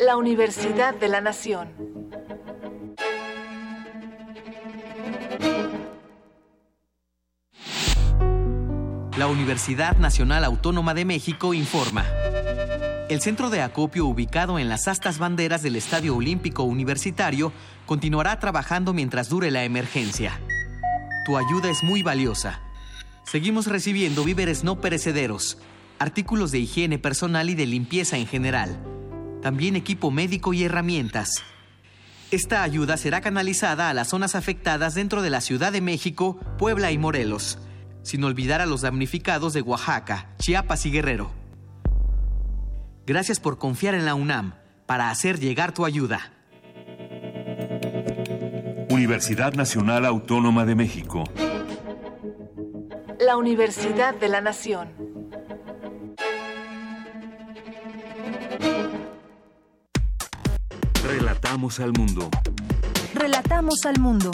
la Universidad de la Nación. La Universidad Nacional Autónoma de México informa. El centro de acopio ubicado en las astas banderas del Estadio Olímpico Universitario continuará trabajando mientras dure la emergencia. Tu ayuda es muy valiosa. Seguimos recibiendo víveres no perecederos, artículos de higiene personal y de limpieza en general también equipo médico y herramientas. Esta ayuda será canalizada a las zonas afectadas dentro de la Ciudad de México, Puebla y Morelos, sin olvidar a los damnificados de Oaxaca, Chiapas y Guerrero. Gracias por confiar en la UNAM para hacer llegar tu ayuda. Universidad Nacional Autónoma de México. La Universidad de la Nación. Relatamos al mundo. Relatamos al mundo.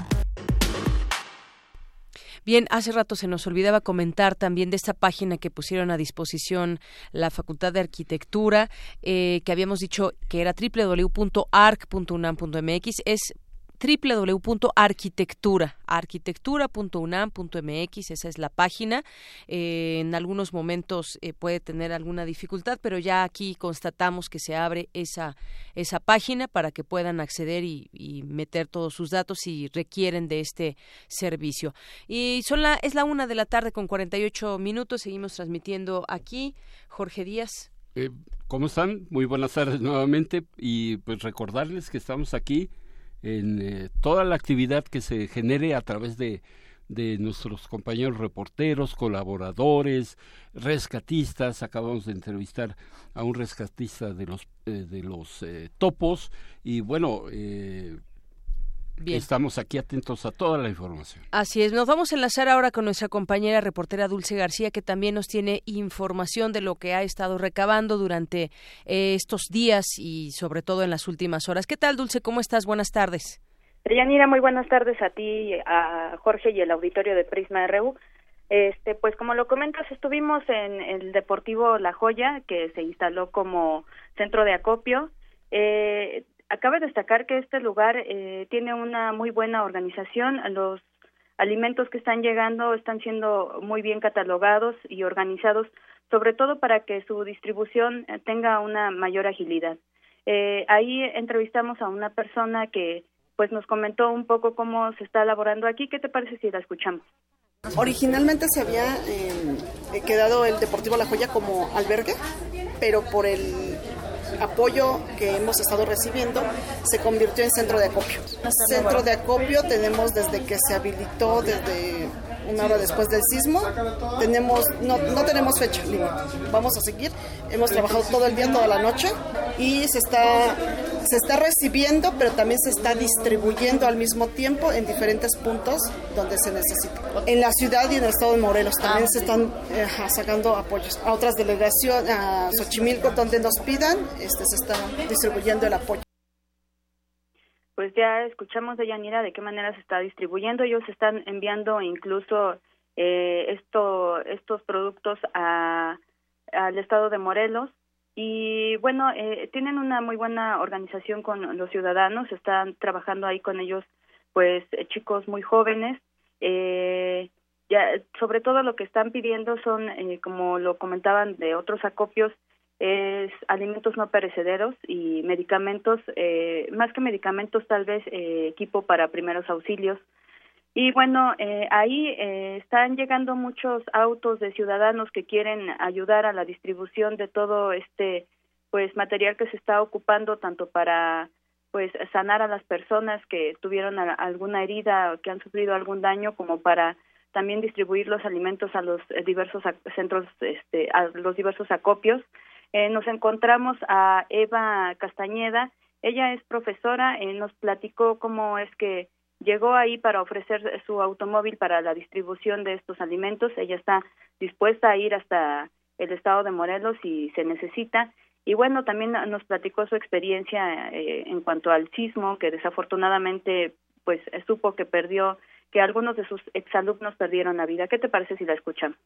Bien, hace rato se nos olvidaba comentar también de esta página que pusieron a disposición la Facultad de Arquitectura, eh, que habíamos dicho que era www.arc.unam.mx. Es www.arquitectura, esa es la página. Eh, en algunos momentos eh, puede tener alguna dificultad, pero ya aquí constatamos que se abre esa, esa página para que puedan acceder y, meter todos sus datos si requieren de este servicio. Y son la, es la una de la tarde con 48 minutos, seguimos transmitiendo aquí. Jorge Díaz. Eh, ¿Cómo están? Muy buenas tardes nuevamente y pues recordarles que estamos aquí en eh, toda la actividad que se genere a través de, de nuestros compañeros reporteros, colaboradores, rescatistas. Acabamos de entrevistar a un rescatista de los, eh, de los eh, topos y bueno, Estamos aquí atentos a toda la información. Así es, nos vamos a enlazar ahora con nuestra compañera reportera Dulce García, que también nos tiene información de lo que ha estado recabando durante eh, estos días y sobre todo en las últimas horas. ¿Qué tal, Dulce? ¿Cómo estás? Buenas tardes. Yanira, muy buenas tardes a ti, a Jorge y el auditorio de Prisma RU. Este, pues como lo comentas, estuvimos en el Deportivo La Joya, que se instaló como centro de acopio. Eh, Acabe de destacar que este lugar eh, tiene una muy buena organización. Los alimentos que están llegando están siendo muy bien catalogados y organizados, sobre todo para que su distribución eh, tenga una mayor agilidad. Eh, ahí entrevistamos a una persona que pues nos comentó un poco cómo se está elaborando aquí. ¿Qué te parece si la escuchamos? Originalmente se había quedado el Deportivo La Joya como albergue, pero por el apoyo que hemos estado recibiendo se convirtió en centro de acopio. Centro de acopio tenemos desde que se habilitó, desde una hora después del sismo. Tenemos, no, no tenemos fecha Vamos a seguir. Hemos trabajado todo el día, toda la noche y se está, se está recibiendo, pero también se está distribuyendo al mismo tiempo en diferentes puntos donde se necesita. En la ciudad y en el estado de Morelos también se están eh, sacando apoyos. A otras delegaciones, a Xochimilco, donde nos pidan, este, se está distribuyendo el apoyo pues ya escuchamos de Yanira de qué manera se está distribuyendo. Ellos están enviando incluso eh, esto, estos productos a al estado de Morelos y bueno, eh, tienen una muy buena organización con los ciudadanos, están trabajando ahí con ellos, pues chicos muy jóvenes. Eh, ya, sobre todo lo que están pidiendo son, eh, como lo comentaban de otros acopios, es alimentos no perecederos y medicamentos, eh, más que medicamentos, tal vez eh, equipo para primeros auxilios. Y bueno, eh, ahí eh, están llegando muchos autos de ciudadanos que quieren ayudar a la distribución de todo este pues material que se está ocupando tanto para pues sanar a las personas que tuvieron alguna herida o que han sufrido algún daño como para también distribuir los alimentos a los diversos centros este a los diversos acopios eh, nos encontramos a Eva Castañeda ella es profesora eh, nos platicó cómo es que llegó ahí para ofrecer su automóvil para la distribución de estos alimentos. Ella está dispuesta a ir hasta el estado de Morelos si se necesita. Y bueno, también nos platicó su experiencia eh, en cuanto al sismo, que desafortunadamente pues supo que perdió, que algunos de sus exalumnos perdieron la vida. ¿Qué te parece si la escuchamos?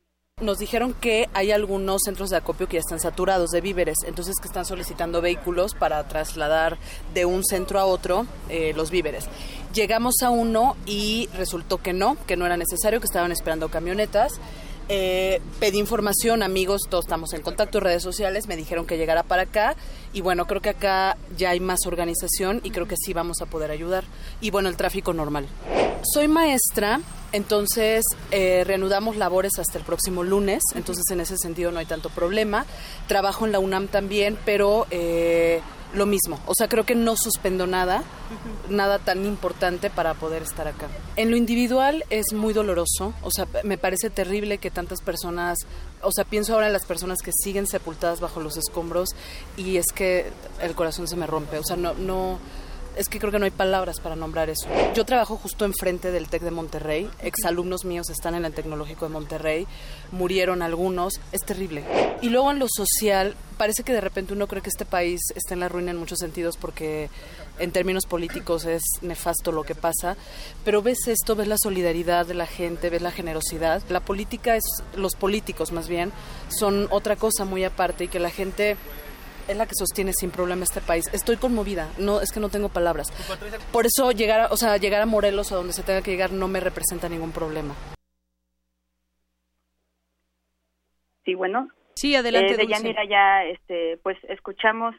Nos dijeron que hay algunos centros de acopio que ya están saturados de víveres, entonces que están solicitando vehículos para trasladar de un centro a otro eh, los víveres. Llegamos a uno y resultó que no, que no era necesario, que estaban esperando camionetas. Eh, pedí información, amigos, todos estamos en contacto, redes sociales, me dijeron que llegara para acá y bueno, creo que acá ya hay más organización y creo que sí vamos a poder ayudar. Y bueno, el tráfico normal. Soy maestra, entonces eh, reanudamos labores hasta el próximo lunes, entonces en ese sentido no hay tanto problema. Trabajo en la UNAM también, pero eh, lo mismo, o sea, creo que no suspendo nada, nada tan importante para poder estar acá. En lo individual es muy doloroso, o sea, me parece terrible que tantas personas, o sea, pienso ahora en las personas que siguen sepultadas bajo los escombros y es que el corazón se me rompe, o sea, no, no, es que creo que no hay palabras para nombrar eso. Yo trabajo justo enfrente del TEC de Monterrey. Exalumnos míos están en el Tecnológico de Monterrey. Murieron algunos. Es terrible. Y luego en lo social, parece que de repente uno cree que este país está en la ruina en muchos sentidos porque en términos políticos es nefasto lo que pasa. Pero ves esto, ves la solidaridad de la gente, ves la generosidad. La política es, los políticos más bien, son otra cosa muy aparte y que la gente es la que sostiene sin problema este país. Estoy conmovida, no es que no tengo palabras. Por eso llegar, a, o sea, llegar a Morelos o a donde se tenga que llegar no me representa ningún problema. Sí, bueno. Sí, adelante, Eh, de. Yanira ya, este, pues escuchamos,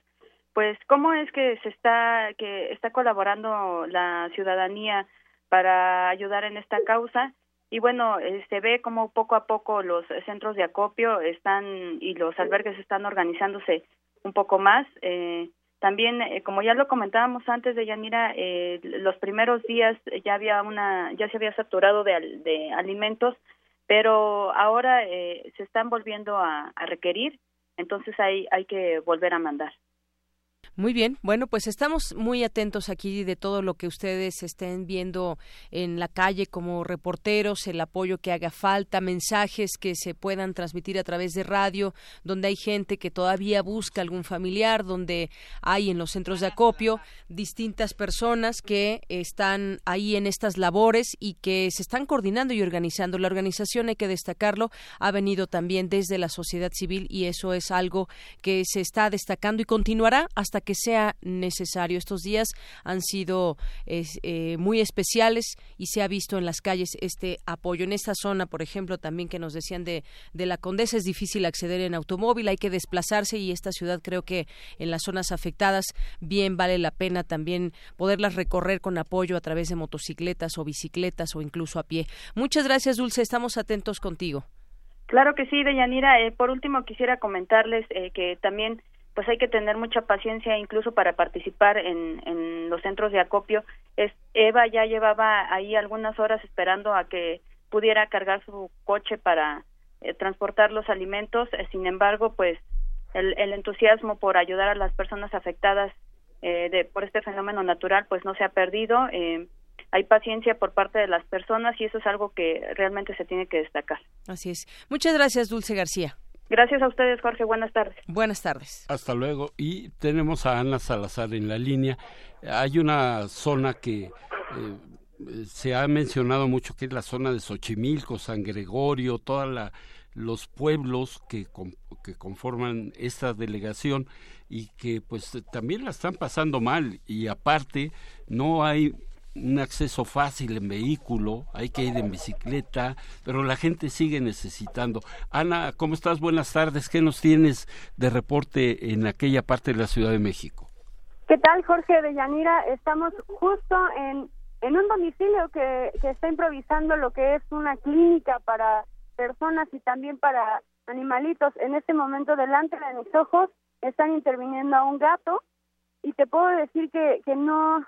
pues cómo es que se está, que está colaborando la ciudadanía para ayudar en esta causa y bueno, eh, se ve como poco a poco los centros de acopio están y los albergues están organizándose un poco más. Eh, también, eh, como ya lo comentábamos antes de Yanira, eh, los primeros días ya había una, ya se había saturado de, de alimentos, pero ahora eh, se están volviendo a, a requerir, entonces hay, hay que volver a mandar. Muy bien, bueno, pues estamos muy atentos aquí de todo lo que ustedes estén viendo en la calle como reporteros, el apoyo que haga falta, mensajes que se puedan transmitir a través de radio, donde hay gente que todavía busca algún familiar, donde hay en los centros de acopio distintas personas que están ahí en estas labores y que se están coordinando y organizando. La organización, hay que destacarlo, ha venido también desde la sociedad civil y eso es algo que se está destacando y continuará hasta que sea necesario. Estos días han sido eh, muy especiales y se ha visto en las calles este apoyo. En esta zona, por ejemplo, también que nos decían de, de la Condesa, es difícil acceder en automóvil, hay que desplazarse y esta ciudad creo que en las zonas afectadas bien vale la pena también poderlas recorrer con apoyo a través de motocicletas o bicicletas o incluso a pie. Muchas gracias, Dulce. Estamos atentos contigo. Claro que sí, Deyanira. Eh, por último, quisiera comentarles eh, que también pues hay que tener mucha paciencia incluso para participar en, en los centros de acopio. Es, Eva ya llevaba ahí algunas horas esperando a que pudiera cargar su coche para eh, transportar los alimentos. Eh, sin embargo, pues el, el entusiasmo por ayudar a las personas afectadas eh, de, por este fenómeno natural pues no se ha perdido. Eh, hay paciencia por parte de las personas y eso es algo que realmente se tiene que destacar. Así es. Muchas gracias, Dulce García. Gracias a ustedes, Jorge. Buenas tardes. Buenas tardes. Hasta luego. Y tenemos a Ana Salazar en la línea. Hay una zona que eh, se ha mencionado mucho, que es la zona de Xochimilco, San Gregorio, toda la, los pueblos que, que conforman esta delegación y que pues también la están pasando mal y aparte no hay un acceso fácil en vehículo, hay que ir en bicicleta, pero la gente sigue necesitando. Ana, ¿cómo estás? Buenas tardes. ¿Qué nos tienes de reporte en aquella parte de la Ciudad de México? ¿Qué tal, Jorge de Yanira? Estamos justo en, en un domicilio que, que está improvisando lo que es una clínica para personas y también para animalitos. En este momento, delante de mis ojos, están interviniendo a un gato y te puedo decir que, que no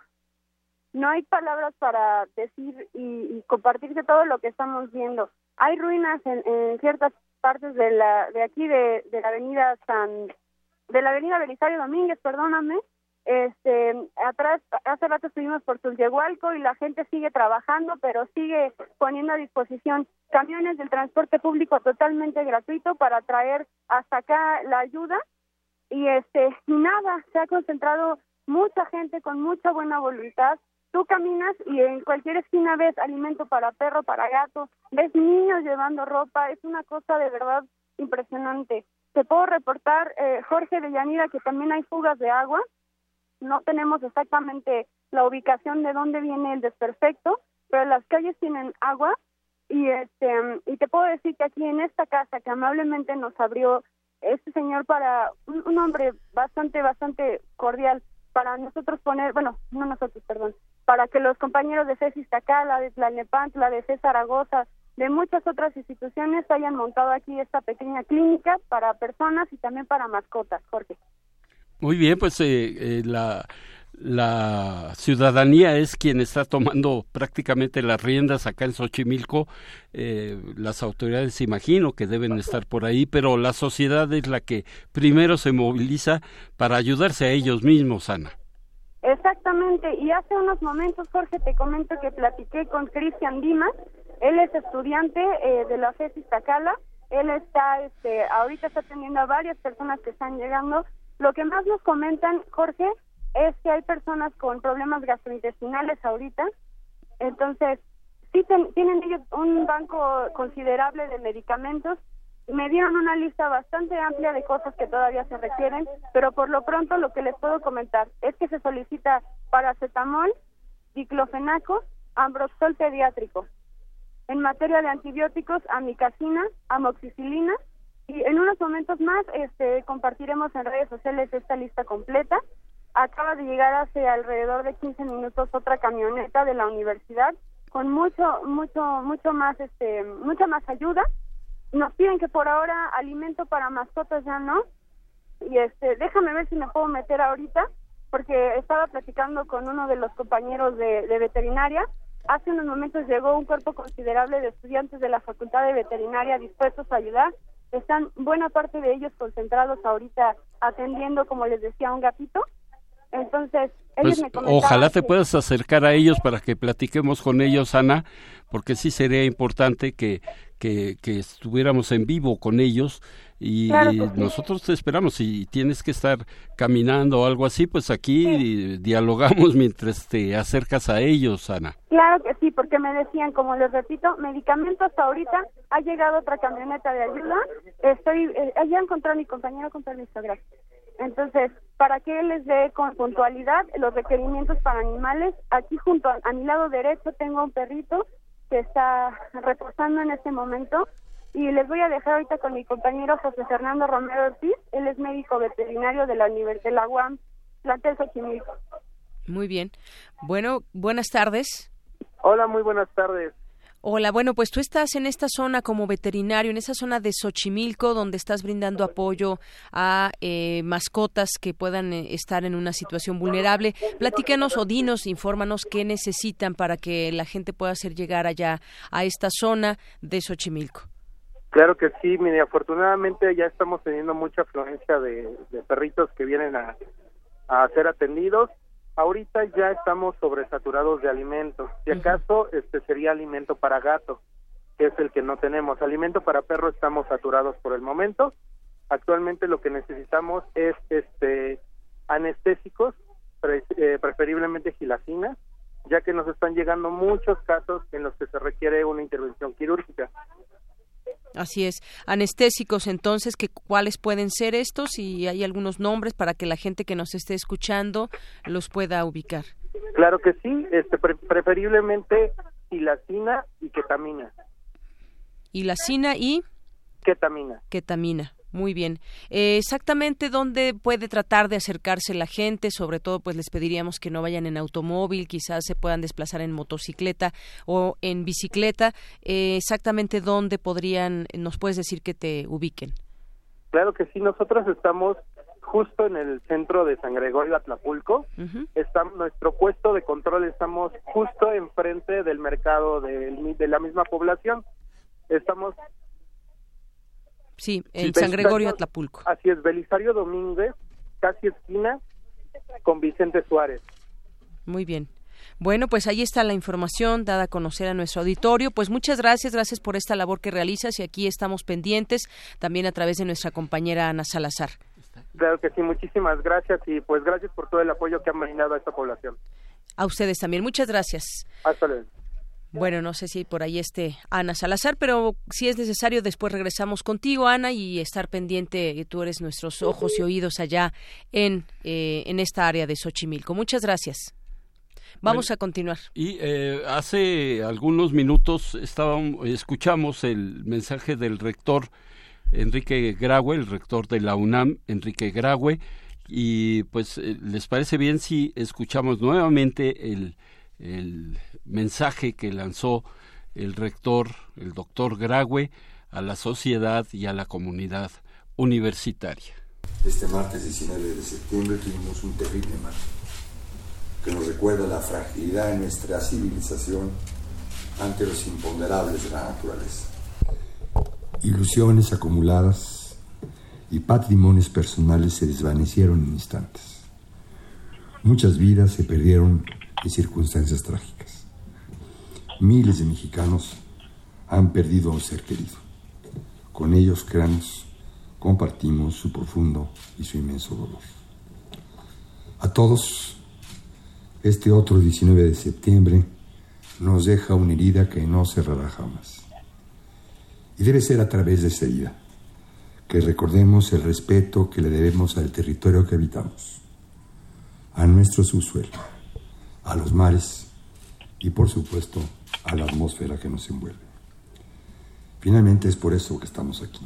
no hay palabras para decir y, compartirse todo lo que estamos viendo. Hay ruinas en, ciertas partes de la de aquí de, de la avenida San de la avenida Belisario Domínguez, perdóname. Este, atrás hace rato estuvimos por Tulyehualco y la gente sigue trabajando, pero sigue poniendo a disposición camiones del transporte público totalmente gratuito para traer hasta acá la ayuda y este nada, se ha concentrado mucha gente con mucha buena voluntad Tú caminas y en cualquier esquina ves alimento para perro, para gato, ves niños llevando ropa, es una cosa de verdad impresionante. Te puedo reportar, eh, Jorge de Yanira, que también hay fugas de agua. No tenemos exactamente la ubicación de dónde viene el desperfecto, pero las calles tienen agua y este y te puedo decir que aquí en esta casa que amablemente nos abrió este señor para un, un hombre bastante bastante cordial para nosotros poner, bueno, no nosotros, perdón, para que los compañeros de CESIS Tacala, de Tlalnepantla, de CES Zaragoza, de muchas otras instituciones hayan montado aquí esta pequeña clínica para personas y también para mascotas, Jorge. Muy bien, pues eh, eh, la, la ciudadanía es quien está tomando prácticamente las riendas acá en Xochimilco. Eh, las autoridades imagino que deben estar por ahí, pero la sociedad es la que primero se moviliza para ayudarse a ellos mismos, Ana. Exactamente, y hace unos momentos, Jorge, te comento que platiqué con Cristian Dimas, él es estudiante eh, de la FES Iztacala, él está, este, ahorita está atendiendo a varias personas que están llegando. Lo que más nos comentan, Jorge, es que hay personas con problemas gastrointestinales ahorita, entonces sí tienen ellos un banco considerable de medicamentos me dieron una lista bastante amplia de cosas que todavía se requieren, pero por lo pronto lo que les puedo comentar es que se solicita paracetamol, diclofenaco, ambroxol pediátrico. En materia de antibióticos, amicacina, amoxicilina y en unos momentos más este, compartiremos en redes sociales esta lista completa. Acaba de llegar hace alrededor de 15 minutos otra camioneta de la universidad con mucho mucho mucho más este mucha más ayuda nos piden que por ahora alimento para mascotas ya no. Y este, déjame ver si me puedo meter ahorita, porque estaba platicando con uno de los compañeros de, de veterinaria. Hace unos momentos llegó un cuerpo considerable de estudiantes de la Facultad de Veterinaria dispuestos a ayudar. Están buena parte de ellos concentrados ahorita atendiendo, como les decía, un gatito. Entonces, ellos pues, ojalá te puedas acercar a ellos para que platiquemos con ellos, Ana, porque sí sería importante que, que, estuviéramos en vivo con ellos y nosotros te esperamos. Si tienes que estar caminando o algo así, pues aquí dialogamos <laughs> mientras te acercas a ellos, Ana. Claro que sí, porque me decían, como les repito, medicamentos hasta ahorita. Ha llegado otra camioneta de ayuda. Estoy, eh, ya encontré a mi compañero con permiso, gracias. Entonces, para que les dé con puntualidad los requerimientos para animales, aquí junto a mi lado derecho tengo un perrito que está reposando en este momento. Y les voy a dejar ahorita con mi compañero José Fernando Romero Ortiz. Él es médico veterinario de la Universidad de la UAM, plantel Xochimilco. Muy bien. Bueno, buenas tardes. Hola, muy buenas tardes. Hola, bueno, pues tú estás en esta zona como veterinario, en esa zona de Xochimilco, donde estás brindando apoyo a eh, mascotas que puedan eh, estar en una situación vulnerable. Platícanos o dinos, infórmanos qué necesitan para que la gente pueda hacer llegar allá a esta zona de Xochimilco. Claro que sí, mire, afortunadamente ya estamos teniendo mucha afluencia de, perritos que vienen a, a ser atendidos ahorita ya estamos sobresaturados de alimentos. Si acaso, este sería alimento para gato, que es el que no tenemos. Alimento para perro estamos saturados por el momento. Actualmente lo que necesitamos es este anestésicos, eh, preferiblemente gilacina, ya que nos están llegando muchos casos en los que se requiere una intervención quirúrgica. Así es. Anestésicos, entonces, que, ¿cuáles pueden ser estos? Y hay algunos nombres para que la gente que nos esté escuchando los pueda ubicar. Claro que sí, este, preferiblemente hilacina y ketamina. Hilacina y ketamina. Ketamina. Muy bien. Eh, exactamente dónde puede tratar de acercarse la gente, sobre todo pues les pediríamos que no vayan en automóvil, quizás se puedan desplazar en motocicleta o en bicicleta. Eh, exactamente dónde podrían, nos puedes decir que te ubiquen. Claro que sí, nosotros estamos justo en el centro de San Gregorio Atlapulco. Está, nuestro puesto de control estamos justo enfrente del mercado de, de la misma población. Estamos Sí, en San Gregorio Atlapulco. Así es, Belisario Domínguez, casi esquina con Vicente Suárez. Muy bien. Bueno, pues ahí está la información dada a conocer a nuestro auditorio. Pues muchas gracias, gracias por esta labor que realizas y aquí estamos pendientes también a través de nuestra compañera Ana Salazar. Claro que sí, muchísimas gracias y pues gracias por todo el apoyo que han brindado a esta población. A ustedes también, muchas gracias. Hasta luego. Bueno, no sé si por ahí esté Ana Salazar, pero si es necesario, después regresamos contigo, Ana, y estar pendiente. Tú eres nuestros ojos y oídos allá en, eh, en esta área de Xochimilco. Muchas gracias. Vamos a continuar. Y eh, hace algunos minutos estábamos, escuchamos el mensaje del rector Enrique Graue, el rector de la UNAM, Enrique Graue, y pues, eh, ¿les parece bien si escuchamos nuevamente el, el mensaje que lanzó el rector, el doctor Graue, a la sociedad y a la comunidad universitaria. Este martes 19 de septiembre tuvimos un terrible mar que nos recuerda la fragilidad de nuestra civilización ante los imponderables de la naturaleza. Ilusiones acumuladas y patrimonios personales se desvanecieron en instantes. Muchas vidas se perdieron en circunstancias trágicas miles de mexicanos han perdido a un ser querido. Con ellos, créanos, compartimos su profundo y su inmenso dolor. A todos, este otro 19 de septiembre nos deja una herida que no cerrará jamás. Y debe ser a través de esa herida que recordemos el respeto que le debemos al territorio que habitamos, a nuestro subsuelo, a los mares y por supuesto a la atmósfera que nos envuelve. Finalmente es por eso que estamos aquí,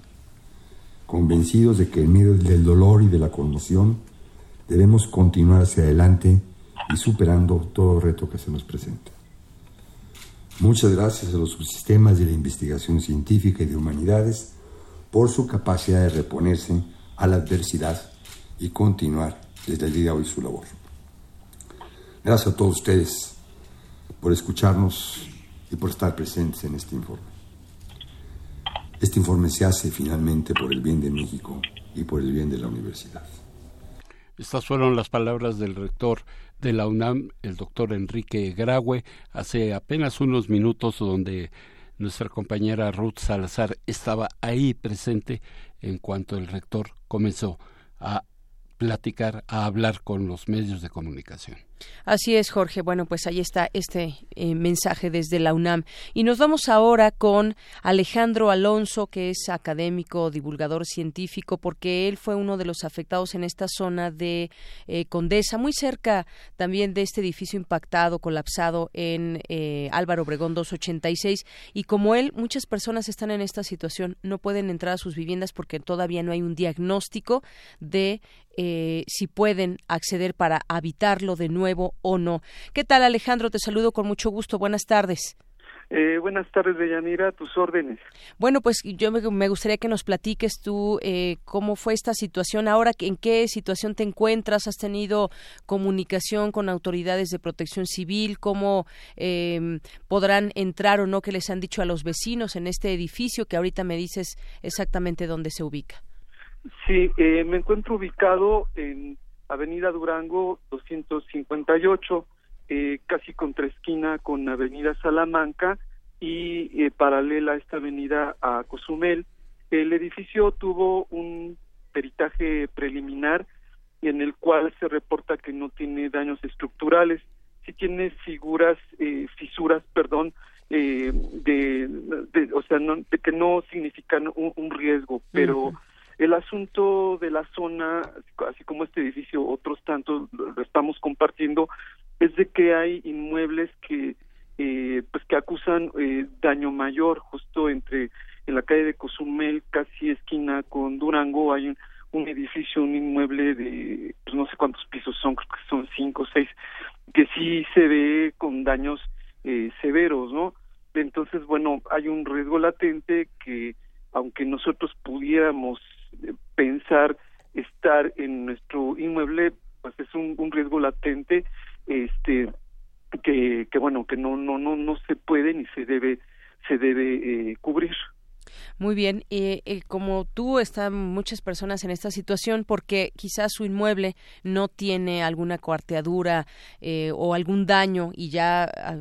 convencidos de que en medio del dolor y de la conmoción debemos continuar hacia adelante y superando todo reto que se nos presenta. Muchas gracias a los subsistemas de la investigación científica y de humanidades por su capacidad de reponerse a la adversidad y continuar desde el día de hoy su labor. Gracias a todos ustedes por escucharnos y por estar presentes en este informe. Este informe se hace finalmente por el bien de México y por el bien de la universidad. Estas fueron las palabras del rector de la UNAM, el doctor Enrique Graue, hace apenas unos minutos donde nuestra compañera Ruth Salazar estaba ahí presente en cuanto el rector comenzó a platicar, a hablar con los medios de comunicación. Así es, Jorge. Bueno, pues ahí está este eh, mensaje desde la UNAM. Y nos vamos ahora con Alejandro Alonso, que es académico, divulgador científico, porque él fue uno de los afectados en esta zona de eh, Condesa, muy cerca también de este edificio impactado, colapsado en eh, Álvaro Obregón 286. Y como él, muchas personas están en esta situación, no pueden entrar a sus viviendas porque todavía no hay un diagnóstico de si pueden acceder para habitarlo de nuevo nuevo o no. ¿Qué tal, Alejandro? Te saludo con mucho gusto. Buenas tardes. Eh, buenas tardes, Deyanira, tus órdenes. Bueno, pues yo me, gustaría que nos platiques tú eh, cómo fue esta situación ahora, en qué situación te encuentras, has tenido comunicación con autoridades de protección civil, cómo eh, podrán entrar o no, que les han dicho a los vecinos en este edificio, que ahorita me dices exactamente dónde se ubica. Sí, eh, me encuentro ubicado en Avenida Durango 258, eh, casi contra esquina con Avenida Salamanca y eh, paralela a esta avenida a Cozumel. El edificio tuvo un peritaje preliminar en el cual se reporta que no tiene daños estructurales, sí tiene figuras, eh, fisuras, perdón, eh, de, o sea, de que no significan un, riesgo, pero el asunto de la zona, así como este edificio, otros tantos lo estamos compartiendo, es de que hay inmuebles que eh, pues que acusan eh, daño mayor. Justo entre en la calle de Cozumel casi esquina con Durango hay un, edificio un inmueble de pues no sé cuántos pisos son creo que son cinco o seis que sí se ve con daños eh, severos no entonces bueno hay un riesgo latente que aunque nosotros pudiéramos pensar estar en nuestro inmueble pues es un, riesgo latente este que, que bueno que no no no no se puede ni se debe se debe eh, cubrir. Muy bien, eh, como tú están muchas personas en esta situación porque quizás su inmueble no tiene alguna cuarteadura eh, o algún daño y ya ah,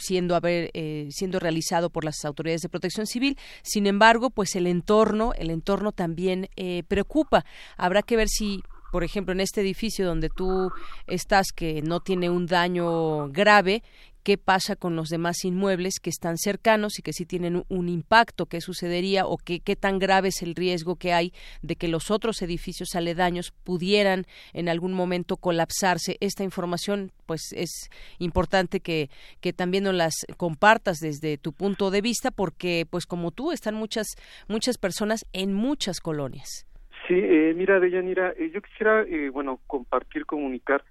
siendo haber eh, siendo realizado por las autoridades de protección civil. Sin embargo pues el entorno el entorno también eh, preocupa. Habrá que ver si por ejemplo, en este edificio donde tú estás, que no tiene un daño grave, qué pasa con los demás inmuebles que están cercanos y que sí tienen un impacto, qué sucedería o qué, tan grave es el riesgo que hay de que los otros edificios aledaños pudieran en algún momento colapsarse. Esta información, pues es importante que, que también nos las compartas desde tu punto de vista, porque pues como tú están muchas, muchas personas en muchas colonias. Sí, eh, mira, Deyanira, eh, yo quisiera, eh, bueno, compartir, comunicar.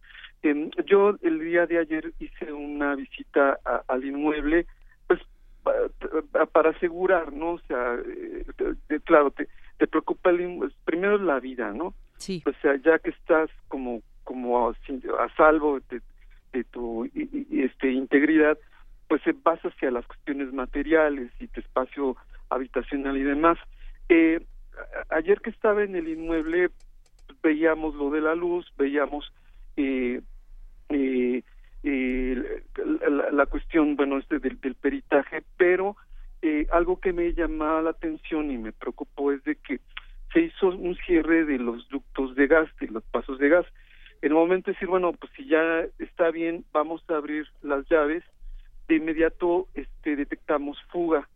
Eh, yo el día de ayer hice una visita al inmueble, pues para asegurar, ¿no? O sea, eh, claro, te, te preocupa el inmueble, primero la vida, ¿no? Sí. O sea, ya que estás como como a, a salvo de, de tu y, este integridad, pues vas hacia las cuestiones materiales y tu espacio habitacional y demás. Eh, ayer que estaba en el inmueble veíamos lo de la luz, veíamos eh, eh, eh la, cuestión, bueno, este del, peritaje, pero eh, algo que me llamaba la atención y me preocupó es de que se hizo un cierre de los ductos de gas, de los pasos de gas. En el momento de decir, bueno, pues si ya está bien, vamos a abrir las llaves, de inmediato este, detectamos fuga,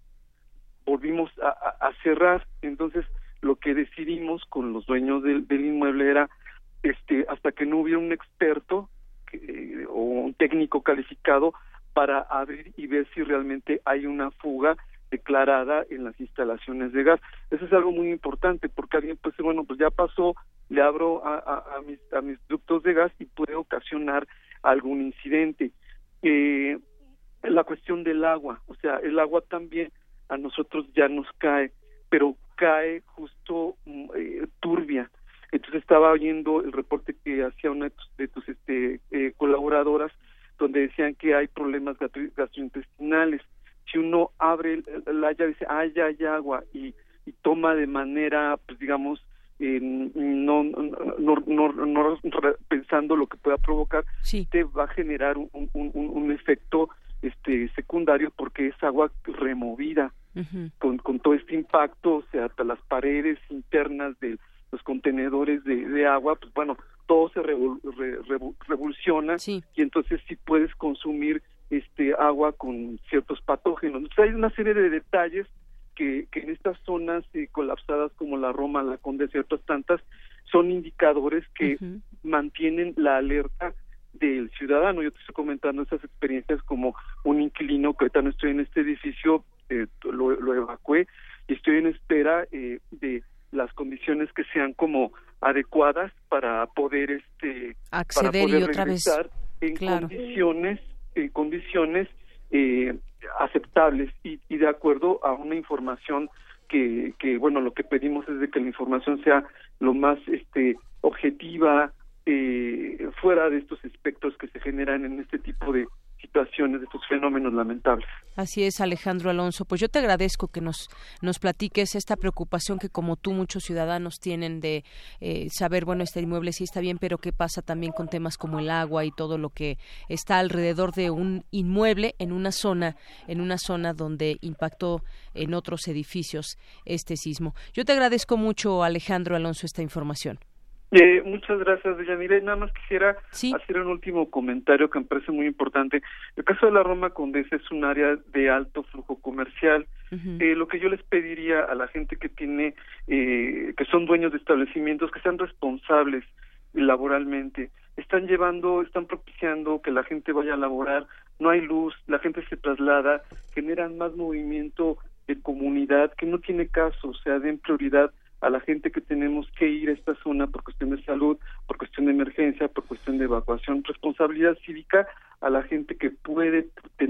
volvimos a cerrar, entonces lo que decidimos con los dueños del, inmueble era este hasta que no hubiera un experto o un técnico calificado para abrir y ver si realmente hay una fuga declarada en las instalaciones de gas. Eso es algo muy importante porque alguien pues bueno pues ya pasó, le abro a, a, mis, a mis ductos de gas y puede ocasionar algún incidente. Eh, la cuestión del agua, o sea, el agua también a nosotros ya nos cae, pero cae justo mm, eh, turbia. Entonces estaba oyendo el reporte que hacía una de tus este, eh, colaboradoras donde decían que hay problemas gastrointestinales. Si uno abre la llave y dice, ah, ya hay agua y, y toma de manera, pues digamos, no, no, no, pensando lo que pueda provocar, te va a generar un, un, un efecto este secundario porque es agua removida. Con, con todo este impacto, o sea, hasta las paredes internas de los contenedores de, de agua, pues bueno, todo se revoluciona y entonces sí puedes consumir este agua con ciertos patógenos. Entonces hay una serie de detalles que, que en estas zonas eh, colapsadas como la Roma, la Conde, otras tantas, son indicadores que mantienen la alerta del ciudadano. Yo te estoy comentando esas experiencias como un inquilino que ahorita no estoy en este edificio, eh, lo, lo, evacué y estoy en espera eh, de las condiciones que sean como adecuadas para poder este acceder y otra vez en condiciones en condiciones eh, aceptables y, y de acuerdo a una información que, que bueno lo que pedimos es de que la información sea lo más este objetiva eh, fuera de estos aspectos que se generan en este tipo de situaciones, de estos fenómenos lamentables. Así es, Alejandro Alonso. Pues yo te agradezco que nos, nos platiques esta preocupación que como tú muchos ciudadanos tienen de eh, saber, bueno, este inmueble sí está bien, pero qué pasa también con temas como el agua y todo lo que está alrededor de un inmueble en una zona, en una zona donde impactó en otros edificios este sismo. Yo te agradezco mucho, Alejandro Alonso, esta información. Eh, muchas gracias, Deyanira. Nada más quisiera hacer un último comentario que me parece muy importante. El caso de la Roma Condesa es un área de alto flujo comercial. eh, lo que yo les pediría a la gente que tiene, eh, que son dueños de establecimientos, que sean responsables laboralmente. Están llevando, están propiciando que la gente vaya a laborar, no hay luz, la gente se traslada, generan más movimiento de comunidad que no tiene caso, o sea, den prioridad a la gente que tenemos que ir a esta zona por cuestión de salud, por cuestión de emergencia, por cuestión de evacuación, responsabilidad cívica a la gente que puede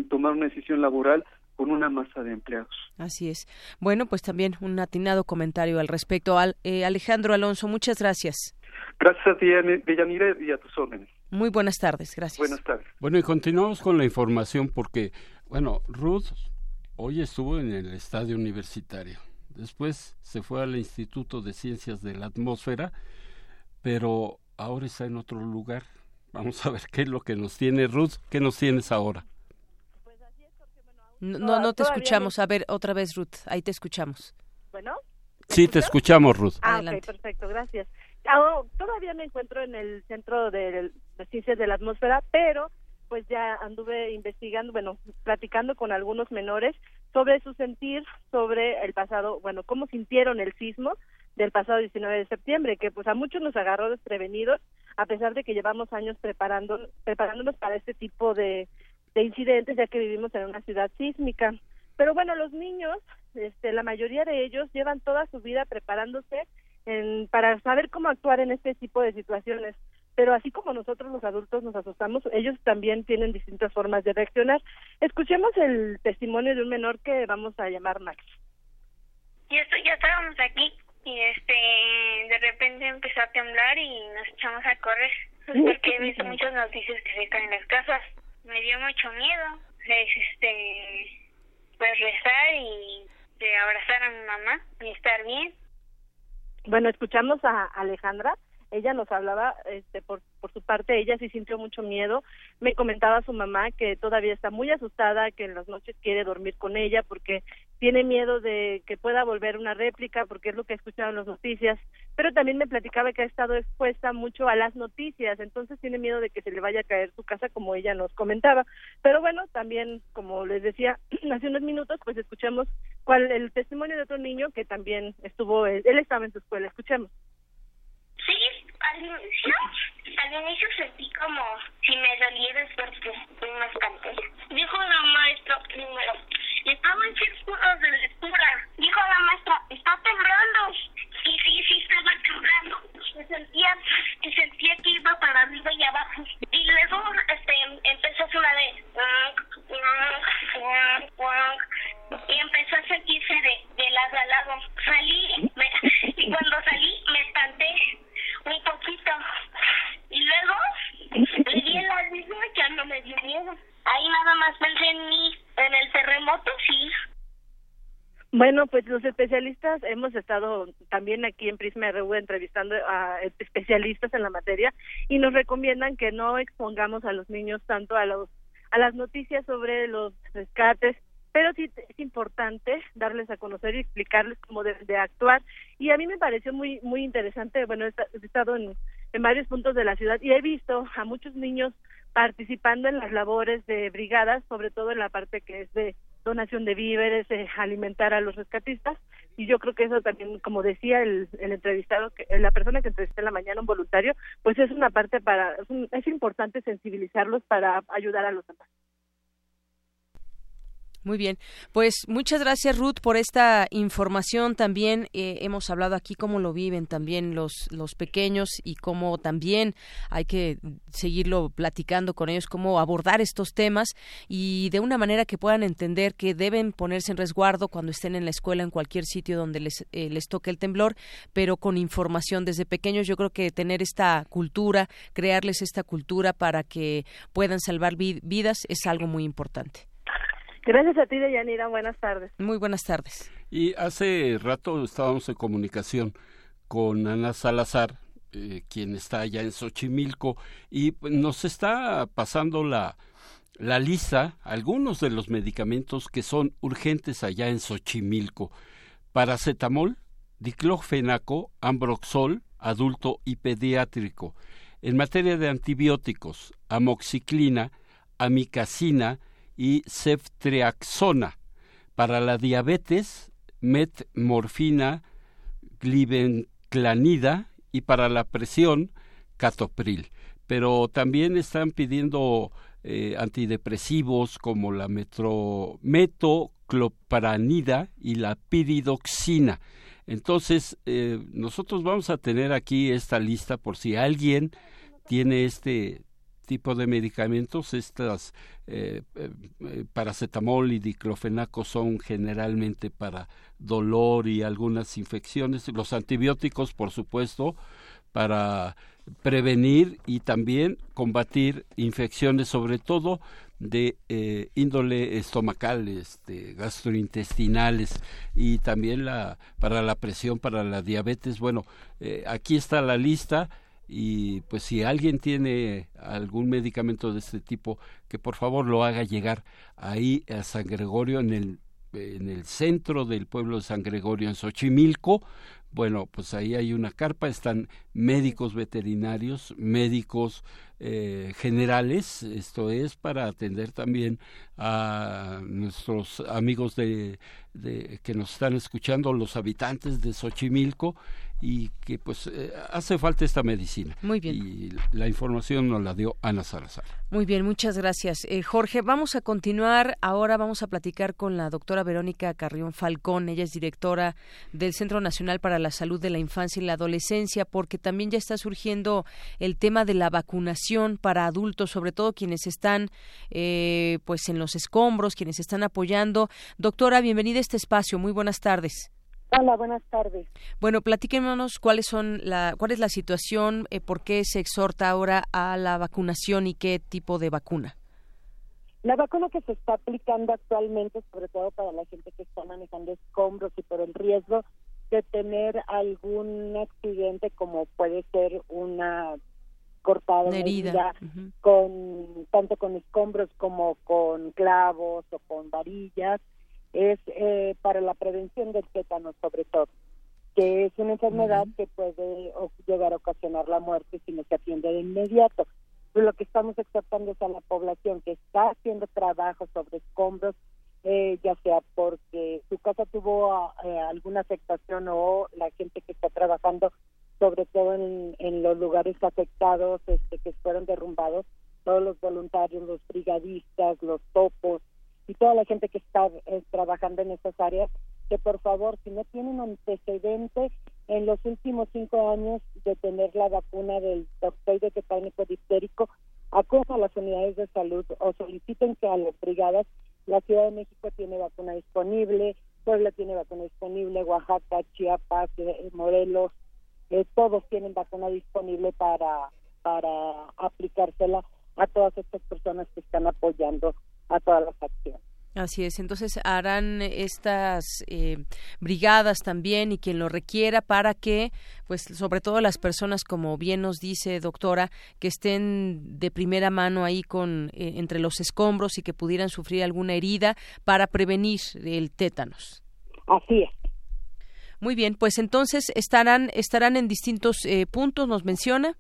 tomar una decisión laboral con una masa de empleados. Así es. Bueno, pues también un atinado comentario al respecto. Al, eh, Alejandro Alonso, muchas gracias. Gracias a ti, Deyanira, y a tus órdenes. Muy buenas tardes, gracias. Buenas tardes. Bueno, y continuamos con la información porque, bueno, Ruth hoy estuvo en el estadio universitario después se fue al Instituto de Ciencias de la Atmósfera, pero ahora está en otro lugar. Vamos a ver qué es lo que nos tiene Ruth, ¿qué nos tienes ahora? No, no, no te escuchamos. A ver, otra vez, Ruth, ahí te escuchamos. Bueno. Sí, te escuchamos, Ruth. Ah, ok, perfecto, gracias. Ah, todavía me encuentro en el Centro de, de Ciencias de la Atmósfera, pero pues ya anduve investigando, bueno, platicando con algunos menores sobre su sentir sobre el pasado, bueno, cómo sintieron el sismo del pasado 19 de septiembre, que pues a muchos nos agarró desprevenidos, a pesar de que llevamos años preparando, preparándonos para este tipo de, de incidentes, ya que vivimos en una ciudad sísmica. Pero bueno, los niños, este, la mayoría de ellos llevan toda su vida preparándose en, para saber cómo actuar en este tipo de situaciones pero así como nosotros los adultos nos asustamos, ellos también tienen distintas formas de reaccionar. Escuchemos el testimonio de un menor que vamos a llamar Max. Ya, ya estábamos aquí y este de repente empezó a temblar y nos echamos a correr pues, porque he visto muchas noticias que se caen las casas. Me dio mucho miedo. Es, este pues rezar y de abrazar a mi mamá y estar bien. Bueno, escuchamos a Alejandra ella nos hablaba este por por su parte ella sí sintió mucho miedo. Me comentaba su mamá que todavía está muy asustada que en las noches quiere dormir con ella porque tiene miedo de que pueda volver una réplica porque es lo que ha escuchado en las noticias. Pero también me platicaba que ha estado expuesta mucho a las noticias entonces tiene miedo de que se le vaya a caer su casa como ella nos comentaba. Pero bueno también como les decía <clears throat> hace unos minutos pues escuchamos cuál el testimonio de otro niño que también estuvo él estaba en su escuela. Escuchemos al inicio, al inicio sentí como si me doliera el cuerpo en una escantilla. Dijo la maestra primero, estaba en círculos de lectura. Dijo la maestra, está temblando. Y sí, sí estaba temblando. Me sentía, me sentía que iba para arriba y abajo. Y luego este empezó a sonar de y empezó a sentirse de, de lado a lado. Salí me, <laughs> y cuando salí me espanté un poquito. Y luego le di el aviso y ya no me dio miedo. Ahí nada más pensé en mí, en el terremoto, sí. Bueno, pues los especialistas hemos estado también aquí en Prisma RU entrevistando a especialistas en la materia y nos recomiendan que no expongamos a los niños tanto a los a las noticias sobre los rescates, pero sí es importante darles a conocer y explicarles cómo deben de actuar. Y a mí me pareció muy muy interesante, bueno, he estado en, en varios puntos de la ciudad y he visto a muchos niños participando en las labores de brigadas, sobre todo en la parte que es de donación de víveres, eh, alimentar a los rescatistas y yo creo que eso también, como decía el, el entrevistado, que la persona que entrevisté en la mañana, un voluntario, pues es una parte para, es, un, es importante sensibilizarlos para ayudar a los demás. Muy bien, pues muchas gracias Ruth por esta información. También eh, hemos hablado aquí cómo lo viven también los los pequeños y cómo también hay que seguirlo platicando con ellos, cómo abordar estos temas y de una manera que puedan entender que deben ponerse en resguardo cuando estén en la escuela, en cualquier sitio donde les eh, les toque el temblor, pero con información desde pequeños. Yo creo que tener esta cultura, crearles esta cultura para que puedan salvar vidas es algo muy importante. Gracias a ti, Deyanira. Buenas tardes. Muy buenas tardes. Y hace rato estábamos en comunicación con Ana Salazar, eh, quien está allá en Xochimilco, y nos está pasando la, la lista, algunos de los medicamentos que son urgentes allá en Xochimilco. Paracetamol, diclofenaco, ambroxol, adulto y pediátrico. En materia de antibióticos, amoxiclina, amicacina y ceftriaxona. Para la diabetes, metmorfina, glibenclanida y para la presión, catopril. Pero también están pidiendo eh, antidepresivos como la metro, metoclopranida y la piridoxina. Entonces, eh, nosotros vamos a tener aquí esta lista por si alguien tiene este tipo de medicamentos, estas eh, eh, paracetamol y diclofenaco son generalmente para dolor y algunas infecciones, los antibióticos, por supuesto, para prevenir y también combatir infecciones, sobre todo de eh, índole estomacal, este, gastrointestinales y también la, para la presión, para la diabetes. Bueno, aquí está la lista y pues si alguien tiene algún medicamento de este tipo, que por favor lo haga llegar ahí a San Gregorio en el en el centro del pueblo de San Gregorio en Xochimilco. Bueno, pues ahí hay una carpa, están médicos veterinarios, médicos eh, generales, esto es para atender también a nuestros amigos de, de, que nos están escuchando, los habitantes de Xochimilco, y que pues eh, hace falta esta medicina. Muy bien. Y la información nos la dio Ana Salazar. Muy bien, muchas gracias. Eh, Jorge, vamos a continuar. Ahora vamos a platicar con la doctora Verónica Carrión Falcón. Ella es directora del Centro Nacional para la Salud de la Infancia y la Adolescencia, porque también ya está surgiendo el tema de la vacunación para adultos, sobre todo quienes están eh, pues en los escombros, quienes están apoyando. Doctora, bienvenida a este espacio. Muy buenas tardes. Hola, buenas tardes. Bueno, platíquenos cuáles son la, cuál es la situación, eh, por qué se exhorta ahora a la vacunación y qué tipo de vacuna. La vacuna que se está aplicando actualmente, sobre todo para la gente que está manejando escombros y por el riesgo de tener algún accidente como puede ser una cortada Una herida. con tanto con escombros como con clavos o con varillas es eh, para la prevención del tétano sobre todo, que es una enfermedad que puede llegar a ocasionar la muerte si no se atiende de inmediato. Pero lo que estamos exhortando es a la población que está haciendo trabajo sobre escombros, eh, ya sea porque su casa tuvo eh, alguna afectación o la gente que está trabajando, sobre todo en, en los lugares afectados este, que fueron derrumbados, todos los voluntarios, los brigadistas, los topos, y toda la gente que está eh, trabajando en estas áreas, que por favor, si no tienen antecedentes en los últimos cinco años de tener la vacuna del toxoide tetánico difterico, acudan a las unidades de salud o soliciten que a las brigadas, la Ciudad de México tiene vacuna disponible, Puebla tiene vacuna disponible, Oaxaca, Chiapas, eh, Morelos, eh, todos tienen vacuna disponible para, para aplicársela a todas estas personas que están apoyando a todas las acciones. Así es, entonces harán estas eh, brigadas también y quien lo requiera para que, pues sobre todo las personas, como bien nos dice doctora, que estén de primera mano ahí con eh, entre los escombros y que pudieran sufrir alguna herida para prevenir el tétanos. Así es. Muy bien, pues entonces estarán estarán en distintos eh, puntos, nos menciona.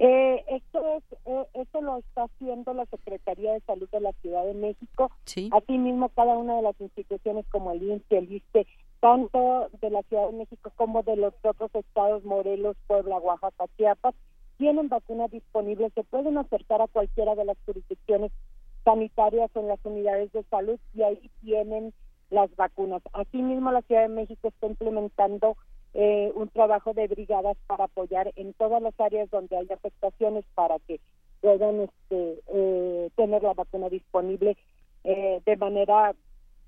Eh, esto es, eh, esto lo está haciendo la Secretaría de Salud de la Ciudad de México. Sí. Asimismo, cada una de las instituciones como el INSE, el ISTE, tanto de la Ciudad de México como de los otros estados, Morelos, Puebla, Oaxaca, Chiapas, tienen vacunas disponibles. Se pueden acercar a cualquiera de las jurisdicciones sanitarias en las unidades de salud y ahí tienen las vacunas. Asimismo, la Ciudad de México está implementando eh, un trabajo de brigadas para apoyar en todas las áreas donde hay afectaciones para que puedan este, eh, tener la vacuna disponible eh, de manera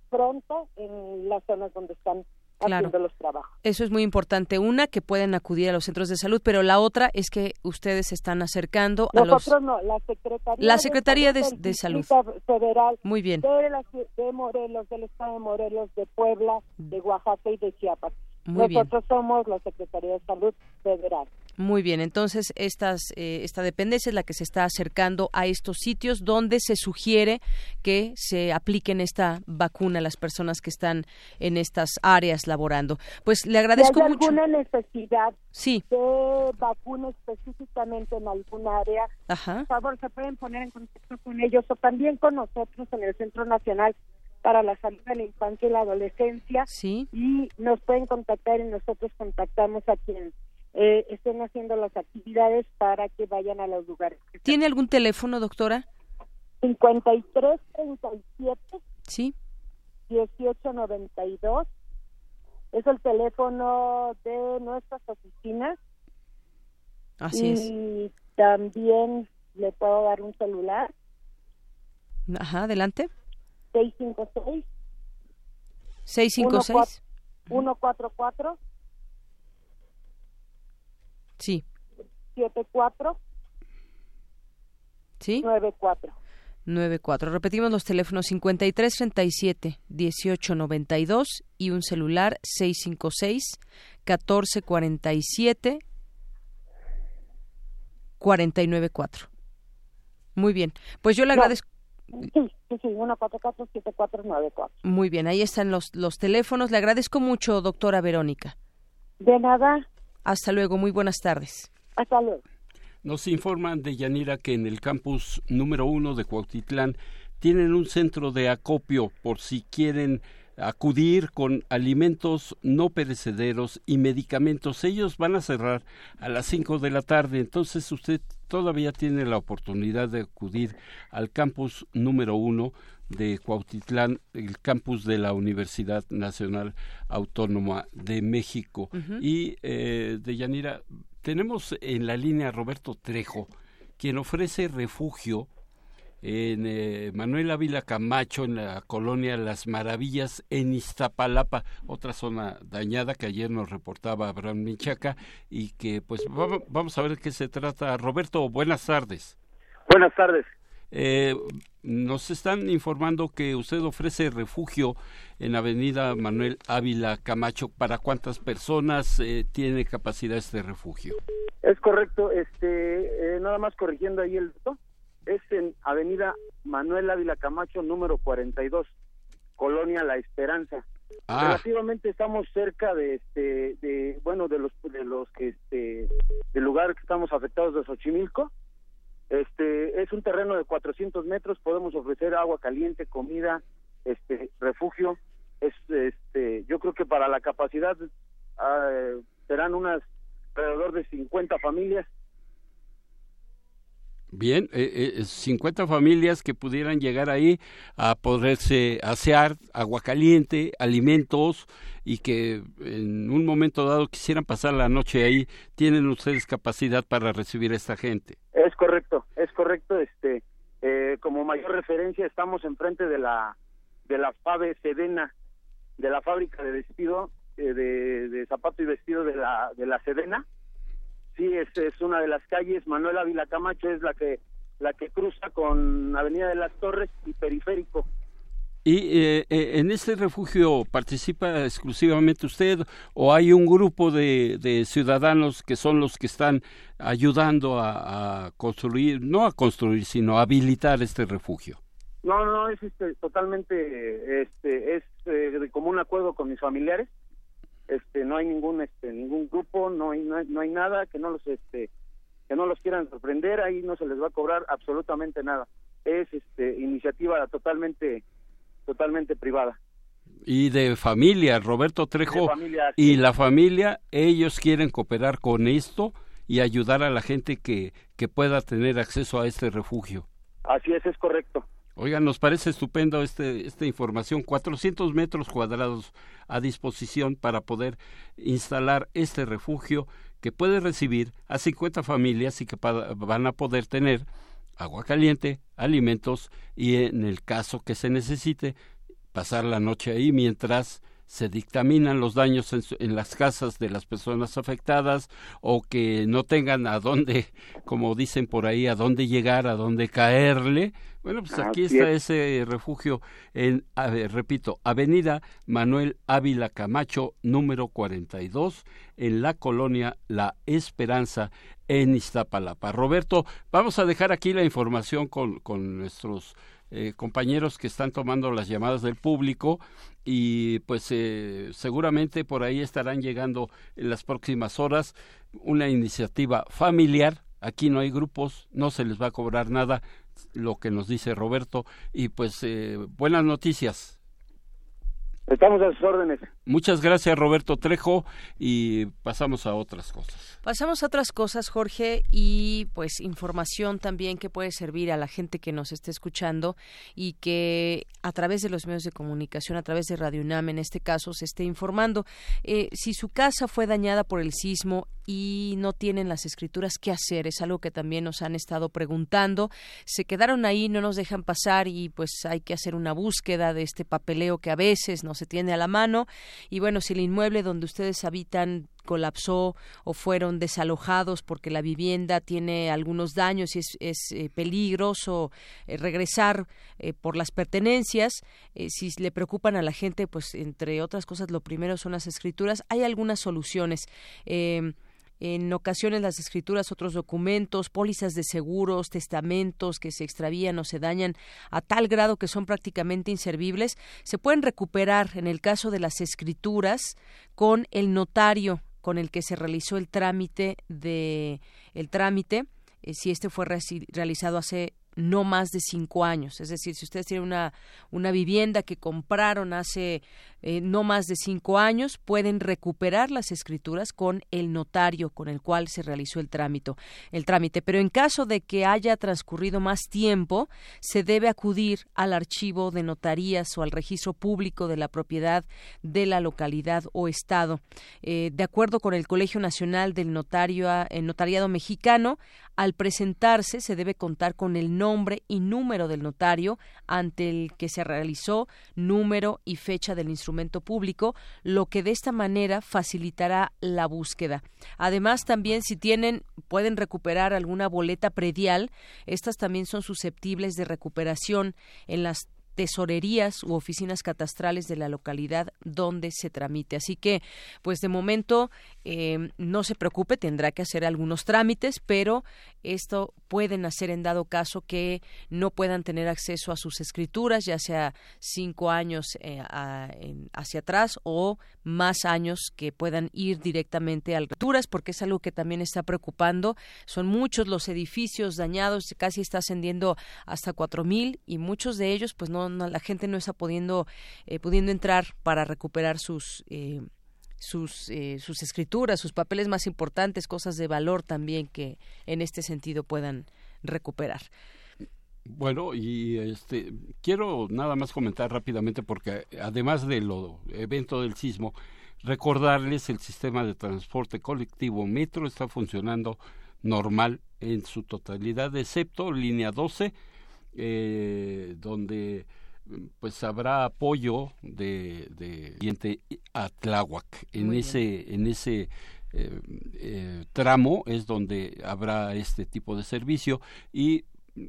pronta en las zonas donde están haciendo los trabajos. Eso es muy importante. Una, que pueden acudir a los centros de salud, pero la otra es que ustedes se están acercando a los... Nosotros no, la Secretaría, La Secretaría de, Salud, de Salud. Federal Muy bien. de, la de Morelos, del Estado de Morelos, de Puebla, de Oaxaca y de Chiapas. Muy bien. Nosotros somos la Secretaría de Salud Federal. Muy bien, entonces estas, eh, esta dependencia es la que se está acercando a estos sitios donde se sugiere que se apliquen esta vacuna a las personas que están en estas áreas laborando. Pues le agradezco hay mucho. alguna necesidad sí. de vacuna específicamente en algún área, por favor se pueden poner en contacto con ellos o también con nosotros en el Centro Nacional para la Salud de la Infancia y la Adolescencia. Sí. Y nos pueden contactar y nosotros contactamos a quien eh, estén haciendo las actividades para que vayan a los lugares. ¿Tiene algún teléfono, doctora? 53 37 Sí. 1892 es el teléfono de nuestras oficinas. Así y es. también le puedo dar un celular. Ajá, adelante. 656 656. 144 Sí. 74 Sí. 94. 94. Repetimos los teléfonos 53 37 18 92 y un celular 656 14 47 49 4. Muy bien. Pues yo le No. agradezco. Sí, sí, sí, 144 7494. Muy bien, ahí están los, los teléfonos. Le agradezco mucho, doctora Verónica. De nada, Hasta luego, muy buenas tardes. hasta luego. Nos informan de Yanira que en el campus número uno de Cuautitlán tienen un centro de acopio por si quieren acudir con alimentos no perecederos y medicamentos. Ellos van a cerrar a las 5 de la tarde, entonces usted todavía tiene la oportunidad de acudir al campus número uno de Cuautitlán, el campus de la Universidad Nacional Autónoma de México. Y eh, de Yanira, tenemos en la línea a Roberto Trejo, quien ofrece refugio en eh, Manuel Ávila Camacho, en la colonia Las Maravillas, en Iztapalapa, otra zona dañada que ayer nos reportaba Abraham Michaca y que pues va- vamos a ver de qué se trata. Roberto, buenas tardes. Buenas tardes. Eh, nos están informando que usted ofrece refugio en Avenida Manuel Ávila Camacho. ¿Para cuántas personas eh, tiene capacidad este refugio? Es correcto, este, eh, nada más corrigiendo ahí el es en Avenida Manuel Ávila Camacho, número 42, Colonia La Esperanza. Ah. Relativamente estamos cerca de este, de, bueno, de los, de los que, este, del lugar que estamos afectados de Xochimilco. Este, es un terreno de 400 metros, podemos ofrecer agua caliente, comida, este, refugio. Es, este, yo creo que para la capacidad ah, serán unas alrededor de 50 familias. Bien, eh, eh, 50 familias que pudieran llegar ahí a poderse asear, agua caliente, alimentos y que en un momento dado quisieran pasar la noche ahí, tienen ustedes capacidad para recibir a esta gente. Es correcto, es correcto. Este, eh, como mayor referencia estamos enfrente de la de la Fave Sedena, de la fábrica de vestido eh, de, de zapato y vestido de la de la Sedena. Sí, es, es una de las calles. Manuel Ávila Camacho es la que la que cruza con Avenida de las Torres y Periférico. ¿Y eh, eh, en este refugio participa exclusivamente usted o hay un grupo de, de ciudadanos que son los que están ayudando a, a construir, no a construir, sino a habilitar este refugio? No, no, es este, totalmente, este, es eh, de común acuerdo con mis familiares. Este, no hay ningún, este, ningún grupo, no hay, no hay, no hay nada que no los, este, que no los quieran sorprender. Ahí no se les va a cobrar absolutamente nada. Es, este, iniciativa totalmente, totalmente privada. Y de familia, Roberto Trejo y la familia, ellos quieren cooperar con esto y ayudar a la gente que, que pueda tener acceso a este refugio. Así es, es correcto. Oigan, nos parece estupendo este, esta información. 400 metros cuadrados a disposición para poder instalar este refugio que puede recibir a 50 familias y que van a poder tener agua caliente, alimentos y en el caso que se necesite, pasar la noche ahí mientras se dictaminan los daños en, las casas de las personas afectadas o que no tengan a dónde, <laughs> como dicen por ahí, a dónde llegar, a dónde caerle. Bueno, pues aquí está ese refugio en, repito, Avenida Manuel Ávila Camacho, número 42, en la colonia La Esperanza, en Iztapalapa. Roberto, vamos a dejar aquí la información con, con nuestros eh, compañeros que están tomando las llamadas del público y pues eh, seguramente por ahí estarán llegando en las próximas horas una iniciativa familiar. Aquí no hay grupos, no se les va a cobrar nada, lo que nos dice Roberto. Y pues eh, buenas noticias. Estamos a sus órdenes. Muchas gracias, Roberto Trejo, y pasamos a otras cosas. Pasamos a otras cosas, Jorge, y pues información también que puede servir a la gente que nos esté escuchando y que a través de los medios de comunicación, a través de Radio UNAM en este caso, se esté informando. Eh, si su casa fue dañada por el sismo y no tienen las escrituras, ¿qué hacer? Es algo que también nos han estado preguntando. Se quedaron ahí, no nos dejan pasar y pues hay que hacer una búsqueda de este papeleo que a veces no se tiene a la mano. Y bueno, si el inmueble donde ustedes habitan colapsó o fueron desalojados porque la vivienda tiene algunos daños y es, es eh, peligroso eh, regresar eh, por las pertenencias. si le preocupan a la gente, pues entre otras cosas, lo primero son las escrituras. Hay algunas soluciones en ocasiones las escrituras, otros documentos, pólizas de seguros, testamentos que se extravían o se dañan a tal grado que son prácticamente inservibles, se pueden recuperar en el caso de las escrituras con el notario con el que se realizó el trámite de el trámite eh, si este fue realizado hace no más de cinco años. Es decir, si ustedes tienen una, una vivienda que compraron hace eh, no más de cinco años, pueden recuperar las escrituras con el notario con el cual se realizó el trámite, el trámite. Pero en caso de que haya transcurrido más tiempo, se debe acudir al archivo de notarías o al registro público de la propiedad de la localidad o estado. Eh, de acuerdo con el Colegio Nacional del Notario, el Notariado Mexicano, al presentarse se debe contar con el nombre y número del notario ante el que se realizó, número y fecha del instrumento público, lo que de esta manera facilitará la búsqueda. Además, también si tienen pueden recuperar alguna boleta predial, estas también son susceptibles de recuperación en las tesorerías u oficinas catastrales de la localidad donde se tramite. Así que, pues de momento, eh, no se preocupe, tendrá que hacer algunos trámites, pero esto pueden hacer en dado caso que no puedan tener acceso a sus escrituras, ya sea cinco años eh, hacia atrás o más años que puedan ir directamente a escrituras, porque es algo que también está preocupando. Son muchos los edificios dañados, casi está ascendiendo hasta cuatro mil y muchos de ellos, pues no, la gente no está pudiendo eh, pudiendo entrar para recuperar sus eh, sus, eh, sus escrituras, sus papeles más importantes, cosas de valor también que en este sentido puedan recuperar. Bueno, y este quiero nada más comentar rápidamente porque además de lo evento del sismo, recordarles el sistema de transporte colectivo Metro está funcionando normal en su totalidad, excepto línea 12, eh, donde pues habrá apoyo de, de Atláhuac. En ese, en ese eh, eh, tramo es donde habrá este tipo de servicio y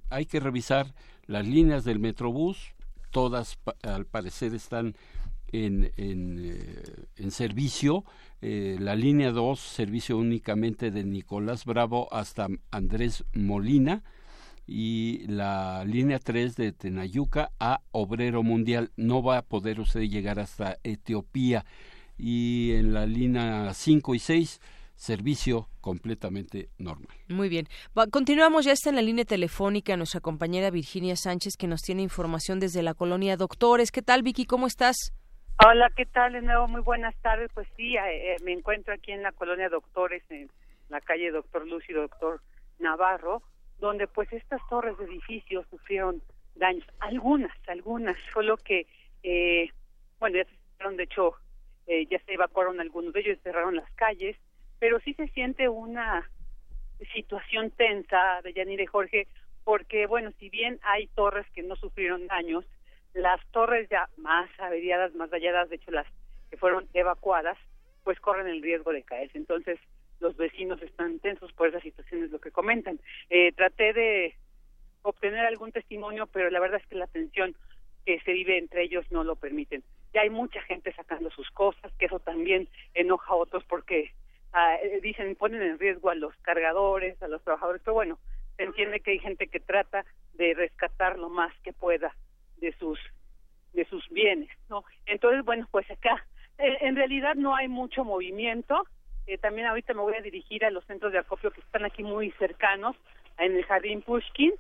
hay que revisar las líneas del Metrobús, todas al parecer están en, en, eh, en servicio. la línea 2, servicio únicamente de Nicolás Bravo hasta Andrés Molina y la línea 3 de Tenayuca a Obrero Mundial. No va a poder usted llegar hasta Etiopía. Y en la línea 5 y 6 servicio completamente normal. Muy bien. continuamos, ya está en la línea telefónica nuestra compañera Virginia Sánchez que nos tiene información desde la colonia Doctores. ¿Qué tal, Vicky? ¿Cómo estás? Hola, ¿qué tal? De nuevo, muy buenas tardes. Pues sí, eh, eh, me encuentro aquí en la colonia Doctores, en la calle Doctor Luz y Doctor Navarro donde pues estas torres de edificios sufrieron daños, algunas, algunas, solo que, eh, bueno, ya se cerraron, de hecho, eh, ya se evacuaron algunos de ellos, cerraron las calles, pero sí se siente una situación tensa de Yanire Jorge, porque, bueno, si bien hay torres que no sufrieron daños, las torres ya más averiadas, más dañadas, de hecho las que fueron evacuadas, pues corren el riesgo de caerse. Entonces, los vecinos están tensos por esas situaciones, lo que comentan. Eh, traté de obtener algún testimonio, pero la verdad es que la tensión que se vive entre ellos no lo permiten. Ya hay mucha gente sacando sus cosas, que eso también enoja a otros porque ah, eh, dicen, ponen en riesgo a los cargadores, a los trabajadores, pero bueno, se entiende que hay gente que trata de rescatar lo más que pueda de sus de sus bienes, ¿no? Entonces, bueno, pues acá en realidad no hay mucho movimiento. Eh, también ahorita me voy a dirigir a los centros de acopio que están aquí muy cercanos, en el Jardín Pushkin.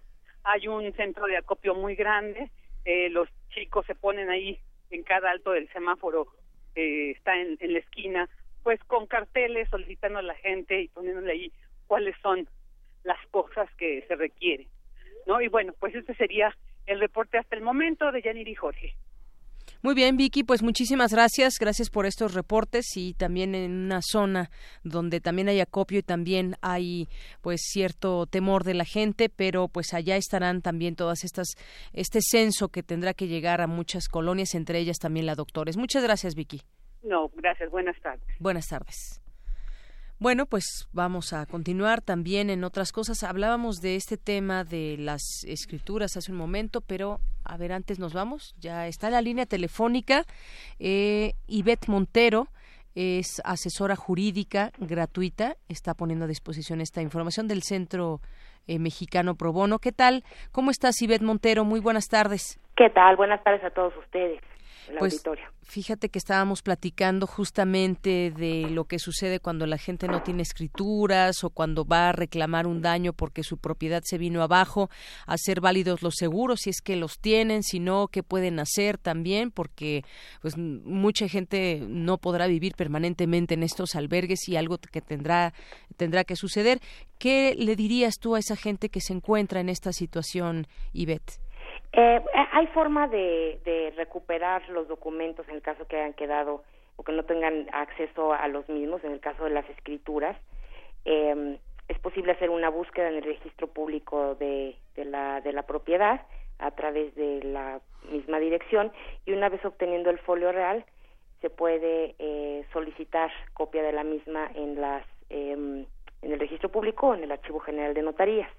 Hay un centro de acopio muy grande. Eh, los chicos se ponen ahí en cada alto del semáforo, eh, está en, la esquina, pues con carteles solicitando a la gente y poniéndole ahí cuáles son las cosas que se requieren. ¿no? Y bueno, pues este sería el reporte hasta el momento de Yanir y Jorge. Muy bien, Vicky, pues muchísimas gracias. Gracias por estos reportes y también en una zona donde también hay acopio y también hay pues cierto temor de la gente, pero pues allá estarán también todas estas este censo que tendrá que llegar a muchas colonias, entre ellas también la Doctores. Muchas gracias, Vicky. No, gracias. Buenas tardes. Buenas tardes. Bueno, pues vamos a continuar también en otras cosas. Hablábamos de este tema de las escrituras hace un momento, pero a ver, antes nos vamos. Ya está la línea telefónica. Eh, Montero es asesora jurídica gratuita. Está poniendo a disposición esta información del Centro eh, Mexicano Pro Bono. ¿Qué tal? ¿Cómo estás, Ivette Montero? Muy buenas tardes. ¿Qué tal? Buenas tardes a todos ustedes. Pues fíjate que estábamos platicando justamente de lo que sucede cuando la gente no tiene escrituras o cuando va a reclamar un daño porque su propiedad se vino abajo, hacer válidos los seguros si es que los tienen, si no, qué pueden hacer también porque pues mucha gente no podrá vivir permanentemente en estos albergues y algo que tendrá tendrá que suceder. ¿Qué le dirías tú a esa gente que se encuentra en esta situación, Ivette? Eh, hay forma de, de recuperar los documentos en el caso que hayan quedado o que no tengan acceso a los mismos, en el caso de las escrituras. Eh, es posible hacer una búsqueda en el registro público de, la, de la propiedad a través de la misma dirección y una vez obteniendo el folio real se puede eh, solicitar copia de la misma en las eh, en el registro público o en el archivo general de notarías.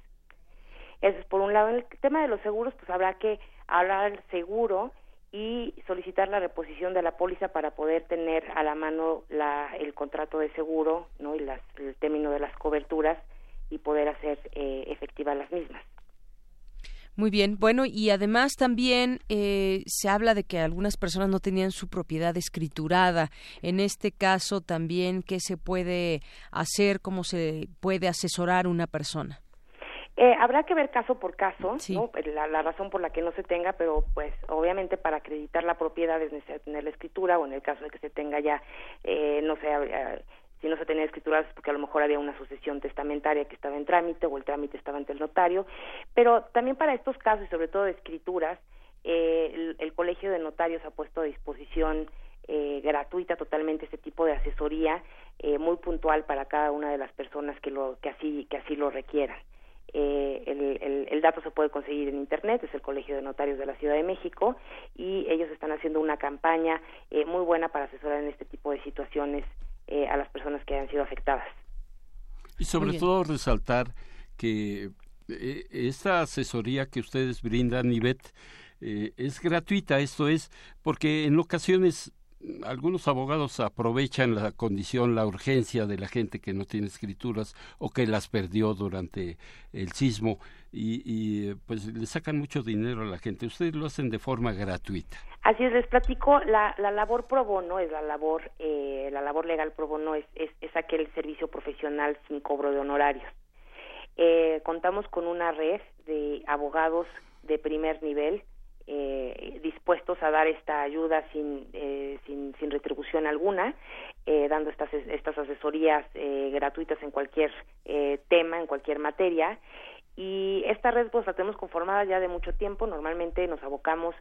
Eso es por un lado. En el tema de los seguros, pues habrá que hablar al seguro y solicitar la reposición de la póliza para poder tener a la mano la, el contrato de seguro no y las, el término de las coberturas y poder hacer eh, efectivas las mismas. Muy bien, bueno, y además también eh, se habla de que algunas personas no tenían su propiedad escriturada. En este caso también, ¿qué se puede hacer? ¿Cómo se puede asesorar una persona? Eh, habrá que ver caso por caso, ¿no? La, la, razón por la que no se tenga, pero pues obviamente para acreditar la propiedad es necesario tener la escritura o en el caso de que se tenga ya, eh, no sé, eh, si no se tenía escritura es porque a lo mejor había una sucesión testamentaria que estaba en trámite o el trámite estaba ante el notario, pero también para estos casos y sobre todo de escrituras, eh, el, el Colegio de Notarios ha puesto a disposición eh, gratuita totalmente este tipo de asesoría eh, muy puntual para cada una de las personas que lo que así que así lo requieran eh, el, el, dato se puede conseguir en internet, es el Colegio de Notarios de la Ciudad de México y ellos están haciendo una campaña eh, muy buena para asesorar en este tipo de situaciones eh, a las personas que han sido afectadas. Y sobre todo resaltar que eh, esta asesoría que ustedes brindan, Ivette, es gratuita, esto es porque en ocasiones algunos abogados aprovechan la condición, la urgencia de la gente que no tiene escrituras o que las perdió durante el sismo y, y, pues le sacan mucho dinero a la gente. Ustedes lo hacen de forma gratuita. Así es, les platico, la, la labor pro bono es la labor, eh, la labor legal pro bono es, es, es aquel servicio profesional sin cobro de honorarios. Eh, contamos con una red de abogados de primer nivel eh, dispuestos a dar esta ayuda sin, eh, sin, sin, retribución alguna, eh, dando estas, estas asesorías eh, gratuitas en cualquier eh, tema, en cualquier materia. Y esta red pues la tenemos conformada ya de mucho tiempo. Normalmente nos abocamos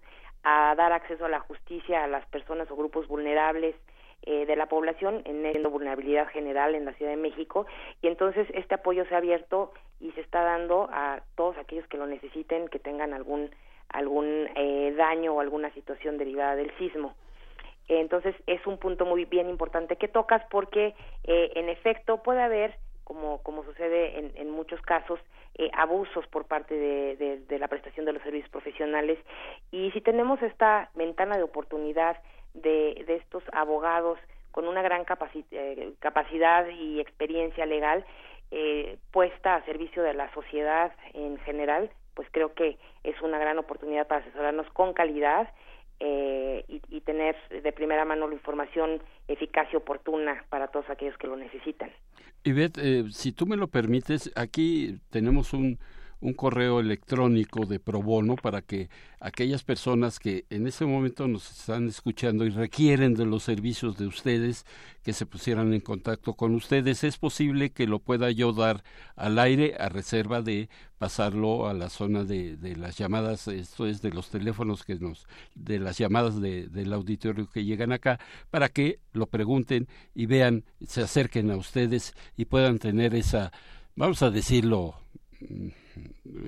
a dar acceso a la justicia a las personas o grupos vulnerables de la población en vulnerabilidad general en la Ciudad de México y entonces este apoyo se ha abierto y se está dando a todos aquellos que lo necesiten, que tengan algún algún eh, daño o alguna situación derivada del sismo. entonces es un punto muy bien importante que tocas porque eh, en efecto puede haber como, como sucede en, en muchos casos, eh, abusos por parte de, de, la prestación de los servicios profesionales. Y si tenemos esta ventana de oportunidad de, de estos abogados con una gran eh, capacidad y experiencia legal eh, puesta a servicio de la sociedad en general, pues creo que es una gran oportunidad para asesorarnos con calidad eh, y, tener de primera mano la información eficaz y oportuna para todos aquellos que lo necesitan. Ivette, eh, si tú me lo permites, aquí tenemos un, un correo electrónico de pro bono para que aquellas personas que en este momento nos están escuchando y requieren de los servicios de ustedes, que se pusieran en contacto con ustedes. Es posible que lo pueda yo dar al aire a reserva de pasarlo a la zona de, de las llamadas, esto es de los teléfonos que nos, de las llamadas de, del auditorio que llegan acá, para que lo pregunten y vean, se acerquen a ustedes y puedan tener esa, vamos a decirlo, mm,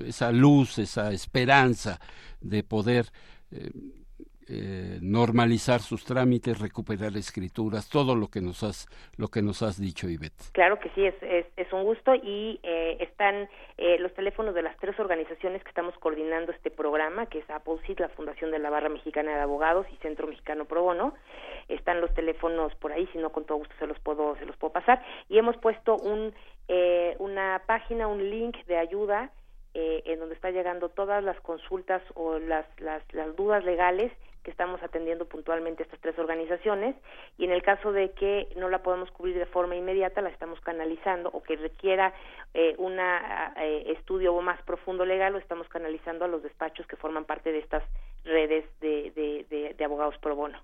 esa luz, esa esperanza de poder eh, eh, normalizar sus trámites, recuperar escrituras, todo lo que nos has lo que nos has dicho, Ivette. Claro que sí, es, es, un gusto y eh, están eh, los teléfonos de las tres organizaciones que estamos coordinando este programa, que es AppleSeed, la Fundación de la Barra Mexicana de Abogados y Centro Mexicano Pro Bono. Están los teléfonos por ahí, si no con todo gusto se los puedo se los puedo pasar y hemos puesto un una página, un link de ayuda en donde está llegando todas las consultas o las, las, las dudas legales que estamos atendiendo puntualmente estas tres organizaciones y en el caso de que no la podamos cubrir de forma inmediata la estamos canalizando o que requiera eh, un eh, estudio más profundo legal lo estamos canalizando a los despachos que forman parte de estas redes de, de, de, abogados pro bono.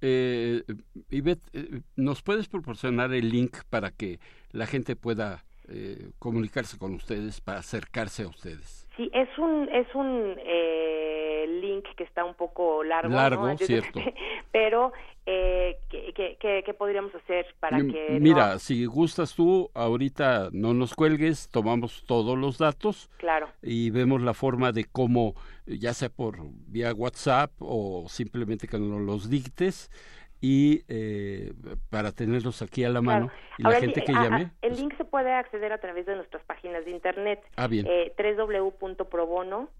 Eh, Ivette, eh, ¿nos puedes proporcionar el link para que la gente pueda eh, comunicarse con ustedes, para acercarse a ustedes? Sí, es un, es un eh, link que está un poco largo. Largo, cierto. <laughs> Pero, eh, ¿qué, qué, podríamos hacer para que... Mira, si gustas tú, ahorita no nos cuelgues, tomamos todos los datos. Claro. Y vemos la forma de cómo, ya sea por vía WhatsApp o simplemente que nos los dictes, y eh, para tenerlos aquí a la mano y la gente que llame. el pues link se puede acceder a través de nuestras páginas de internet. Ah, bien. Eh, www.probono.mx.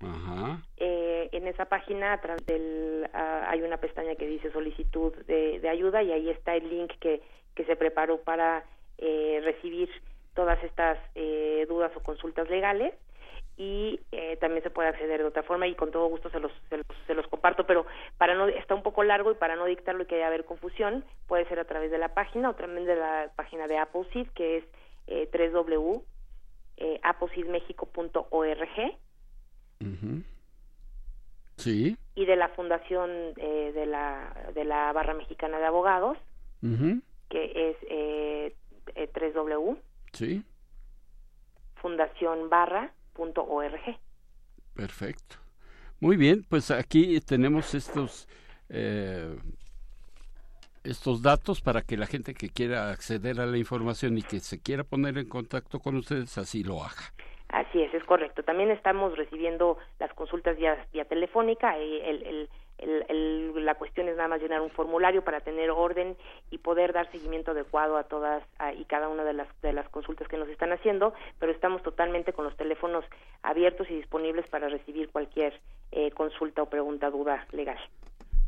Ajá. Eh, en esa página atrás del, ah, hay una pestaña que dice solicitud de, de, ayuda y ahí está el link que, que se preparó para eh, recibir todas estas eh, dudas o consultas legales y eh, también se puede acceder de otra forma y con todo gusto se los, se los, comparto, pero para no está un poco largo y para no dictarlo y que haya haber confusión, puede ser a través de la página o también de la página de Appleseed que es eh, www.appleseedmexico.org Sí. Y de la Fundación eh, de la de la Barra Mexicana de Abogados, que es eh, eh, 3W. Sí. Fundación Barra Perfecto. Muy bien, pues aquí tenemos estos eh, estos datos para que la gente que quiera acceder a la información y que se quiera poner en contacto con ustedes así lo haga. Así es, es correcto. También estamos recibiendo las consultas vía, vía telefónica. El, el, el, la cuestión es nada más llenar un formulario para tener orden y poder dar seguimiento adecuado a todas y cada una de las, de las consultas que nos están haciendo, pero estamos totalmente con los teléfonos abiertos y disponibles para recibir cualquier eh, consulta o pregunta, duda legal.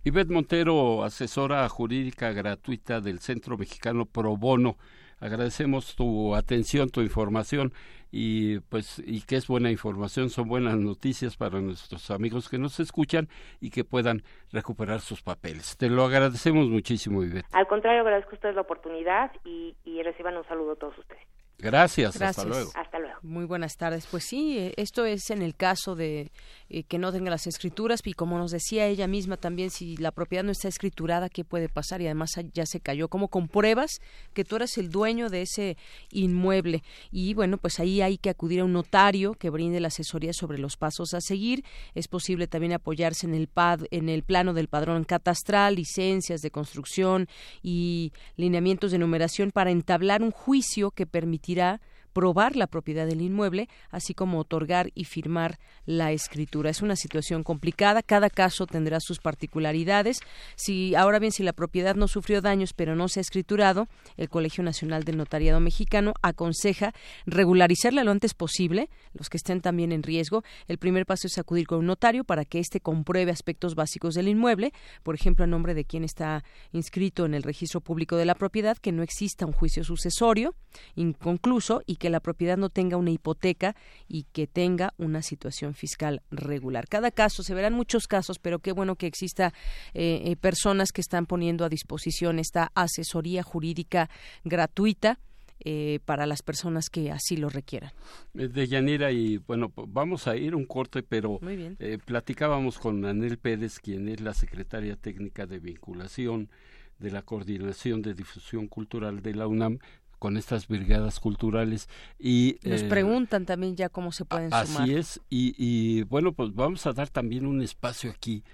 Ivette Montero, asesora jurídica gratuita del Centro Mexicano Pro Bono. Agradecemos tu atención, tu información y pues y que es buena información, son buenas noticias para nuestros amigos que nos escuchan y que puedan recuperar sus papeles. Te lo agradecemos muchísimo, Ivette. Al contrario, agradezco a ustedes la oportunidad y, y reciban un saludo a todos ustedes. Gracias, hasta luego. Hasta luego. Muy buenas tardes. Pues sí, eh, esto es en el caso de eh, que no tenga las escrituras y como nos decía ella misma también, si la propiedad no está escriturada, ¿qué puede pasar? Y además ya se cayó, como compruebas que tú eres el dueño de ese inmueble. Y bueno, pues ahí hay que acudir a un notario que brinde la asesoría sobre los pasos a seguir. Es posible también apoyarse en el PAD, en el plano del padrón catastral, licencias de construcción y lineamientos de numeración para entablar un juicio que permitirá permitirá probar la propiedad del inmueble, así como otorgar y firmar la escritura. Es una situación complicada, cada caso tendrá sus particularidades. Si ahora bien si la propiedad no sufrió daños pero no se ha escriturado, el Colegio Nacional del Notariado Mexicano aconseja regularizarla lo antes posible, los que estén también en riesgo. El primer paso es acudir con un notario para que éste compruebe aspectos básicos del inmueble, por ejemplo, a nombre de quien está inscrito en el registro público de la propiedad, que no exista un juicio sucesorio inconcluso y que la propiedad no tenga una hipoteca y que tenga una situación fiscal regular. Cada caso, se verán muchos casos, pero qué bueno que exista eh, eh, personas que están poniendo a disposición esta asesoría jurídica gratuita. Eh, para las personas que así lo requieran. De Yanira, y bueno, vamos a ir un corte, pero platicábamos con Anel Pérez, quien es la secretaria técnica de vinculación de la Coordinación de Difusión Cultural de la UNAM, con estas brigadas culturales y nos eh, preguntan también ya cómo se pueden sumar. Así es y, y bueno pues vamos a dar también un espacio aquí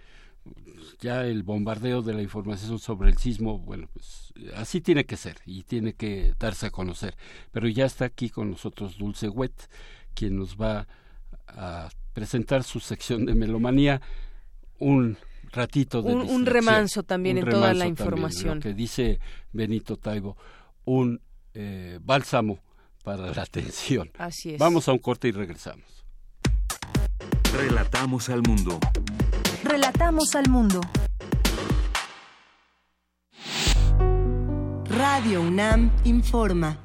ya el bombardeo de la información sobre el sismo, bueno, pues así tiene que ser y tiene que darse a conocer. Pero ya está aquí con nosotros Dulce Wet, quien nos va a presentar su sección de melomanía, un ratito de un, un remanso también en toda la información. que dice Benito Taibo, un eh, bálsamo para la <laughs> atención. Así es. Vamos a un corte y regresamos. Relatamos al mundo. Relatamos al mundo. Radio UNAM informa.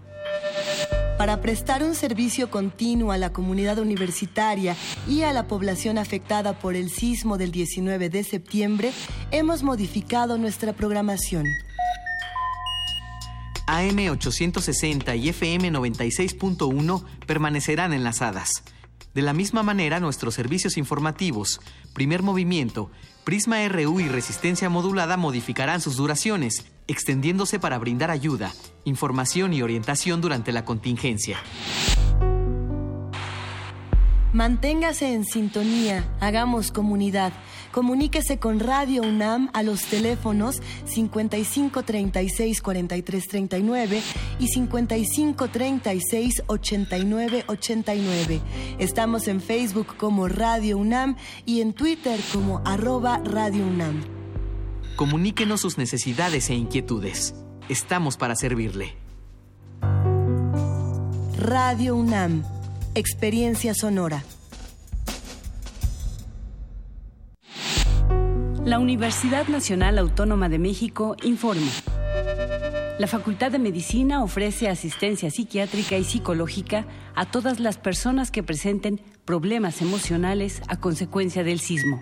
Para prestar un servicio continuo a la comunidad universitaria y a la población afectada por el sismo del 19 de septiembre, hemos modificado nuestra programación. AM860 y FM 96.1 permanecerán enlazadas. De la misma manera, nuestros servicios informativos, primer movimiento, Prisma RU y resistencia modulada modificarán sus duraciones, extendiéndose para brindar ayuda, información y orientación durante la contingencia. Manténgase en sintonía, hagamos comunidad. Comuníquese con Radio UNAM a los teléfonos 55 36 43 39 y 55 36 89 89. Estamos en Facebook como Radio UNAM y en Twitter como arroba Radio UNAM. Comuníquenos sus necesidades e inquietudes. Estamos para servirle. Radio UNAM. Experiencia sonora. La Universidad Nacional Autónoma de México informa. La Facultad de Medicina ofrece asistencia psiquiátrica y psicológica a todas las personas que presenten problemas emocionales a consecuencia del sismo.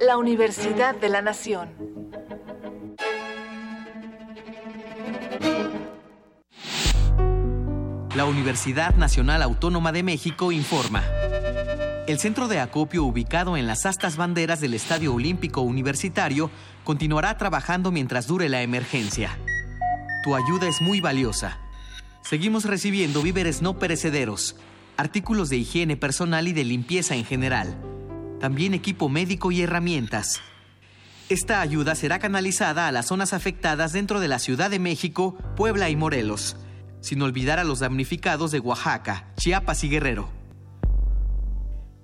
La Universidad de la Nación. La Universidad Nacional Autónoma de México informa. El centro de acopio ubicado en las astas banderas del Estadio Olímpico Universitario continuará trabajando mientras dure la emergencia. Tu ayuda es muy valiosa. Seguimos recibiendo víveres no perecederos, artículos de higiene personal y de limpieza en general, también equipo médico y herramientas. Esta ayuda será canalizada a las zonas afectadas dentro de la Ciudad de México, Puebla y Morelos, sin olvidar a los damnificados de Oaxaca, Chiapas y Guerrero.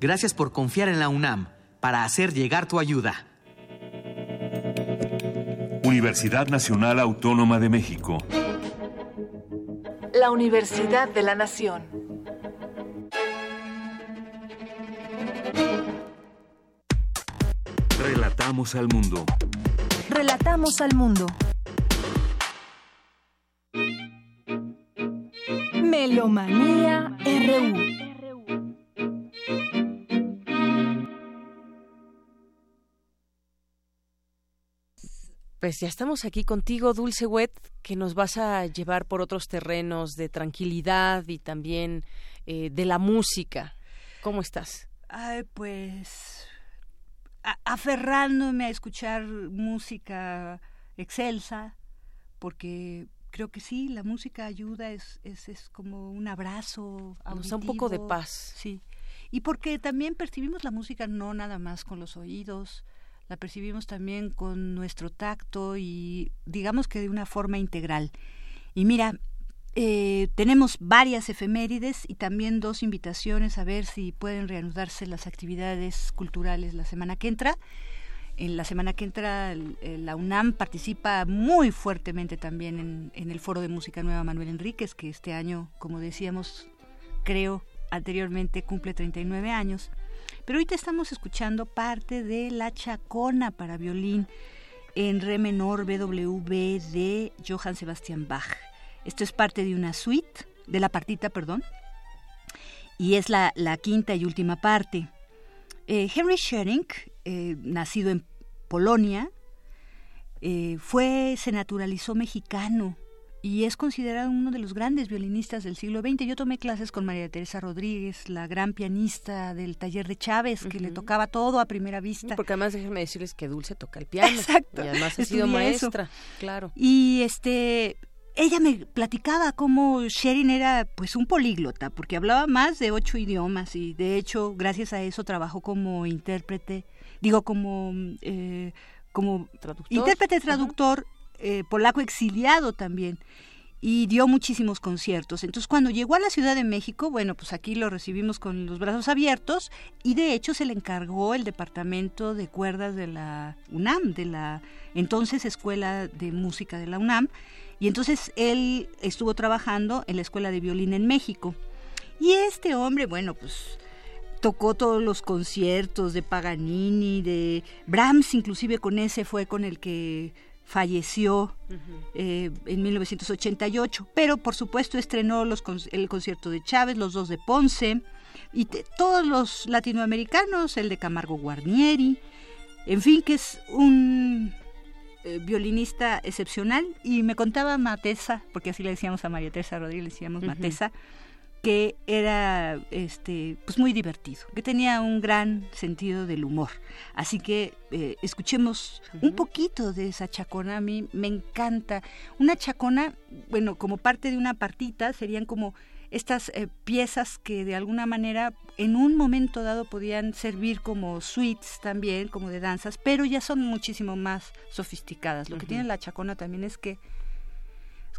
Gracias por confiar en la UNAM para hacer llegar tu ayuda. Universidad Nacional Autónoma de México. La Universidad de la Nación. Relatamos al mundo. Relatamos al mundo. Melomanía RU. Pues ya estamos aquí contigo, Dulce Wet, que nos vas a llevar por otros terrenos de tranquilidad y también eh, de la música. ¿Cómo estás? Ay, pues aferrándome a escuchar música excelsa, porque creo que sí, la música ayuda, es, es, es como un abrazo. Nos da un poco de paz. Sí. Y porque también percibimos la música no nada más con los oídos, la percibimos también con nuestro tacto y digamos que de una forma integral. Y mira, eh, tenemos varias efemérides y también dos invitaciones a ver si pueden reanudarse las actividades culturales la semana que entra. En la semana que entra la UNAM participa muy fuertemente también en, el Foro de Música Nueva Manuel Enríquez, que este año, como decíamos, creo anteriormente cumple 39 años. Pero ahorita estamos escuchando parte de La Chacona para violín en re menor BWV de Johann Sebastian Bach. Esto es parte de una suite, de la partita, perdón, y es la, quinta y última parte. Eh, Henry Schering, eh, nacido en Polonia, eh, fue, se naturalizó mexicano y es considerado uno de los grandes violinistas del siglo XX. Yo tomé clases con María Teresa Rodríguez, la gran pianista del taller de Chávez, que le tocaba todo a primera vista. Porque además déjenme decirles que Dulce toca el piano. Exacto. Y además ha sido maestra, claro. Y este ella me platicaba cómo Sherin era pues un políglota, porque hablaba más de ocho idiomas y de hecho gracias a eso trabajó como intérprete, digo como eh, como intérprete traductor eh, polaco exiliado también. Y dio muchísimos conciertos. Entonces, cuando llegó a la Ciudad de México, bueno, pues aquí lo recibimos con los brazos abiertos y de hecho se le encargó el departamento de cuerdas de la UNAM, de la entonces Escuela de Música de la UNAM, y entonces él estuvo trabajando en la Escuela de Violín en México. Y este hombre, bueno, pues tocó todos los conciertos de Paganini, de Brahms, inclusive con ese fue con el que falleció eh, en 1988, pero por supuesto estrenó los, el concierto de Chávez, los dos de Ponce, y todos los latinoamericanos, el de Camargo Guarnieri, en fin, que es un eh, violinista excepcional, y me contaba Matesa, porque así le decíamos a María Teresa Rodríguez, le decíamos Matesa, que era este pues muy divertido, que tenía un gran sentido del humor. Así que eh, escuchemos un poquito de esa chacona, a mí me encanta. Una chacona, bueno, como parte de una partita, serían como estas eh, piezas que de alguna manera en un momento dado podían servir como suites también, como de danzas, pero ya son muchísimo más sofisticadas. Lo que tiene la chacona también es que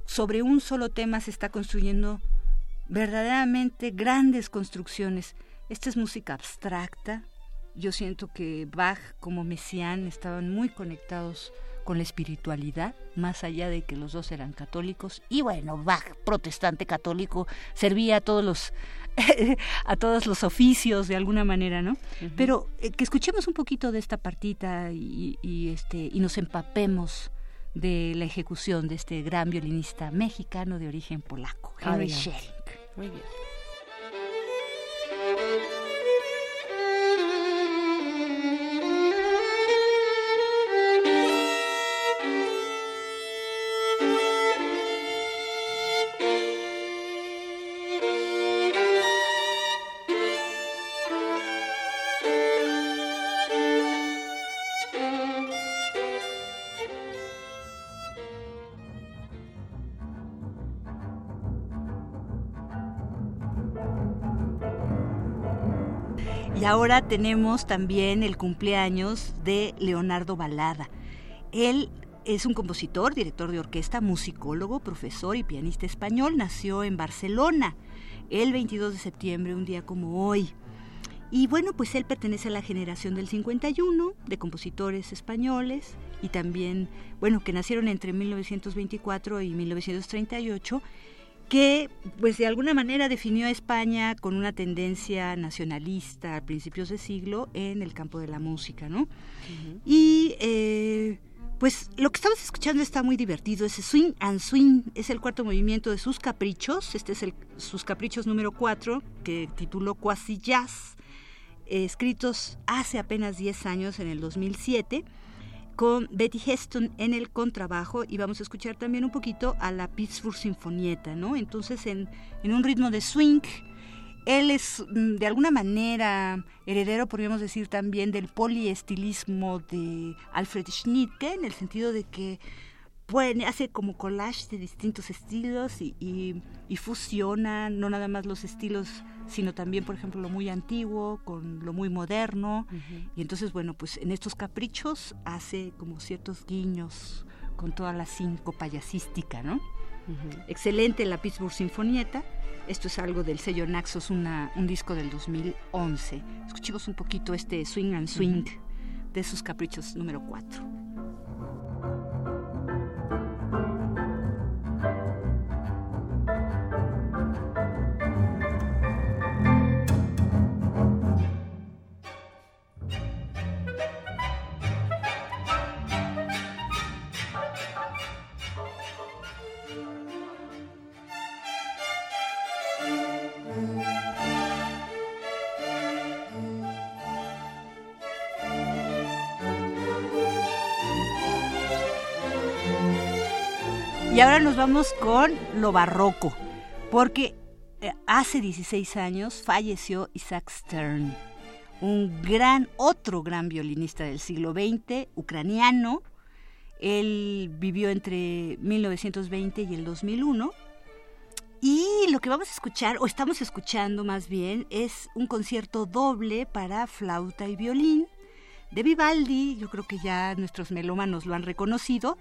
sobre un solo tema se está construyendo verdaderamente grandes construcciones. Esta es música abstracta. Yo siento que Bach como Messiaen estaban muy conectados con la espiritualidad, más allá de que los dos eran católicos. Y bueno, Bach, protestante católico, servía a todos los <laughs> a todos los oficios de alguna manera, ¿no? Pero eh, que escuchemos un poquito de esta partita y, este y nos empapemos de la ejecución de este gran violinista mexicano de origen polaco, Henry Schering. Muy bien. Tenemos también el cumpleaños de Leonardo Balada. Él es un compositor, director de orquesta, musicólogo, profesor y pianista español. Nació en Barcelona el 22 de septiembre, un día como hoy. Y bueno, pues él pertenece a la generación del 51 de compositores españoles y también, bueno, que nacieron entre 1924 y 1938 que pues de alguna manera definió a España con una tendencia nacionalista a principios de siglo en el campo de la música, ¿no? Y eh, pues lo que estamos escuchando está muy divertido, ese Swing and Swing es el cuarto movimiento de sus caprichos, este es el, sus caprichos número cuatro, que tituló Quasi Jazz, escritos hace apenas 10 años, en el 2007, con Betty Heston en el contrabajo y vamos a escuchar también un poquito a la Pittsburgh Sinfonieta, ¿no? Entonces en, en un ritmo de swing, él es mm, de alguna manera heredero, podríamos decir también, del poliestilismo de Alfred Schnittke, en el sentido de que hace como collage de distintos estilos y, y, fusiona no nada más los estilos, sino también, por ejemplo, lo muy antiguo con lo muy moderno. Y entonces, bueno, pues en estos caprichos hace como ciertos guiños con toda la cinco payasística, ¿no? Excelente la Pittsburgh Sinfonieta. Esto es algo del sello Naxos, una, un disco del 2011. Escuchemos un poquito este Swing and Swing de sus caprichos número 4. Y ahora nos vamos con lo barroco, porque eh, hace 16 años falleció Isaac Stern, un gran, otro gran violinista del siglo XX, ucraniano. Él vivió entre 1920 y el 2001. Y lo que vamos a escuchar, o estamos escuchando más bien, es un concierto doble para flauta y violín de Vivaldi. Yo creo que ya nuestros melómanos lo han reconocido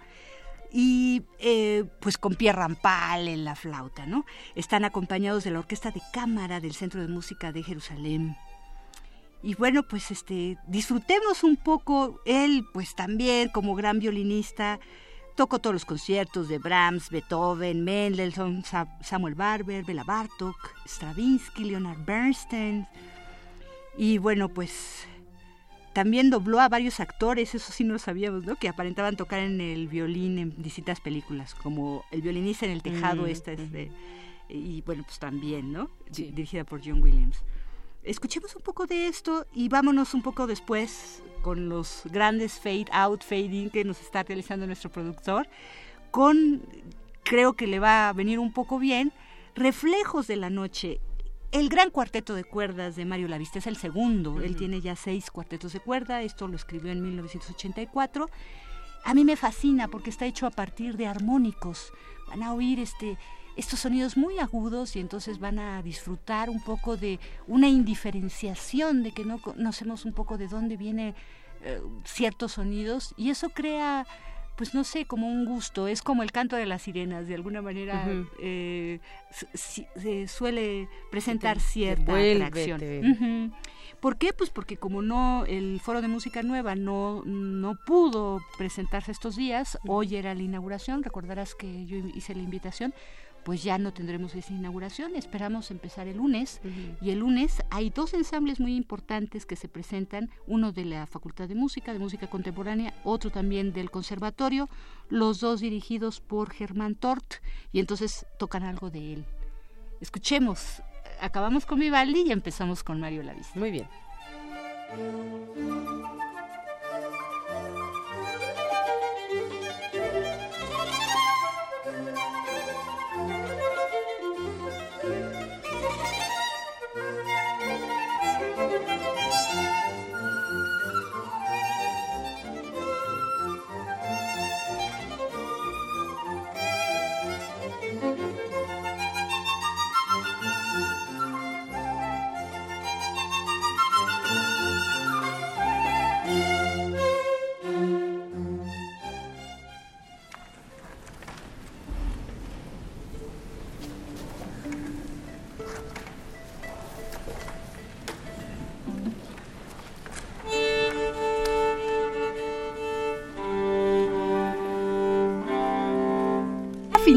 y eh, pues con Pierre Rampal en la flauta, ¿no? Están acompañados de la Orquesta de Cámara del Centro de Música de Jerusalén. Y bueno, pues este, disfrutemos un poco, él pues también como gran violinista, tocó todos los conciertos de Brahms, Beethoven, Mendelssohn, Samuel Barber, Bela Bartok, Stravinsky, Leonard Bernstein. Y bueno, pues también dobló a varios actores, eso sí no lo sabíamos, ¿no? Que aparentaban tocar en el violín en distintas películas, como El violinista en el tejado, mm, esta es de, y bueno, pues también, ¿no? Dirigida por John Williams. Escuchemos un poco de esto y vámonos un poco después con los grandes fade out, fading que nos está realizando nuestro productor, con, creo que le va a venir un poco bien, Reflejos de la Noche el gran cuarteto de cuerdas de Mario Lavista es el segundo. Él tiene ya seis cuartetos de cuerda. Esto lo escribió en 1984. A mí me fascina porque está hecho a partir de armónicos. Van a oír este, estos sonidos muy agudos y entonces van a disfrutar un poco de una indiferenciación, de que no conocemos un poco de dónde vienen eh, ciertos sonidos y eso crea pues no sé, como un gusto, es como el canto de las sirenas, de alguna manera eh, se suele presentar cierta atracción. ¿Por qué? Pues porque como no, el Foro de Música Nueva no, no pudo presentarse estos días, hoy era la inauguración, recordarás que yo hice la invitación, pues ya no tendremos esa inauguración. Esperamos empezar el lunes. Y el lunes hay dos ensambles muy importantes que se presentan, uno de la Facultad de Música, de Música Contemporánea, otro también del Conservatorio, los dos dirigidos por Germán Tort, y entonces tocan algo de él. Escuchemos, acabamos con Vivaldi y empezamos con Mario Lavis. Muy bien.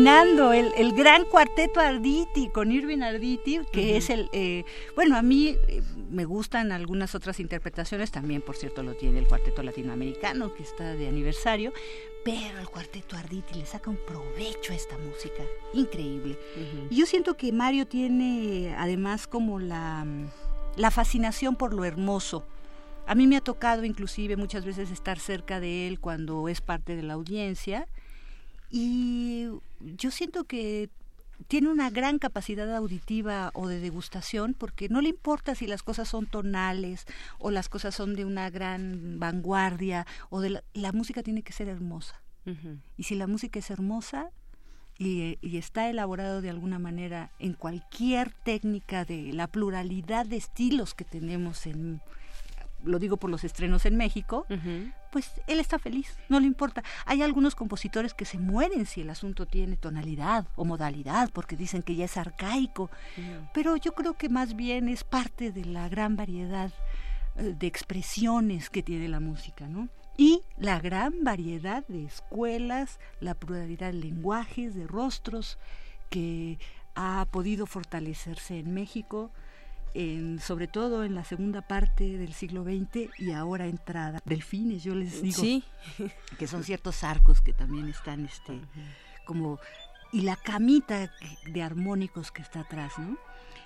El, el, gran cuarteto Arditi con Irving Arditi, que es el, eh, bueno, a mí eh, me gustan algunas otras interpretaciones, también por cierto lo tiene el cuarteto latinoamericano, que está de aniversario, pero el cuarteto Arditi le saca un provecho a esta música, increíble. Y yo siento que Mario tiene además como la, la fascinación por lo hermoso, A mí me ha tocado inclusive muchas veces estar cerca de él cuando es parte de la audiencia y yo siento que tiene una gran capacidad auditiva o de degustación porque no le importa si las cosas son tonales o las cosas son de una gran vanguardia o de la, música tiene que ser hermosa. Y si la música es hermosa y, y, está elaborado de alguna manera en cualquier técnica de la pluralidad de estilos que tenemos en, lo digo por los estrenos en México, pues él está feliz, no le importa. Hay algunos compositores que se mueren si el asunto tiene tonalidad o modalidad, porque dicen que ya es arcaico, pero yo creo que más bien es parte de la gran variedad eh, de expresiones que tiene la música, ¿no? Y la gran variedad de escuelas, la pluralidad de lenguajes, de rostros que ha podido fortalecerse en México sobre todo en la segunda parte del siglo XX y ahora entrada. Delfines, yo les digo. Sí. Que son ciertos arcos que también están este, como... Y la camita de armónicos que está atrás, ¿no?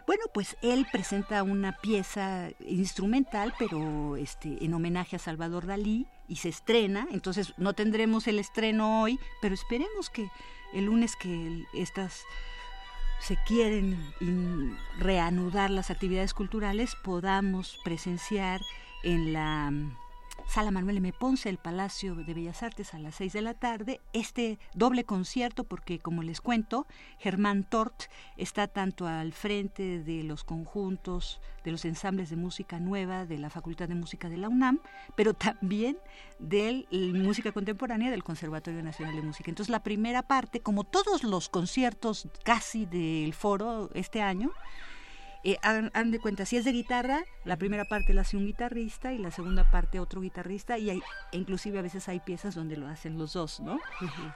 Bueno, pues él presenta una pieza instrumental, pero este, en homenaje a Salvador Dalí y se estrena. Entonces no tendremos el estreno hoy, pero esperemos que el lunes que estas se quieren reanudar las actividades culturales, podamos presenciar en la Sala Manuel M. Ponce, el Palacio de Bellas Artes, a las seis de la tarde, este doble concierto, porque como les cuento, Germán Tort está tanto al frente de los conjuntos, de los ensambles de música nueva de la Facultad de Música de la UNAM, pero también de música contemporánea del Conservatorio Nacional de Música. Entonces la primera parte, como todos los conciertos casi del foro este año, eh, hagan, de cuenta, si es de guitarra, la primera parte la hace un guitarrista y la segunda parte otro guitarrista y hay, e inclusive a veces hay piezas donde lo hacen los dos, ¿no?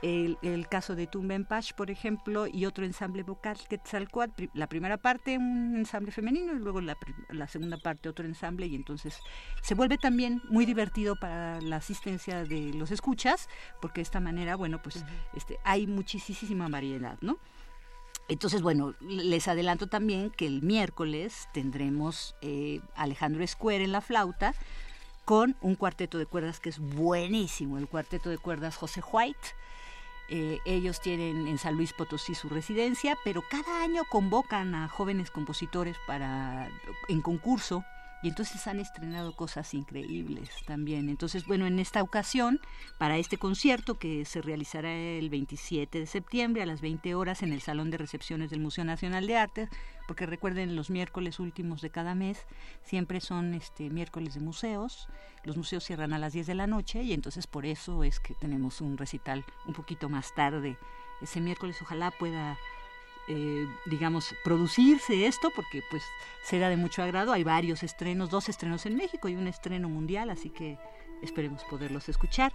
el, el, caso de Tumbenpach, por ejemplo, y otro ensamble vocal, Quetzalcoatl, la primera parte un ensamble femenino y luego la, la, segunda parte otro ensamble y entonces se vuelve también muy divertido para la asistencia de los escuchas porque de esta manera, bueno, pues este, hay muchísima variedad, ¿no? Entonces, bueno, les adelanto también que el miércoles tendremos eh, Alejandro Escuer en la flauta con un cuarteto de cuerdas que es buenísimo, el cuarteto de cuerdas José White. Eh, ellos tienen en San Luis Potosí su residencia, pero cada año convocan a jóvenes compositores para en concurso y entonces han estrenado cosas increíbles también. Entonces, bueno, en esta ocasión, para este concierto que se realizará el 27 de septiembre a las 20 horas en el Salón de Recepciones del Museo Nacional de Arte, porque recuerden, los miércoles últimos de cada mes siempre son este miércoles de museos. Los museos cierran a las 10 de la noche y entonces por eso es que tenemos un recital un poquito más tarde. Ese miércoles ojalá pueda eh, digamos, producirse esto, porque pues será de mucho agrado. Hay varios estrenos, dos estrenos en México y un estreno mundial, así que esperemos poderlos escuchar.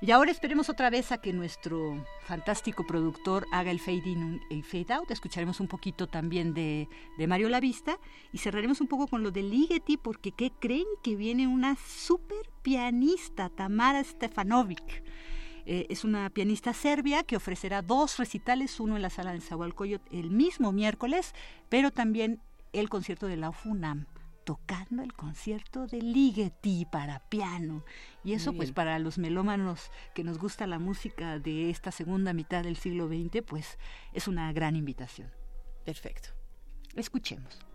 Y ahora esperemos otra vez a que nuestro fantástico productor haga el fade in y fade out. Escucharemos un poquito también de, de Mario Lavista y cerraremos un poco con lo de Ligeti, porque ¿qué creen que viene una super pianista, Tamara Stefanovic? Eh, es una pianista serbia que ofrecerá dos recitales, uno en la sala de Zahualcoyot el mismo miércoles, pero también el concierto de la FUNAM tocando el concierto de Ligeti para piano. Y eso pues para los melómanos que nos gusta la música de esta segunda mitad del siglo XX, pues es una gran invitación. Perfecto. Escuchemos.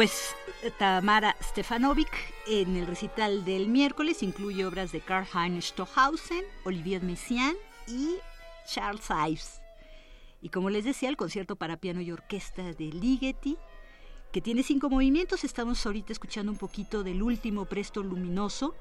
Pues Tamara Stefanovic en el recital del miércoles incluye obras de Karl-Heinz Stockhausen, Olivier Messiaen y Charles Ives. Y como les decía, el concierto para piano y orquesta de Ligeti, que tiene cinco movimientos, estamos ahorita escuchando un poquito del último Presto Luminoso,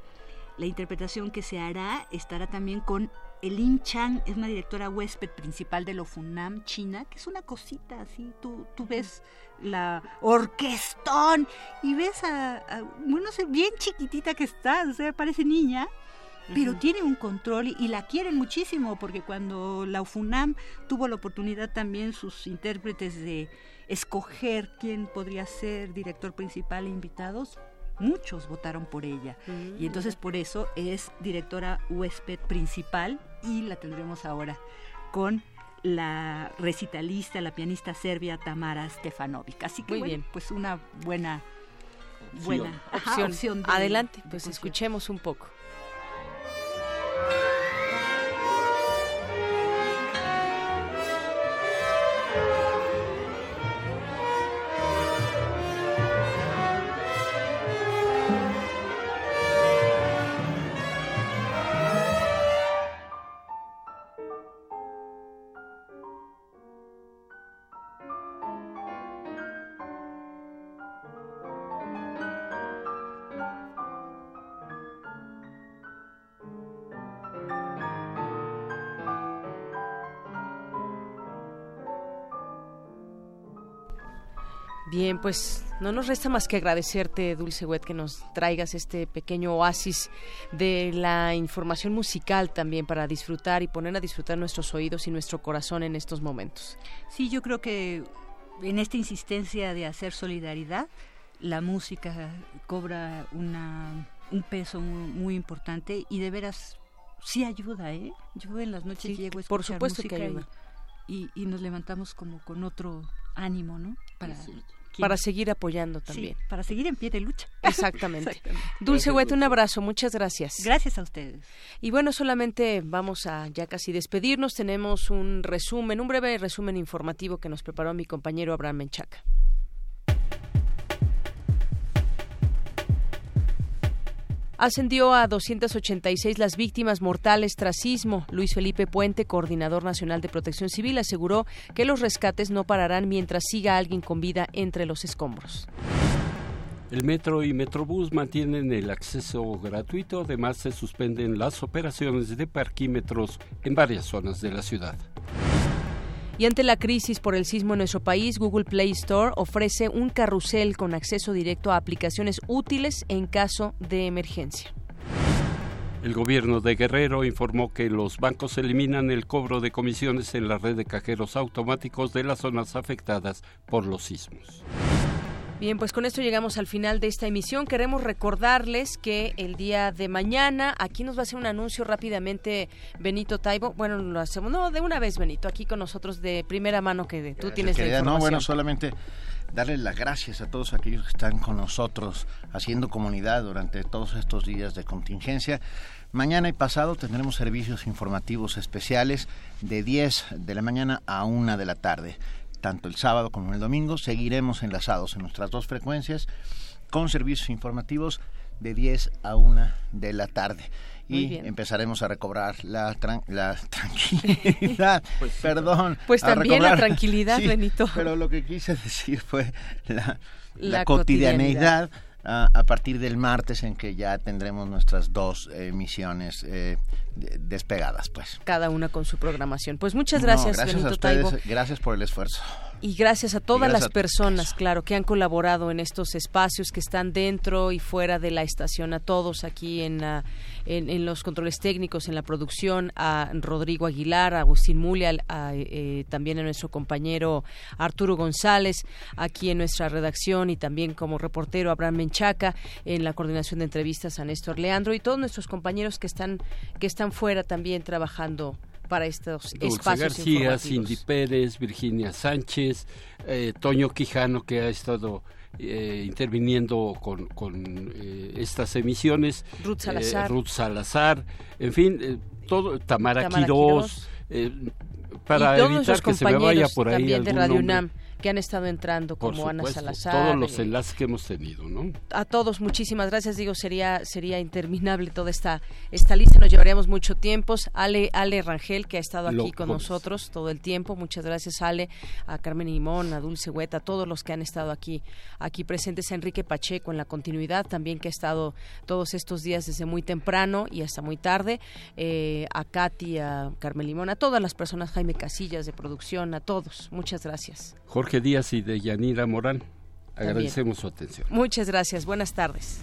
la interpretación que se hará estará también con Elin Chang, es una directora huésped principal de Lofunam China, que es una cosita así, tú, tú ves la orquestón y ves a, bueno, sé, bien chiquitita que está, o sea, parece niña, pero tiene un control y, la quieren muchísimo porque cuando la UFUNAM tuvo la oportunidad también sus intérpretes de escoger quién podría ser director principal e invitados, muchos votaron por ella. Y entonces por eso es directora huésped principal y la tendremos ahora con la recitalista, la pianista serbia Tamara Stefanovic. Así que bien. pues una buena buena opción. Adelante, pues escuchemos un poco. Bien, pues no nos resta más que agradecerte, Dulce Wet, que nos traigas este pequeño oasis de la información musical también para disfrutar y poner a disfrutar nuestros oídos y nuestro corazón en estos momentos. Sí, yo creo que en esta insistencia de hacer solidaridad, la música cobra una, un peso muy, importante y de veras sí ayuda, ¿eh? Yo en las noches llego a escuchar por supuesto que ayuda. Y, y, nos levantamos como con otro ánimo, ¿no? Para para seguir apoyando también. para seguir en pie de lucha. <laughs> Exactamente. Dulce Huete, un abrazo, muchas gracias. Gracias a ustedes. Y bueno, solamente vamos a ya casi despedirnos. Tenemos un resumen, un breve resumen informativo que nos preparó mi compañero Abraham Menchaca. Ascendió a 286 las víctimas mortales tras sismo. Luis Felipe Puente, coordinador nacional de protección civil, aseguró que los rescates no pararán mientras siga alguien con vida entre los escombros. El metro y Metrobús mantienen el acceso gratuito, además se suspenden las operaciones de parquímetros en varias zonas de la ciudad. Y ante la crisis por el sismo en nuestro país, Google Play Store ofrece un carrusel con acceso directo a aplicaciones útiles en caso de emergencia. El gobierno de Guerrero informó que los bancos eliminan el cobro de comisiones en la red de cajeros automáticos de las zonas afectadas por los sismos. Bien, pues con esto llegamos al final de esta emisión. Queremos recordarles que el día de mañana, aquí nos va a hacer un anuncio rápidamente Benito Taibo. Bueno, lo hacemos, no, de una vez Benito, aquí con nosotros de primera mano que tú tienes la información. No, bueno, solamente darle las gracias a todos aquellos que están con nosotros haciendo comunidad durante todos estos días de contingencia. Mañana y pasado tendremos servicios informativos especiales de 10 de la mañana a 1 de la tarde tanto el sábado como el domingo. Seguiremos enlazados en nuestras dos frecuencias con servicios informativos de 10 a 1 de la tarde. Y empezaremos a recobrar la, la <laughs> tranquilidad. <laughs> Pues Perdón. Pues también la tranquilidad, Benito. Pero lo que quise <laughs> decir fue la, cotidianeidad. A, partir del martes en que ya tendremos nuestras dos emisiones eh, despegadas, pues. Cada una con su programación. Pues muchas gracias, gracias a ustedes, Gracias por el esfuerzo. Y gracias a todas las personas, claro, que han colaborado en estos espacios que están dentro y fuera de la estación, a todos aquí en, en, los controles técnicos, en la producción, a Rodrigo Aguilar, a Agustín Mulia, eh, también a nuestro compañero Arturo González, aquí en nuestra redacción y también como reportero Abraham Menchaca, en la coordinación de entrevistas a Néstor Leandro y todos nuestros compañeros que están, que están fuera también trabajando para estos Dulce espacios García, Cindy Pérez, Virginia Sánchez, eh, Toño Quijano que ha estado eh, interviniendo con, con eh, estas emisiones, Ruth Salazar, Ruth Salazar en fin, todo Tamara, Quirós, para evitar que se me vaya por ahí también de Radio UNAM que han estado entrando, como Ana Salazar. Todos los enlaces que hemos tenido, ¿no? A todos, muchísimas gracias. Digo, sería sería interminable toda esta esta lista, nos llevaríamos mucho tiempo. Ale, Ale Rangel, que ha estado aquí con nosotros todo el tiempo. Muchas gracias, Ale, a Carmen Limón, a Dulce Hueta, a todos los que han estado aquí, aquí presentes, a Enrique Pacheco en la continuidad, también que ha estado todos estos días desde muy temprano y hasta muy tarde, eh, a Katy, a Carmen Limón, a todas las personas, Jaime Casillas de producción, a todos. Muchas gracias. Jorge Díaz y de Yanira Morán. Agradecemos su atención. Muchas gracias. Buenas tardes.